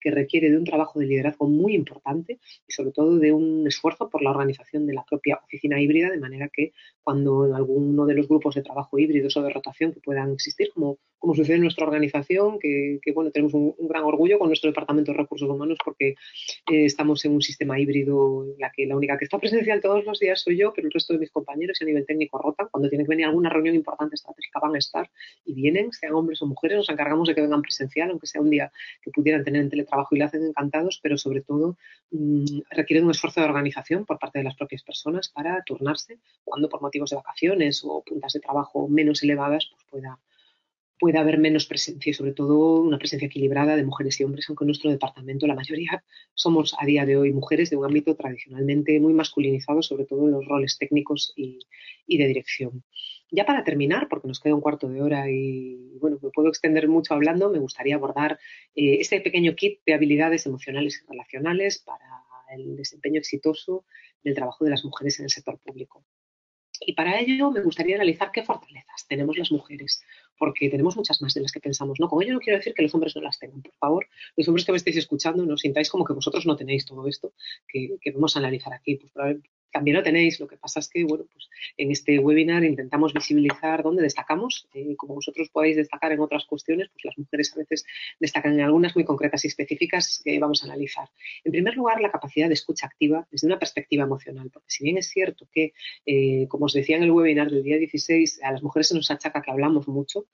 que requiere de un trabajo de liderazgo muy importante y sobre todo de un esfuerzo por la organización de la propia oficina híbrida, de manera que cuando en alguno de los grupos de trabajo híbridos o de rotación que puedan existir, como, como sucede en nuestra organización, que, bueno, tenemos un, gran orgullo con nuestro Departamento de Recursos Humanos porque eh, estamos en un sistema híbrido en la que la única que está presencial todos los días soy yo, pero el resto de mis compañeros a nivel técnico rotan. Cuando tiene que venir alguna reunión importante estratégica van a estar y vienen, sean hombres o mujeres, nos encargamos de que vengan presencial, aunque sea un día que pudieran tener en teletrabajo y lo hacen encantados, pero sobre todo mm, requiere un esfuerzo de organización por parte de las propias personas para turnarse cuando por motivos de vacaciones o puntas de trabajo menos elevadas pues pueda pueda haber menos presencia y sobre todo una presencia equilibrada de mujeres y hombres, aunque en nuestro departamento la mayoría somos a día de hoy mujeres de un ámbito tradicionalmente muy masculinizado, sobre todo en los roles técnicos y, de dirección. Ya para terminar, porque nos queda un cuarto de hora y bueno, me puedo extender mucho hablando, me gustaría abordar eh, este pequeño kit de habilidades emocionales y relacionales para el desempeño exitoso del trabajo de las mujeres en el sector público. Y para ello me gustaría analizar qué fortalezas tenemos las mujeres, porque tenemos muchas más de las que pensamos. No, con ello no quiero decir que los hombres no las tengan, por favor. Los hombres que me estéis escuchando, no sintáis como que vosotros no tenéis todo esto que, vamos a analizar aquí. Pues también lo tenéis. Lo que pasa es que, bueno, pues en este webinar intentamos visibilizar dónde destacamos. Eh, como vosotros podéis destacar en otras cuestiones, pues las mujeres a veces destacan en algunas muy concretas y específicas que vamos a analizar. En primer lugar, la capacidad de escucha activa desde una perspectiva emocional, porque si bien es cierto que, eh, como os decía en el webinar del día 16, a las mujeres se nos achaca que hablamos mucho,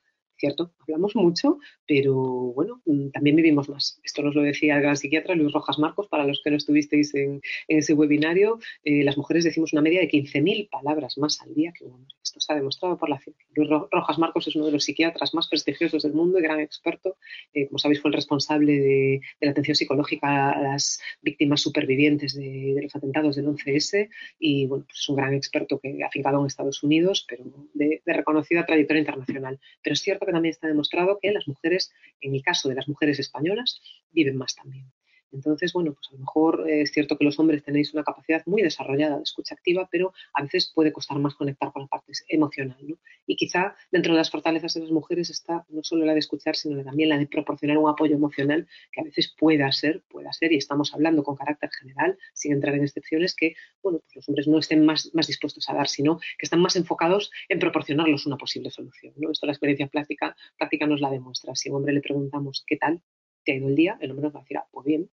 cierto, hablamos mucho, pero bueno, mm, también vivimos más. Esto nos lo decía el gran psiquiatra Luis Rojas Marcos, para los que no estuvisteis en, ese webinario, eh, las mujeres decimos una media de 15.000 palabras más al día que un. Esto está demostrado por la ciencia. Luis Rojas Marcos es uno de los psiquiatras más prestigiosos del mundo y gran experto. Eh, como sabéis, fue el responsable de, la atención psicológica a las víctimas supervivientes de, los atentados del 11S y bueno, pues es un gran experto que ha fincado en Estados Unidos, pero de, de reconocida trayectoria internacional. Pero es cierto que también está demostrado que las mujeres, en el caso de las mujeres españolas, viven más también. Entonces, bueno, pues a lo mejor es cierto que los hombres tenéis una capacidad muy desarrollada de escucha activa, pero a veces puede costar más conectar con la parte emocional, ¿no? Y quizá dentro de las fortalezas de las mujeres está no solo la de escuchar, sino también la de proporcionar un apoyo emocional que a veces pueda ser, pueda ser, y estamos hablando con carácter general, sin entrar en excepciones, que, bueno, pues los hombres no estén más, más dispuestos a dar, sino que están más enfocados en proporcionarlos una posible solución, ¿no? Esto la experiencia práctica, práctica nos la demuestra. Si a un hombre le preguntamos qué tal, te ha ido el día, el hombre nos va a decir, ah, pues bien,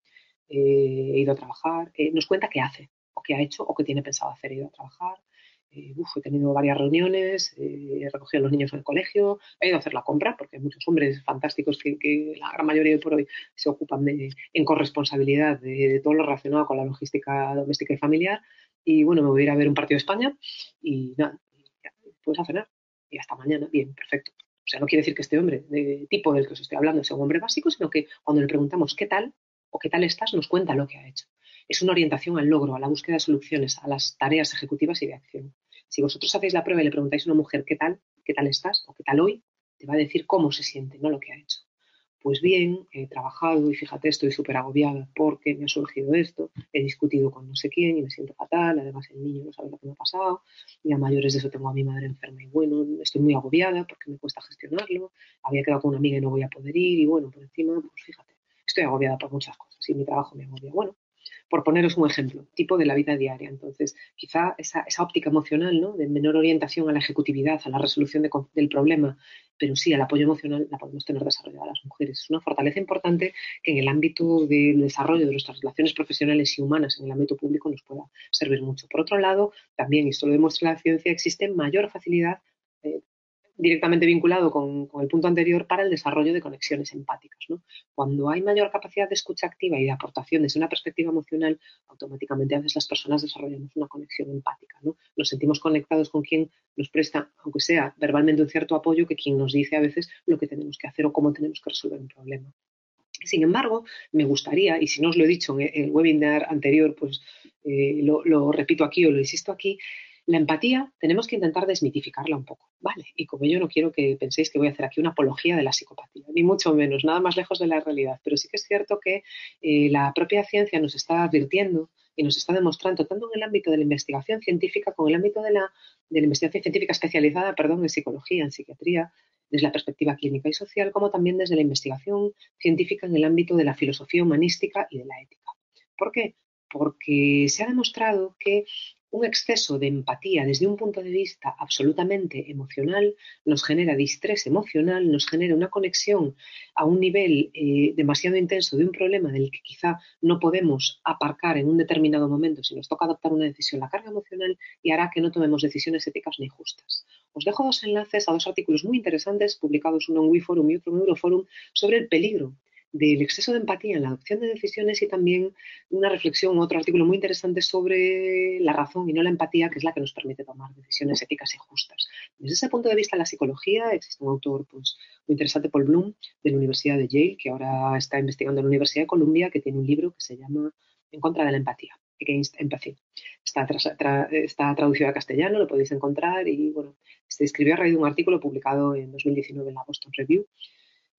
eh, he ido a trabajar, eh, nos cuenta qué hace, o qué ha hecho, o qué tiene pensado hacer, he ido a trabajar, eh, he tenido varias reuniones, he recogido a los niños en el colegio, he ido a hacer la compra, porque hay muchos hombres fantásticos que, la gran mayoría de por hoy se ocupan de, en corresponsabilidad de, todo lo relacionado con la logística doméstica y familiar. Y bueno, me voy a ir a ver un partido de España y nada, puedes a cenar. Y hasta mañana, bien, perfecto. O sea, no quiere decir que este hombre, de tipo del que os estoy hablando, sea un hombre básico, sino que cuando le preguntamos qué tal, o qué tal estás, nos cuenta lo que ha hecho. Es una orientación al logro, a la búsqueda de soluciones, a las tareas ejecutivas y de acción. Si vosotros hacéis la prueba y le preguntáis a una mujer qué tal, qué tal estás o qué tal hoy, te va a decir cómo se siente, no lo que ha hecho. Pues bien, he trabajado y fíjate, estoy súper agobiada porque me ha surgido esto, he discutido con no sé quién y me siento fatal, además el niño no sabe lo que me ha pasado, y a mayores de eso tengo a mi madre enferma y bueno, estoy muy agobiada porque me cuesta gestionarlo, había quedado con una amiga y no voy a poder ir y bueno, por encima, pues fíjate, estoy agobiada por muchas cosas y mi trabajo me agobia. Bueno, por poneros un ejemplo, tipo de la vida diaria. Entonces, quizá esa, óptica emocional, ¿no? De menor orientación a la ejecutividad, a la resolución del problema, pero sí al apoyo emocional, la podemos tener desarrollada las mujeres. Es una fortaleza importante que en el ámbito del desarrollo de nuestras relaciones profesionales y humanas en el ámbito público nos pueda servir mucho. Por otro lado, también, y esto lo demuestra la ciencia, existe mayor facilidad eh, directamente vinculado con, el punto anterior para el desarrollo de conexiones empáticas. Cuando hay mayor capacidad de escucha activa y de aportación desde una perspectiva emocional, automáticamente a veces las personas desarrollamos una conexión empática. Nos sentimos conectados con quien nos presta, aunque sea verbalmente un cierto apoyo, que quien nos dice a veces lo que tenemos que hacer o cómo tenemos que resolver un problema. Sin embargo, me gustaría, y si no os lo he dicho en el webinar anterior, pues eh, lo repito aquí o lo insisto aquí, la empatía tenemos que intentar desmitificarla un poco, ¿vale? Y como yo no quiero que penséis que voy a hacer aquí una apología de la psicopatía, ni mucho menos, nada más lejos de la realidad, pero sí que es cierto que eh, la propia ciencia nos está advirtiendo y nos está demostrando, tanto en el ámbito de la investigación científica como en el ámbito de la, de la investigación científica especializada, perdón, en psicología, en psiquiatría, desde la perspectiva clínica y social, como también desde la investigación científica en el ámbito de la filosofía humanística y de la ética. ¿Por qué? Porque se ha demostrado que un exceso de empatía desde un punto de vista absolutamente emocional nos genera distrés emocional, nos genera una conexión a un nivel eh, demasiado intenso de un problema del que quizá no podemos aparcar en un determinado momento si nos toca adoptar una decisión, la carga emocional y hará que no tomemos decisiones éticas ni justas. Os dejo dos enlaces a dos artículos muy interesantes publicados, uno en WeForum y otro en Euroforum, sobre el peligro del exceso de empatía en la adopción de decisiones y también una reflexión, otro artículo muy interesante sobre la razón y no la empatía, que es la que nos permite tomar decisiones éticas y justas. Desde ese punto de vista, la psicología, existe un autor pues, muy interesante, Paul Bloom, de la Universidad de Yale, que ahora está investigando en la Universidad de Columbia, que tiene un libro que se llama En contra de la empatía. Against Empathy. Está, está traducido a castellano, lo podéis encontrar y bueno, se escribió a raíz de un artículo publicado en 2019 en la Boston Review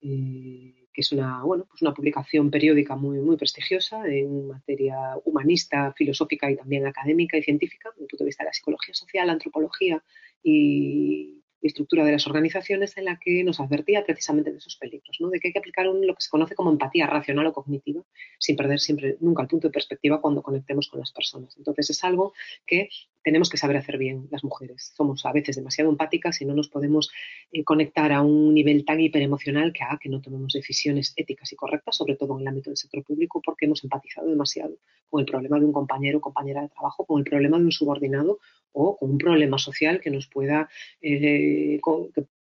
eh, que es una, bueno, pues una publicación periódica muy, muy prestigiosa en materia humanista, filosófica y también académica y científica, desde el punto de vista de la psicología social, la antropología y y estructura de las organizaciones en la que nos advertía precisamente de esos peligros, ¿no? de que hay que aplicar lo que se conoce como empatía racional o cognitiva, sin perder siempre nunca el punto de perspectiva cuando conectemos con las personas. Entonces es algo que tenemos que saber hacer bien las mujeres. Somos a veces demasiado empáticas y no nos podemos eh, conectar a un nivel tan hiperemocional que haga que no tomemos decisiones éticas y correctas, sobre todo en el ámbito del sector público, porque hemos empatizado demasiado con el problema de un compañero o compañera de trabajo, con el problema de un subordinado o con un problema social que nos pueda, eh,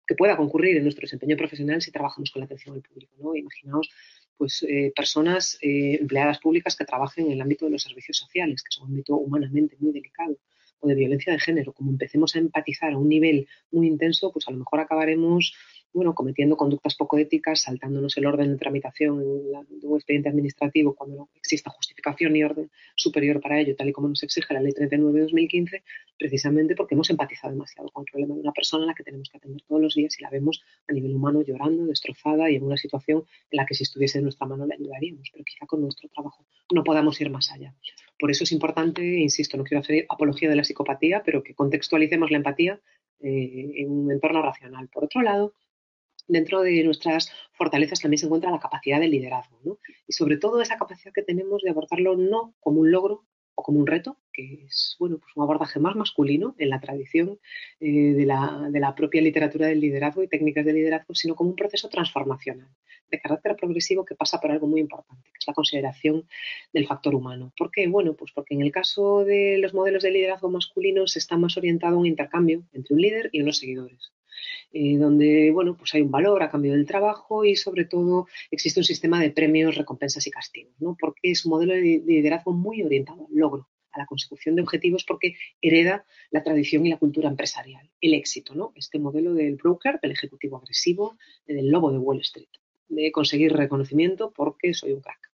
que, pueda concurrir en nuestro desempeño profesional si trabajamos con la atención al público. ¿no? Imaginaos pues, eh, personas, eh, empleadas públicas que trabajen en el ámbito de los servicios sociales, que es un ámbito humanamente muy delicado, o de violencia de género. Como empecemos a empatizar a un nivel muy intenso, pues a lo mejor acabaremos bueno, cometiendo conductas poco éticas, saltándonos el orden de tramitación de un expediente administrativo cuando no exista justificación ni orden superior para ello, tal y como nos exige la Ley 39 de 2015, precisamente porque hemos empatizado demasiado con el problema de una persona a la que tenemos que atender todos los días y la vemos a nivel humano llorando, destrozada y en una situación en la que si estuviese en nuestra mano la ayudaríamos, pero quizá con nuestro trabajo no podamos ir más allá. Por eso es importante, insisto, no quiero hacer apología de la psicopatía, pero que contextualicemos la empatía eh, en un entorno racional. Por otro lado, dentro de nuestras fortalezas también se encuentra la capacidad de liderazgo, ¿no? Y sobre todo esa capacidad que tenemos de abordarlo no como un logro o como un reto, que es bueno, pues un abordaje más masculino en la tradición eh, de, la, de, la, propia literatura del liderazgo y técnicas de liderazgo, sino como un proceso transformacional de carácter progresivo que pasa por algo muy importante, que es la consideración del factor humano. ¿Por qué? Bueno, pues porque en el caso de los modelos de liderazgo masculinos está más orientado a un intercambio entre un líder y unos seguidores. Eh, donde bueno, pues hay un valor a cambio del trabajo y sobre todo existe un sistema de premios, recompensas y castigos, ¿no? porque es un modelo de liderazgo muy orientado al logro, a la consecución de objetivos porque hereda la tradición y la cultura empresarial, el éxito, ¿no? Este modelo del broker, del ejecutivo agresivo, del lobo de Wall Street, de conseguir reconocimiento porque soy un crack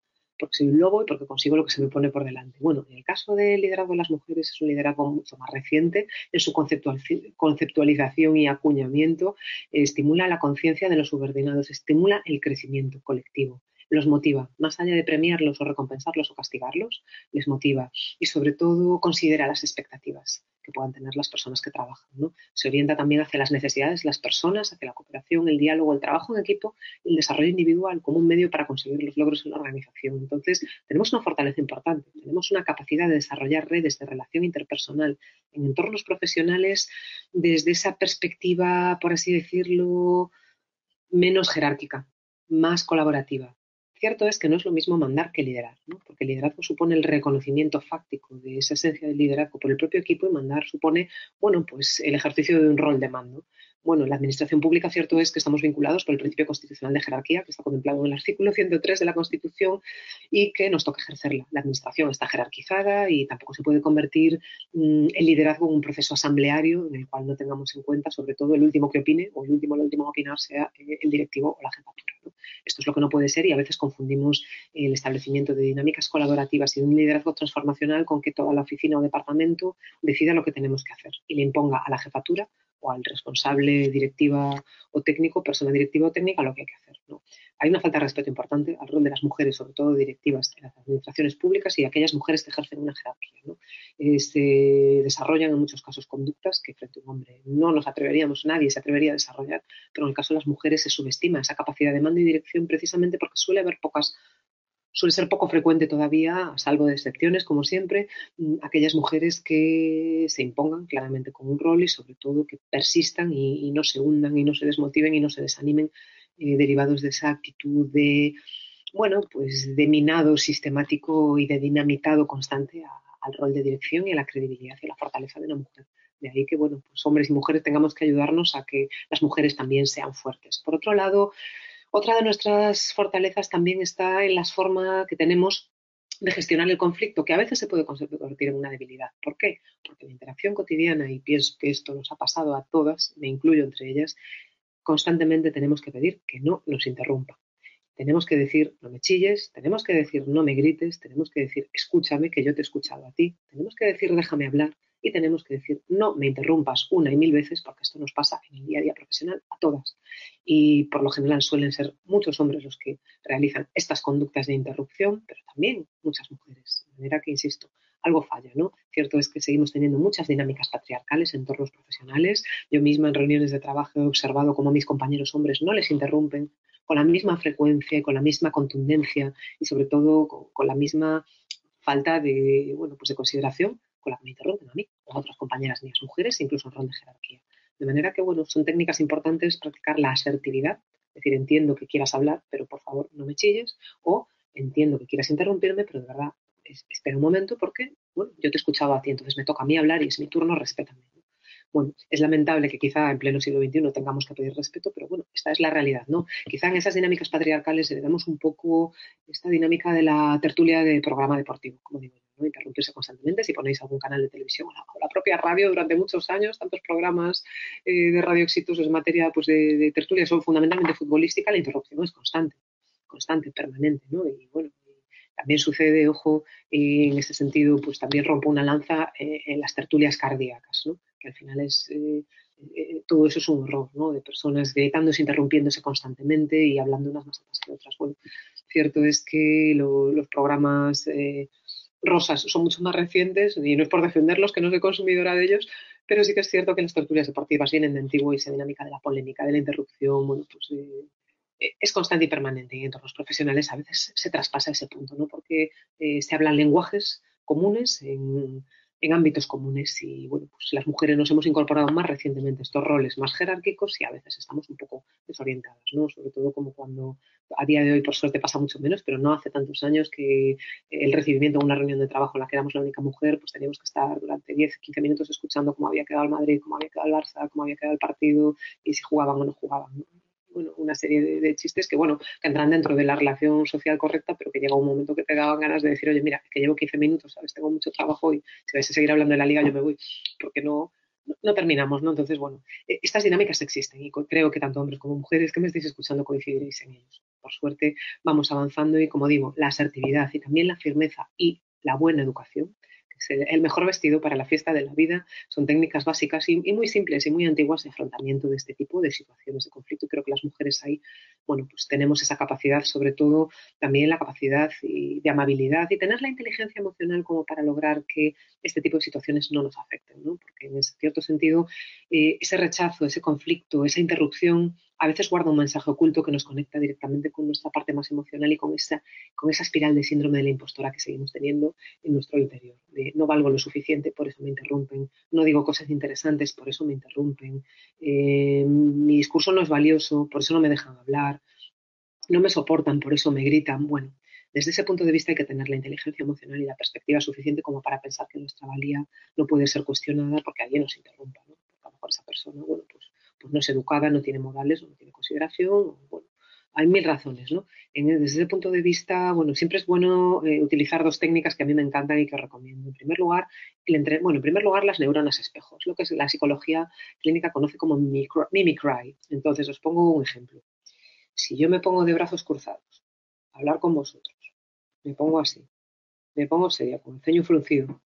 porque soy un lobo y porque consigo lo que se me pone por delante. Bueno, en el caso del liderazgo de las mujeres es un liderazgo mucho más reciente en su conceptualización y acuñamiento, estimula la conciencia de los subordinados, estimula el crecimiento colectivo los motiva, más allá de premiarlos o recompensarlos o castigarlos, les motiva y sobre todo considera las expectativas que puedan tener las personas que trabajan. ¿no? Se orienta también hacia las necesidades de las personas, hacia la cooperación, el diálogo, el trabajo en equipo, el desarrollo individual como un medio para conseguir los logros en la organización. Entonces, tenemos una fortaleza importante, tenemos una capacidad de desarrollar redes de relación interpersonal en entornos profesionales desde esa perspectiva, por así decirlo, menos jerárquica, más colaborativa, cierto es que no es lo mismo mandar que liderar, ¿no? porque el liderazgo supone el reconocimiento fáctico de esa esencia del liderazgo por el propio equipo y mandar supone, bueno, pues el ejercicio de un rol de mando. Bueno, la administración pública, cierto es que estamos vinculados por el principio constitucional de jerarquía, que está contemplado en el artículo 103 de la Constitución y que nos toca ejercerla. La administración está jerarquizada y tampoco se puede convertir mm, el liderazgo en un proceso asambleario en el cual no tengamos en cuenta, sobre todo, el último que opine o el último, el último a opinar sea el directivo o la jefatura. Esto es lo que no puede ser y a veces confundimos el establecimiento de dinámicas colaborativas y de un liderazgo transformacional con que toda la oficina o departamento decida lo que tenemos que hacer y le imponga a la jefatura o al responsable directiva o técnico, persona directiva o técnica, lo que hay que hacer. ¿no? Hay una falta de respeto importante al rol de las mujeres, sobre todo directivas en las administraciones públicas y aquellas mujeres que ejercen una jerarquía. ¿no? Eh, se desarrollan en muchos casos conductas que frente a un hombre no nos atreveríamos, nadie se atrevería a desarrollar, pero en el caso de las mujeres se subestima esa capacidad de mando y dirección precisamente porque suele haber pocas suele ser poco frecuente todavía, a salvo de excepciones, como siempre, mm, aquellas mujeres que se impongan claramente con un rol y sobre todo que persistan y, no se hundan y no se desmotiven y no se desanimen eh, derivados de esa actitud de, bueno, pues de minado sistemático y de dinamitado constante al rol de dirección y a la credibilidad y a la fortaleza de una mujer. De ahí que, bueno, pues hombres y mujeres tengamos que ayudarnos a que las mujeres también sean fuertes. Por otro lado, otra de nuestras fortalezas también está en la forma que tenemos de gestionar el conflicto, que a veces se puede convertir en una debilidad. ¿Por qué? Porque la interacción cotidiana, y pienso que esto nos ha pasado a todas, me incluyo entre ellas, constantemente tenemos que pedir que no nos interrumpa. Tenemos que decir no me chilles, tenemos que decir no me grites, tenemos que decir escúchame que yo te he escuchado a ti, tenemos que decir déjame hablar y tenemos que decir, no me interrumpas una y mil veces, porque esto nos pasa en el día a día profesional a todas. Y por lo general suelen ser muchos hombres los que realizan estas conductas de interrupción, pero también muchas mujeres. De manera que, insisto, algo falla, ¿no? Cierto es que seguimos teniendo muchas dinámicas patriarcales en entornos profesionales. Yo misma en reuniones de trabajo he observado cómo mis compañeros hombres no les interrumpen con la misma frecuencia y con la misma contundencia y sobre todo con, la misma falta de, bueno, pues de consideración con la que me interrumpen a mí o otras compañeras mías mujeres, incluso en rol de jerarquía. De manera que, bueno, son técnicas importantes practicar la asertividad, es decir, entiendo que quieras hablar, pero por favor no me chilles, o entiendo que quieras interrumpirme, pero de verdad espera un momento porque, bueno, yo te he escuchado a ti, entonces me toca a mí hablar y es mi turno, respétame. Bueno, es lamentable que quizá en pleno siglo XXI tengamos que pedir respeto, pero bueno, esta es la realidad, ¿no? Quizá en esas dinámicas patriarcales heredamos un poco esta dinámica de la tertulia de programa deportivo, como digo ¿no? Interrumpirse constantemente. Si ponéis algún canal de televisión o la, propia radio durante muchos años, tantos programas eh, de radio exitosos en materia pues, de, de tertulia son fundamentalmente futbolística, la interrupción es constante, constante, permanente, ¿no? Y bueno, también sucede, ojo, en este sentido, pues también rompe una lanza eh, en las tertulias cardíacas, ¿no? que al final es eh, eh, todo eso es un horror, ¿no? De personas gritándose, interrumpiéndose constantemente y hablando unas más altas que otras. Bueno, cierto es que los programas rosas son mucho más recientes y no es por defenderlos, que no soy consumidora de ellos, pero sí que es cierto que las tertulias deportivas vienen de antiguo y esa dinámica de la polémica, de la interrupción, bueno, pues es constante y permanente y en entornos profesionales a veces se traspasa ese punto, ¿no? Porque eh, se hablan lenguajes comunes en, ámbitos comunes y bueno, pues las mujeres nos hemos incorporado más recientemente a estos roles más jerárquicos y a veces estamos un poco desorientadas, ¿no? Sobre todo como cuando a día de hoy por suerte pasa mucho menos, pero no hace tantos años que el recibimiento de una reunión de trabajo en la que éramos la única mujer, pues teníamos que estar durante 10, 15 minutos escuchando cómo había quedado el Madrid, cómo había quedado el Barça, cómo había quedado el partido y si jugaban o no jugaban bueno, una serie de, chistes que, bueno, que entran dentro de la relación social correcta, pero que llega un momento que te daban ganas de decir, oye, mira, que llevo 15 minutos, ¿sabes? Tengo mucho trabajo y si vais a seguir hablando de la liga, yo me voy, porque no, no, terminamos, ¿no? Entonces, bueno, e, estas dinámicas existen y creo que tanto hombres como mujeres que me estáis escuchando coincidiréis en ellos. Por suerte, vamos avanzando y, como digo, la asertividad y también la firmeza y la buena educación el mejor vestido para la fiesta de la vida. Son técnicas básicas y, muy simples y muy antiguas de afrontamiento de este tipo de situaciones de conflicto. Y creo que las mujeres ahí, bueno, pues tenemos esa capacidad, sobre todo también la capacidad de amabilidad y tener la inteligencia emocional como para lograr que este tipo de situaciones no nos afecten, ¿no? Porque en cierto sentido, eh, ese rechazo, ese conflicto, esa interrupción a veces guarda un mensaje oculto que nos conecta directamente con nuestra parte más emocional y con esa, con esa espiral de síndrome de la impostora que seguimos teniendo en nuestro interior. De no valgo lo suficiente, por eso me interrumpen. No digo cosas interesantes, por eso me interrumpen. Eh, mi discurso no es valioso, por eso no me dejan hablar. No me soportan, por eso me gritan. Bueno, desde ese punto de vista hay que tener la inteligencia emocional y la perspectiva suficiente como para pensar que nuestra valía no puede ser cuestionada porque alguien nos interrumpa, ¿no? Porque a lo mejor esa persona, bueno, pues pues no es educada, no tiene modales, no tiene consideración, bueno, hay mil razones, ¿no? desde ese punto de vista, bueno, siempre es bueno eh, utilizar dos técnicas que a mí me encantan y que recomiendo. En primer lugar, bueno, en primer lugar, las neuronas espejos, lo que la psicología clínica conoce como mimicry. Entonces, os pongo un ejemplo. Si yo me pongo de brazos cruzados a hablar con vosotros, me pongo así, me pongo seria, con el ceño fruncido,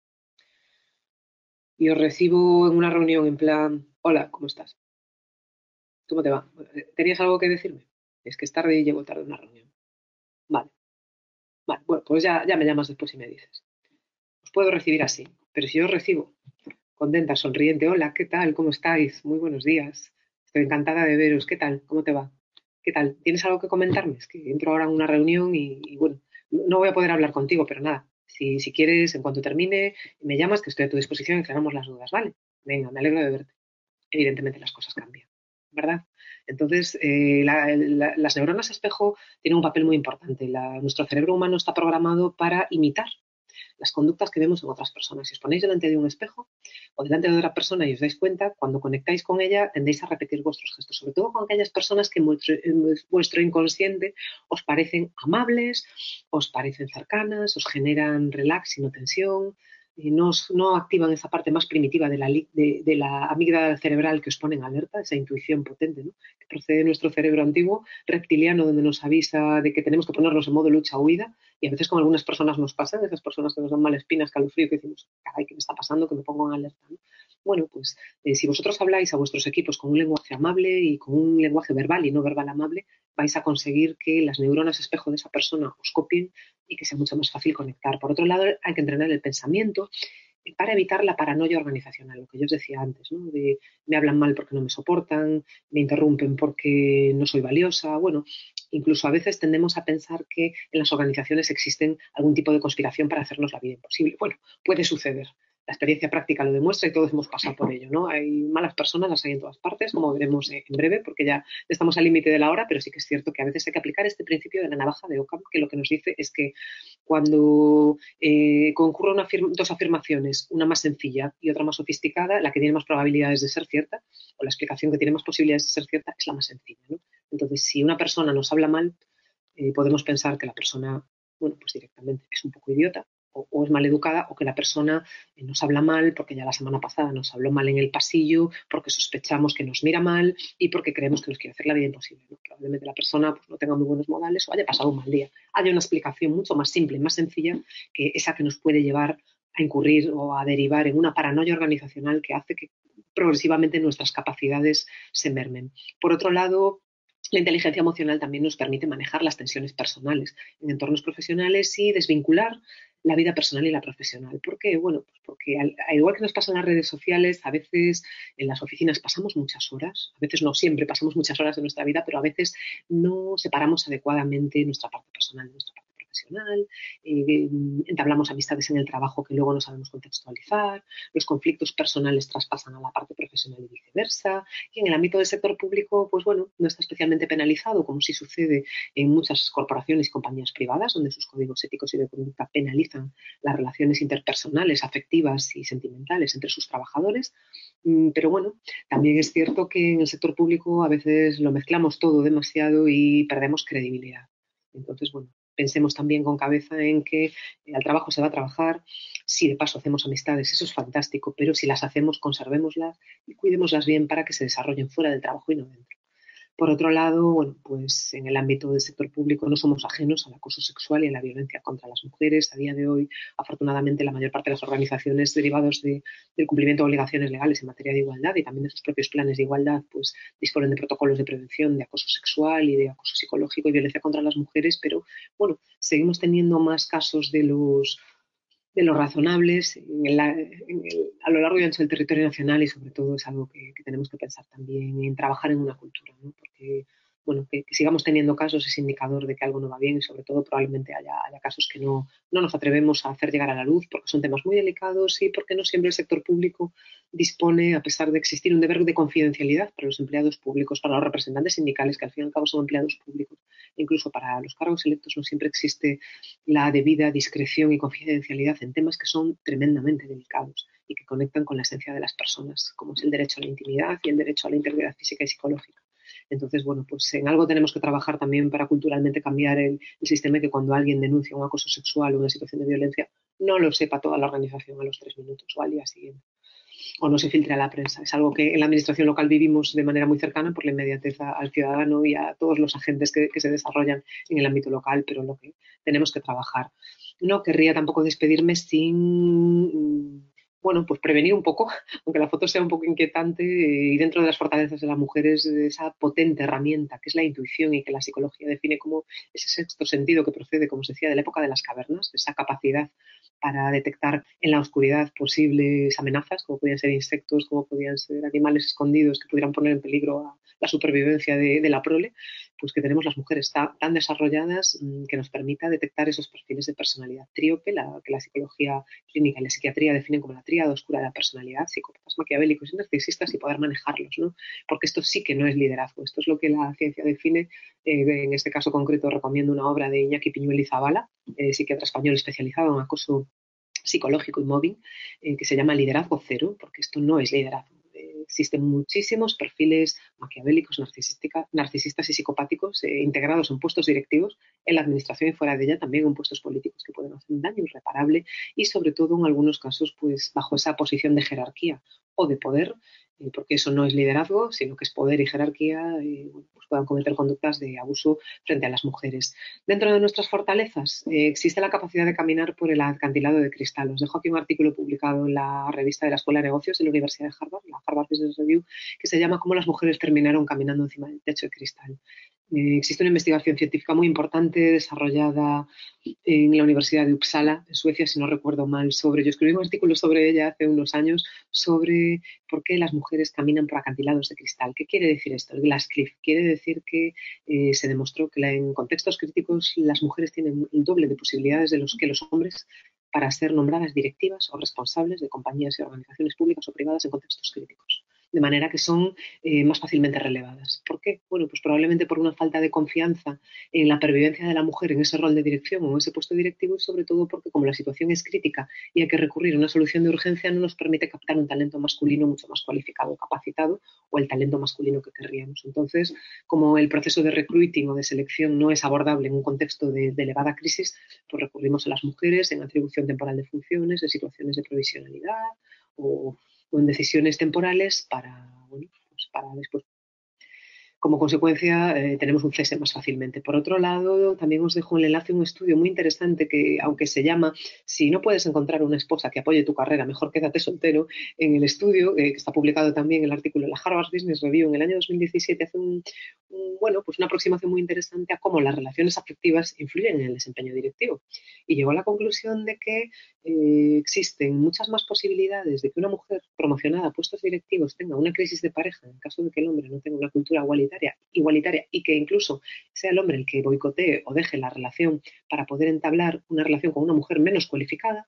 y os recibo en una reunión en plan, hola, ¿cómo estás? ¿Cómo te va? ¿Tenías algo que decirme? Es que es tarde y llego tarde a una reunión. Vale. Vale, bueno, pues ya, me llamas después y me dices. Os puedo recibir así, pero si yo os recibo contenta, sonriente, hola, ¿qué tal? ¿Cómo estáis? Muy buenos días. Estoy encantada de veros. ¿Qué tal? ¿Cómo te va? ¿Qué tal? ¿Tienes algo que comentarme? Es que entro ahora en una reunión y, bueno, no voy a poder hablar contigo, pero nada. Si, si, quieres, en cuanto termine, me llamas, que estoy a tu disposición y aclaramos las dudas, ¿vale? Venga, me alegro de verte. Evidentemente las cosas cambian. ¿Verdad? Entonces, eh, las neuronas espejo tienen un papel muy importante. nuestro cerebro humano está programado para imitar las conductas que vemos en otras personas. Si os ponéis delante de un espejo o delante de otra persona y os dais cuenta, cuando conectáis con ella tendéis a repetir vuestros gestos, sobre todo con aquellas personas que en vuestro inconsciente os parecen amables, os parecen cercanas, os generan relax y no tensión, no, no, activan esa parte más primitiva de la, de, la, amígdala cerebral que os pone en alerta, esa intuición potente, ¿no? que procede de nuestro cerebro antiguo reptiliano, donde nos avisa de que tenemos que ponernos en modo lucha-huida, y a veces con algunas personas nos pasa, esas personas que nos dan mal espinas, calofrío, que decimos, caray, ¿qué me está pasando? Que me pongo en alerta. Bueno, pues eh, si vosotros habláis a vuestros equipos con un lenguaje amable y con un lenguaje verbal y no verbal amable, vais a conseguir que las neuronas espejo de esa persona os copien y que sea mucho más fácil conectar. Por otro lado, hay que entrenar el pensamiento para evitar la paranoia organizacional, lo que yo os decía antes, ¿no? de me hablan mal porque no me soportan, me interrumpen porque no soy valiosa. Bueno, incluso a veces tendemos a pensar que en las organizaciones existen algún tipo de conspiración para hacernos la vida imposible. Bueno, puede suceder la experiencia práctica lo demuestra y todos hemos pasado por ello, ¿no? Hay malas personas, las hay en todas partes, como veremos en breve, porque ya estamos al límite de la hora, pero sí que es cierto que a veces hay que aplicar este principio de la navaja de Ockham, que lo que nos dice es que cuando eh, concurren dos afirmaciones, una más sencilla y otra más sofisticada, la que tiene más probabilidades de ser cierta, o la explicación que tiene más posibilidades de ser cierta, es la más sencilla, ¿no? Entonces, si una persona nos habla mal, eh, podemos pensar que la persona, bueno, pues directamente es un poco idiota, o, es mal educada o que la persona eh, nos habla mal porque ya la semana pasada nos habló mal en el pasillo, porque sospechamos que nos mira mal y porque creemos que nos quiere hacer la vida imposible. Probablemente la persona pues, no tenga muy buenos modales o haya pasado un mal día. Hay una explicación mucho más simple y más sencilla que esa que nos puede llevar a incurrir o a derivar en una paranoia organizacional que hace que progresivamente nuestras capacidades se mermen. Por otro lado, la inteligencia emocional también nos permite manejar las tensiones personales en entornos profesionales y desvincular la vida personal y la profesional. ¿Por qué? Bueno, pues porque al, igual que nos pasa en las redes sociales, a veces en las oficinas pasamos muchas horas, a veces no siempre pasamos muchas horas de nuestra vida, pero a veces no separamos adecuadamente nuestra parte personal de nuestra parte profesional, eh, entablamos amistades en el trabajo que luego no sabemos contextualizar, los conflictos personales traspasan a la parte profesional y viceversa, y en el ámbito del sector público, pues bueno, no está especialmente penalizado, como sí sucede en muchas corporaciones y compañías privadas, donde sus códigos éticos y de conducta penalizan las relaciones interpersonales, afectivas y sentimentales entre sus trabajadores, mm, pero bueno, también es cierto que en el sector público a veces lo mezclamos todo demasiado y perdemos credibilidad. Entonces, bueno, pensemos también con cabeza en que eh, al trabajo se va a trabajar, si de paso hacemos amistades, eso es fantástico, pero si las hacemos, conservémoslas y cuidémoslas bien para que se desarrollen fuera del trabajo y no dentro. Por otro lado, bueno, pues en el ámbito del sector público no somos ajenos al acoso sexual y a la violencia contra las mujeres. A día de hoy, afortunadamente, la mayor parte de las organizaciones derivados del cumplimiento de obligaciones legales en materia de igualdad y también de sus propios planes de igualdad, pues disponen de protocolos de prevención de acoso sexual y de acoso psicológico y violencia contra las mujeres, pero bueno, seguimos teniendo más casos de los de los razonables a lo largo y ancho del territorio nacional y sobre todo es algo que, tenemos que pensar también en trabajar en una cultura, ¿no? porque bueno, que, sigamos teniendo casos es indicador de que algo no va bien y sobre todo probablemente haya, casos que no, no, nos atrevemos a hacer llegar a la luz porque son temas muy delicados y porque no siempre el sector público dispone, a pesar de existir un deber de confidencialidad para los empleados públicos, para los representantes sindicales, que al fin y al cabo son empleados públicos, incluso para los cargos electos no siempre existe la debida discreción y confidencialidad en temas que son tremendamente delicados y que conectan con la esencia de las personas, como es el derecho a la intimidad y el derecho a la integridad física y psicológica. Entonces, bueno, pues en algo tenemos que trabajar también para culturalmente cambiar el, sistema que cuando alguien denuncia un acoso sexual o una situación de violencia, no lo sepa toda la organización a los tres minutos o al día siguiente o no se filtre a la prensa. Es algo que en la administración local vivimos de manera muy cercana por la inmediatez al ciudadano y a todos los agentes que, que, se desarrollan en el ámbito local, pero lo que tenemos que trabajar. No querría tampoco despedirme sin bueno, pues prevenir un poco, aunque la foto sea un poco inquietante, y dentro de las fortalezas de la mujer es esa potente herramienta que es la intuición y que la psicología define como ese sexto sentido que procede, como se decía, de la época de las cavernas, esa capacidad para detectar en la oscuridad posibles amenazas, como podían ser insectos, como podían ser animales escondidos que pudieran poner en peligro la supervivencia de, la prole, pues que tenemos las mujeres tan, desarrolladas mm, que nos permita detectar esos perfiles de personalidad tríope, la, que la psicología clínica y la psiquiatría definen como la tríada oscura de la personalidad, psicópatas maquiavélicos y narcisistas y poder manejarlos, ¿no? Porque esto sí que no es liderazgo, esto es lo que la ciencia define. Eh, en este caso concreto recomiendo una obra de Iñaki Piñuel y Zabala, eh, psiquiatra español especializado en acoso psicológico y móvil, eh, que se llama liderazgo cero, porque esto no es liderazgo Existen muchísimos perfiles maquiavélicos, narcisistas y psicopáticos eh, integrados en puestos directivos en la administración y fuera de ella, también en puestos políticos que pueden hacer un daño irreparable y sobre todo en algunos casos pues bajo esa posición de jerarquía o de poder porque eso no es liderazgo, sino que es poder y jerarquía, y pues puedan cometer conductas de abuso frente a las mujeres. Dentro de nuestras fortalezas eh, existe la capacidad de caminar por el acantilado de cristal. Os dejo aquí un artículo publicado en la revista de la Escuela de Negocios de la Universidad de Harvard, la Harvard Business Review, que se llama Cómo las mujeres terminaron caminando encima del techo de cristal. Eh, existe una investigación científica muy importante desarrollada en la Universidad de Uppsala, en Suecia, si no recuerdo mal, sobre, yo escribí un artículo sobre ella hace unos años, sobre por qué las mujeres caminan por acantilados de cristal. ¿Qué quiere decir esto? El glass cliff. Quiere decir que eh, se demostró que en contextos críticos las mujeres tienen el doble de posibilidades de los que los hombres para ser nombradas directivas o responsables de compañías y organizaciones públicas o privadas en contextos críticos de manera que son eh, más fácilmente relevadas. ¿Por qué? Bueno, pues probablemente por una falta de confianza en la pervivencia de la mujer en ese rol de dirección o en ese puesto directivo y sobre todo porque como la situación es crítica y hay que recurrir a una solución de urgencia no nos permite captar un talento masculino mucho más cualificado, capacitado o el talento masculino que querríamos. Entonces, como el proceso de recruiting o de selección no es abordable en un contexto de, de elevada crisis, pues recurrimos a las mujeres en atribución temporal de funciones, en situaciones de provisionalidad o en decisiones temporales para, bueno, pues para después como consecuencia eh, tenemos un cese más fácilmente. Por otro lado, también os dejo el enlace a un estudio muy interesante que, aunque se llama Si no puedes encontrar una esposa que apoye tu carrera, mejor quédate soltero, en el estudio, eh, que está publicado también el artículo de la Harvard Business Review en el año 2017, hace un, bueno, pues una aproximación muy interesante a cómo las relaciones afectivas influyen en el desempeño directivo. Y llegó a la conclusión de que eh, existen muchas más posibilidades de que una mujer promocionada a puestos directivos tenga una crisis de pareja en caso de que el hombre no tenga una cultura igualitaria igualitaria, y que incluso sea el hombre el que boicotee o deje la relación para poder entablar una relación con una mujer menos cualificada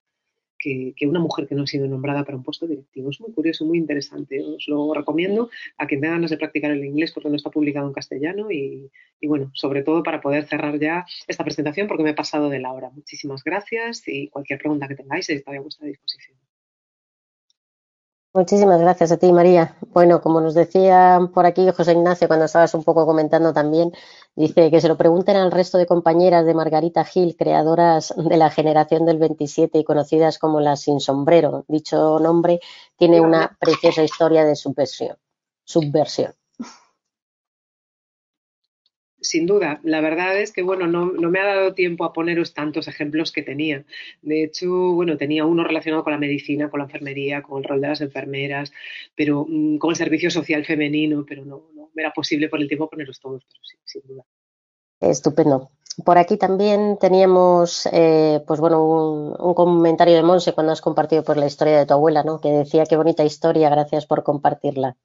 que, una mujer que no ha sido nombrada para un puesto directivo. Es muy curioso, muy interesante. Os lo recomiendo a quien tenga ganas de practicar el inglés porque no está publicado en castellano y, bueno, sobre todo para poder cerrar ya esta presentación porque me he pasado de la hora. Muchísimas gracias y cualquier pregunta que tengáis estoy a vuestra disposición. Muchísimas gracias a ti, María. Bueno, como nos decía por aquí José Ignacio cuando estabas un poco comentando también, dice que se lo pregunten al resto de compañeras de Margarita Gil, creadoras de la generación del 27 y conocidas como las sin sombrero. Dicho nombre tiene una preciosa historia de subversión. subversión sin duda. La verdad es que, bueno, no, me ha dado tiempo a poneros tantos ejemplos que tenía. De hecho, bueno, tenía uno relacionado con la medicina, con la enfermería, con el rol de las enfermeras, pero mm, con el servicio social femenino, pero no, no era posible por el tiempo poneros todos, pero sí, sin duda. Estupendo. Por aquí también teníamos, eh, pues bueno, un, comentario de Monse cuando has compartido pues, la historia de tu abuela, ¿no? Que decía qué bonita historia, gracias por compartirla.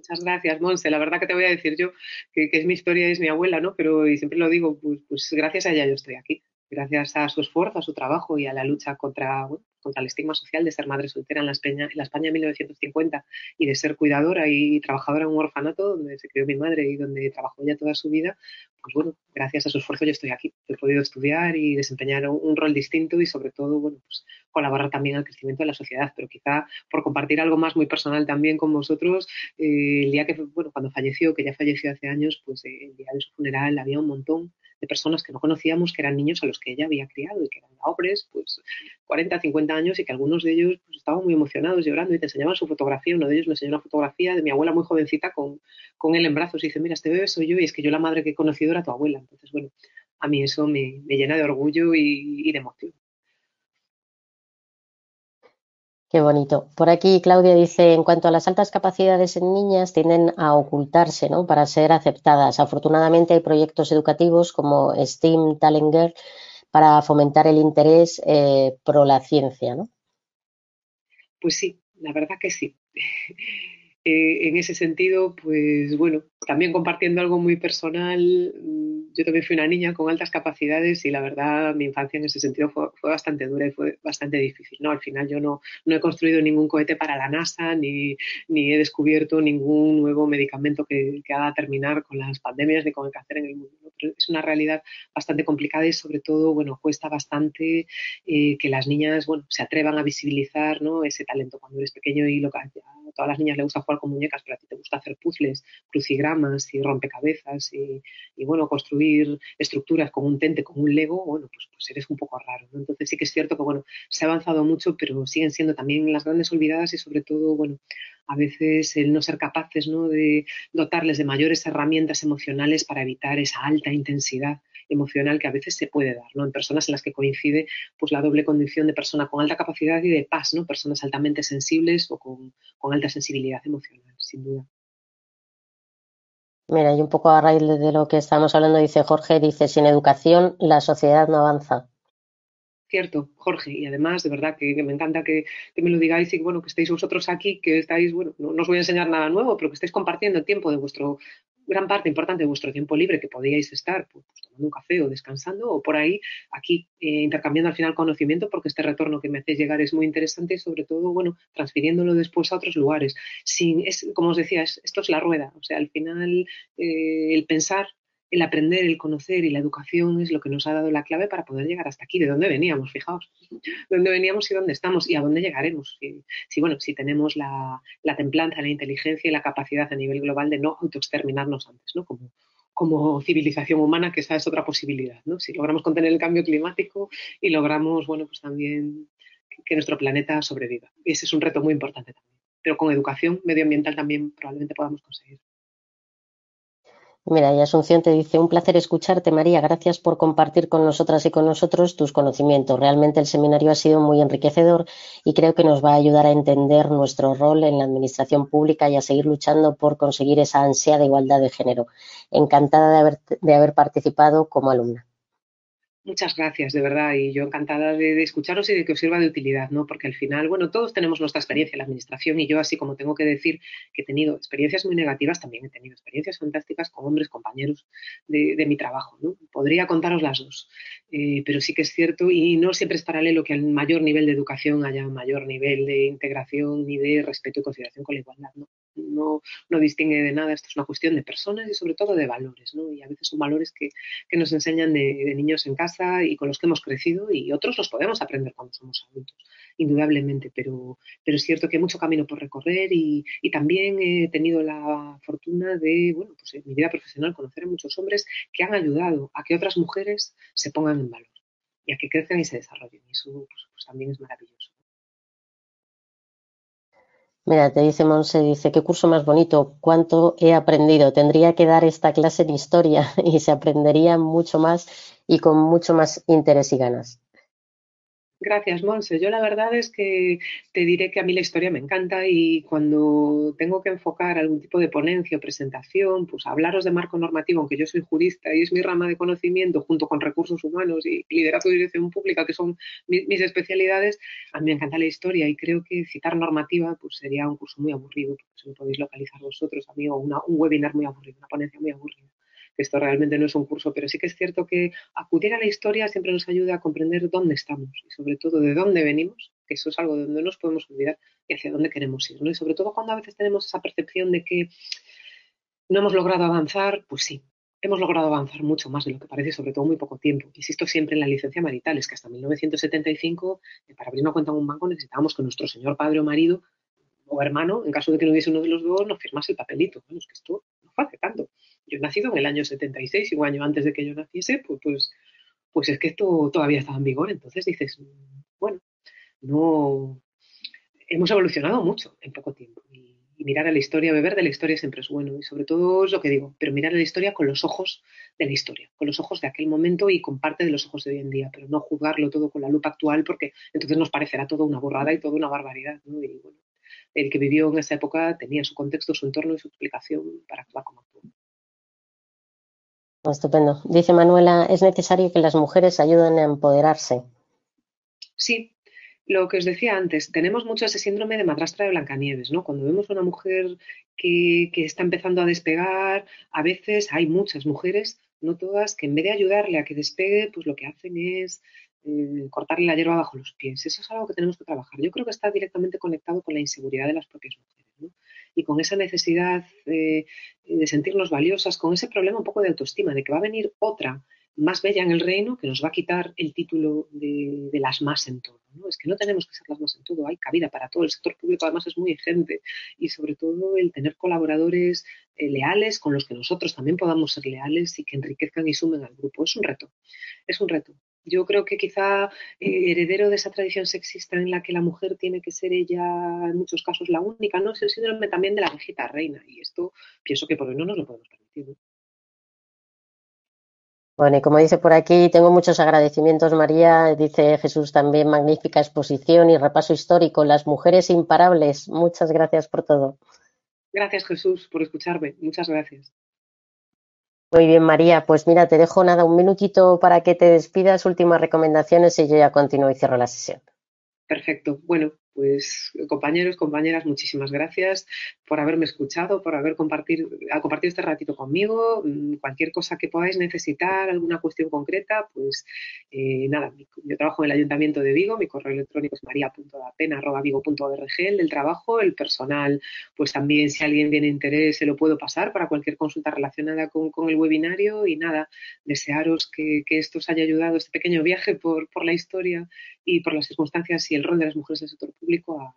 Muchas gracias, Monse. La verdad que te voy a decir yo que, es mi historia, es mi abuela, ¿no? Pero, y siempre lo digo, pues, pues gracias a ella yo estoy aquí gracias a su esfuerzo, a su trabajo y a la lucha contra, contra el estigma social de ser madre soltera en la, España, en la España de 1950 y de ser cuidadora y trabajadora en un orfanato donde se crió mi madre y donde trabajó ella toda su vida, pues bueno, gracias a su esfuerzo yo estoy aquí. He podido estudiar y desempeñar un, rol distinto y sobre todo, bueno, pues colaborar también al crecimiento de la sociedad, pero quizá por compartir algo más muy personal también con vosotros, eh, el día que, bueno, cuando falleció, que ya falleció hace años, pues eh, el día de su funeral había un montón de personas que no conocíamos, que eran niños a los que ella había criado y que eran hombres, pues 40, 50 años y que algunos de ellos pues, estaban muy emocionados llorando y te enseñaban su fotografía. Uno de ellos me enseñó una fotografía de mi abuela muy jovencita con, con él en brazos y dice, mira, este bebé soy yo y es que yo la madre que he conocido era tu abuela. Entonces, bueno, a mí eso me, llena de orgullo y de emoción. Qué bonito. Por aquí Claudia dice, en cuanto a las altas capacidades en niñas, tienden a ocultarse, ¿no? Para ser aceptadas. Afortunadamente hay proyectos educativos como STEAM Talent para fomentar el interés eh, pro la ciencia, ¿no? Pues sí, la verdad que sí. Eh, en ese sentido, pues bueno, también compartiendo algo muy personal, mm, yo también fui una niña con altas capacidades y la verdad mi infancia en ese sentido fue, bastante dura y fue bastante difícil. ¿no? Al final yo no, no he construido ningún cohete para la NASA ni, ni he descubierto ningún nuevo medicamento que, que, haga terminar con las pandemias ni con el cáncer en el mundo. Pero es una realidad bastante complicada y sobre todo, bueno, cuesta bastante eh, que las niñas, bueno, se atrevan a visibilizar ¿no? ese talento cuando eres pequeño y lo que todas las niñas les gusta jugar con muñecas, pero a ti te gusta hacer puzzles, crucigramas y rompecabezas y, bueno, construir estructuras con un tente, con un lego, bueno, pues, pues eres un poco raro. Entonces sí que es cierto que, bueno, se ha avanzado mucho, pero siguen siendo también las grandes olvidadas y sobre todo, bueno, a veces el no ser capaces ¿no? de dotarles de mayores herramientas emocionales para evitar esa alta intensidad emocional que a veces se puede dar, ¿no? En personas en las que coincide pues la doble condición de persona con alta capacidad y de paz, ¿no? Personas altamente sensibles o con, alta sensibilidad emocional, sin duda. Mira, y un poco a raíz de lo que estamos hablando, dice Jorge, dice, sin educación la sociedad no avanza. Cierto, Jorge, y además, de verdad, que, me encanta que, me lo digáis y bueno, que estéis vosotros aquí, que estáis, bueno, no, no, os voy a enseñar nada nuevo, pero que estéis compartiendo el tiempo de vuestro gran parte importante de vuestro tiempo libre que podíais estar pues, pues, tomando un café o descansando o por ahí, aquí eh, intercambiando al final conocimiento porque este retorno que me hacéis llegar es muy interesante y sobre todo, bueno, transfiriéndolo después a otros lugares. Sin, es, como os decía, esto es la rueda, o sea, al final eh, el pensar el aprender, el conocer y la educación es lo que nos ha dado la clave para poder llegar hasta aquí, de dónde veníamos, fijaos, de dónde veníamos y dónde estamos y a dónde llegaremos. Si, bueno, si tenemos la, templanza, la inteligencia y la capacidad a nivel global de no autoexterminarnos antes, ¿no? Como, civilización humana, que esa es otra posibilidad, ¿no? Si logramos contener el cambio climático y logramos, bueno, pues también que nuestro planeta sobreviva. Ese es un reto muy importante también. Pero con educación medioambiental también probablemente podamos conseguir. Mira, y Asunción te dice, un placer escucharte, María. Gracias por compartir con nosotras y con nosotros tus conocimientos. Realmente el seminario ha sido muy enriquecedor y creo que nos va a ayudar a entender nuestro rol en la administración pública y a seguir luchando por conseguir esa ansia de igualdad de género. Encantada de haber, de haber participado como alumna. Muchas gracias, de verdad, y yo encantada de, escucharos y de que os sirva de utilidad, ¿no? Porque al final, bueno, todos tenemos nuestra experiencia en la administración y yo, así como tengo que decir que he tenido experiencias muy negativas, también he tenido experiencias fantásticas con hombres, compañeros de, mi trabajo, ¿no? Podría contaros las dos, eh, pero sí que es cierto y no siempre es paralelo que al mayor nivel de educación haya mayor nivel de integración ni de respeto y consideración con la igualdad, ¿no? No, no distingue de nada, esto es una cuestión de personas y sobre todo de valores, ¿no? Y a veces son valores que, nos enseñan de niños en casa y con los que hemos crecido y otros los podemos aprender cuando somos adultos, indudablemente, pero, pero es cierto que hay mucho camino por recorrer y, también he tenido la fortuna de, bueno, pues en mi vida profesional conocer a muchos hombres que han ayudado a que otras mujeres se pongan en valor y a que crezcan y se desarrollen. Y eso pues también es maravilloso. Mira, te dice Monse, dice, qué curso más bonito, cuánto he aprendido. Tendría que dar esta clase en historia y se aprendería mucho más y con mucho más interés y ganas. Gracias, Monse. Yo la verdad es que te diré que a mí la historia me encanta y cuando tengo que enfocar algún tipo de ponencia o presentación, pues hablaros de marco normativo, aunque yo soy jurista y es mi rama de conocimiento, junto con recursos humanos y liderazgo de dirección pública, que son mis, especialidades, a mí me encanta la historia y creo que citar normativa pues sería un curso muy aburrido, porque si lo podéis localizar vosotros, a mí, o un webinar muy aburrido, una ponencia muy aburrida esto realmente no es un curso, pero sí que es cierto que acudir a la historia siempre nos ayuda a comprender dónde estamos y sobre todo de dónde venimos, que eso es algo de donde no nos podemos olvidar y hacia dónde queremos ir. ¿no? Y sobre todo cuando a veces tenemos esa percepción de que no hemos logrado avanzar, pues sí, hemos logrado avanzar mucho más de lo que parece, sobre todo muy poco tiempo. Insisto siempre en la licencia marital, es que hasta 1975, eh, para abrir una cuenta en un banco, necesitábamos que nuestro señor padre o marido o hermano, en caso de que no hubiese uno de los dos, nos firmase el papelito. Bueno, es que esto hace tanto yo he nacido en el año 76 y un año antes de que yo naciese, pues, pues, pues es que esto todavía estaba en vigor. Entonces dices, bueno, no hemos evolucionado mucho en poco tiempo. Y, mirar a la historia, beber de la historia siempre es bueno. Y sobre todo es lo que digo, pero mirar a la historia con los ojos de la historia, con los ojos de aquel momento y con parte de los ojos de hoy en día, pero no juzgarlo todo con la lupa actual porque entonces nos parecerá todo una borrada y toda una barbaridad. ¿no? Y bueno, el que vivió en esa época tenía su contexto, su entorno y su explicación para actuar como actuó. Estupendo. Dice Manuela, es necesario que las mujeres ayuden a empoderarse. Sí, lo que os decía antes, tenemos mucho ese síndrome de madrastra de Blancanieves, ¿no? Cuando vemos a una mujer que, que, está empezando a despegar, a veces hay muchas mujeres, no todas, que en vez de ayudarle a que despegue, pues lo que hacen es eh, cortarle la hierba bajo los pies. Eso es algo que tenemos que trabajar. Yo creo que está directamente conectado con la inseguridad de las propias mujeres. ¿no? y con esa necesidad de sentirnos valiosas, con ese problema un poco de autoestima, de que va a venir otra más bella en el reino que nos va a quitar el título de, las más en todo. Es que no tenemos que ser las más en todo, hay cabida para todo. El sector público además es muy exigente y sobre todo el tener colaboradores eh, leales con los que nosotros también podamos ser leales y que enriquezcan y sumen al grupo. Es un reto, es un reto. Yo creo que quizá eh, heredero de esa tradición sexista en la que la mujer tiene que ser ella en muchos casos la única, ¿no? Es el síndrome también de la viejita reina y esto pienso que por hoy no nos lo podemos permitir. Bueno, y como dice por aquí, tengo muchos agradecimientos, María. Dice Jesús también, magnífica exposición y repaso histórico. Las mujeres imparables. Muchas gracias por todo. Gracias, Jesús, por escucharme. Muchas gracias. Muy bien, María. Pues mira, te dejo nada, un minutito para que te despidas, últimas recomendaciones y yo ya continúo y cierro la sesión. Perfecto. Bueno, pues compañeros, compañeras, muchísimas gracias por haberme escuchado, por haber compartido, este ratito conmigo. Mm, cualquier cosa que podáis necesitar, alguna cuestión concreta, pues eh, nada, yo trabajo en el Ayuntamiento de Vigo, mi correo electrónico es maria.apena.vigo.org, el del trabajo, el personal, pues también si alguien tiene interés se lo puedo pasar para cualquier consulta relacionada con, el webinario y nada, desearos que, esto os haya ayudado, este pequeño viaje por, por la historia y por las circunstancias y el rol de las mujeres en el sector público a,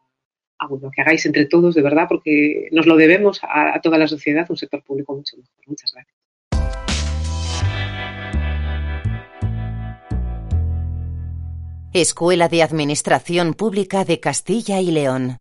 que hagáis entre todos, de verdad, porque nos lo debemos a, a toda la sociedad, un sector público mucho mejor. Muchas gracias. Escuela de Administración Pública de Castilla y León.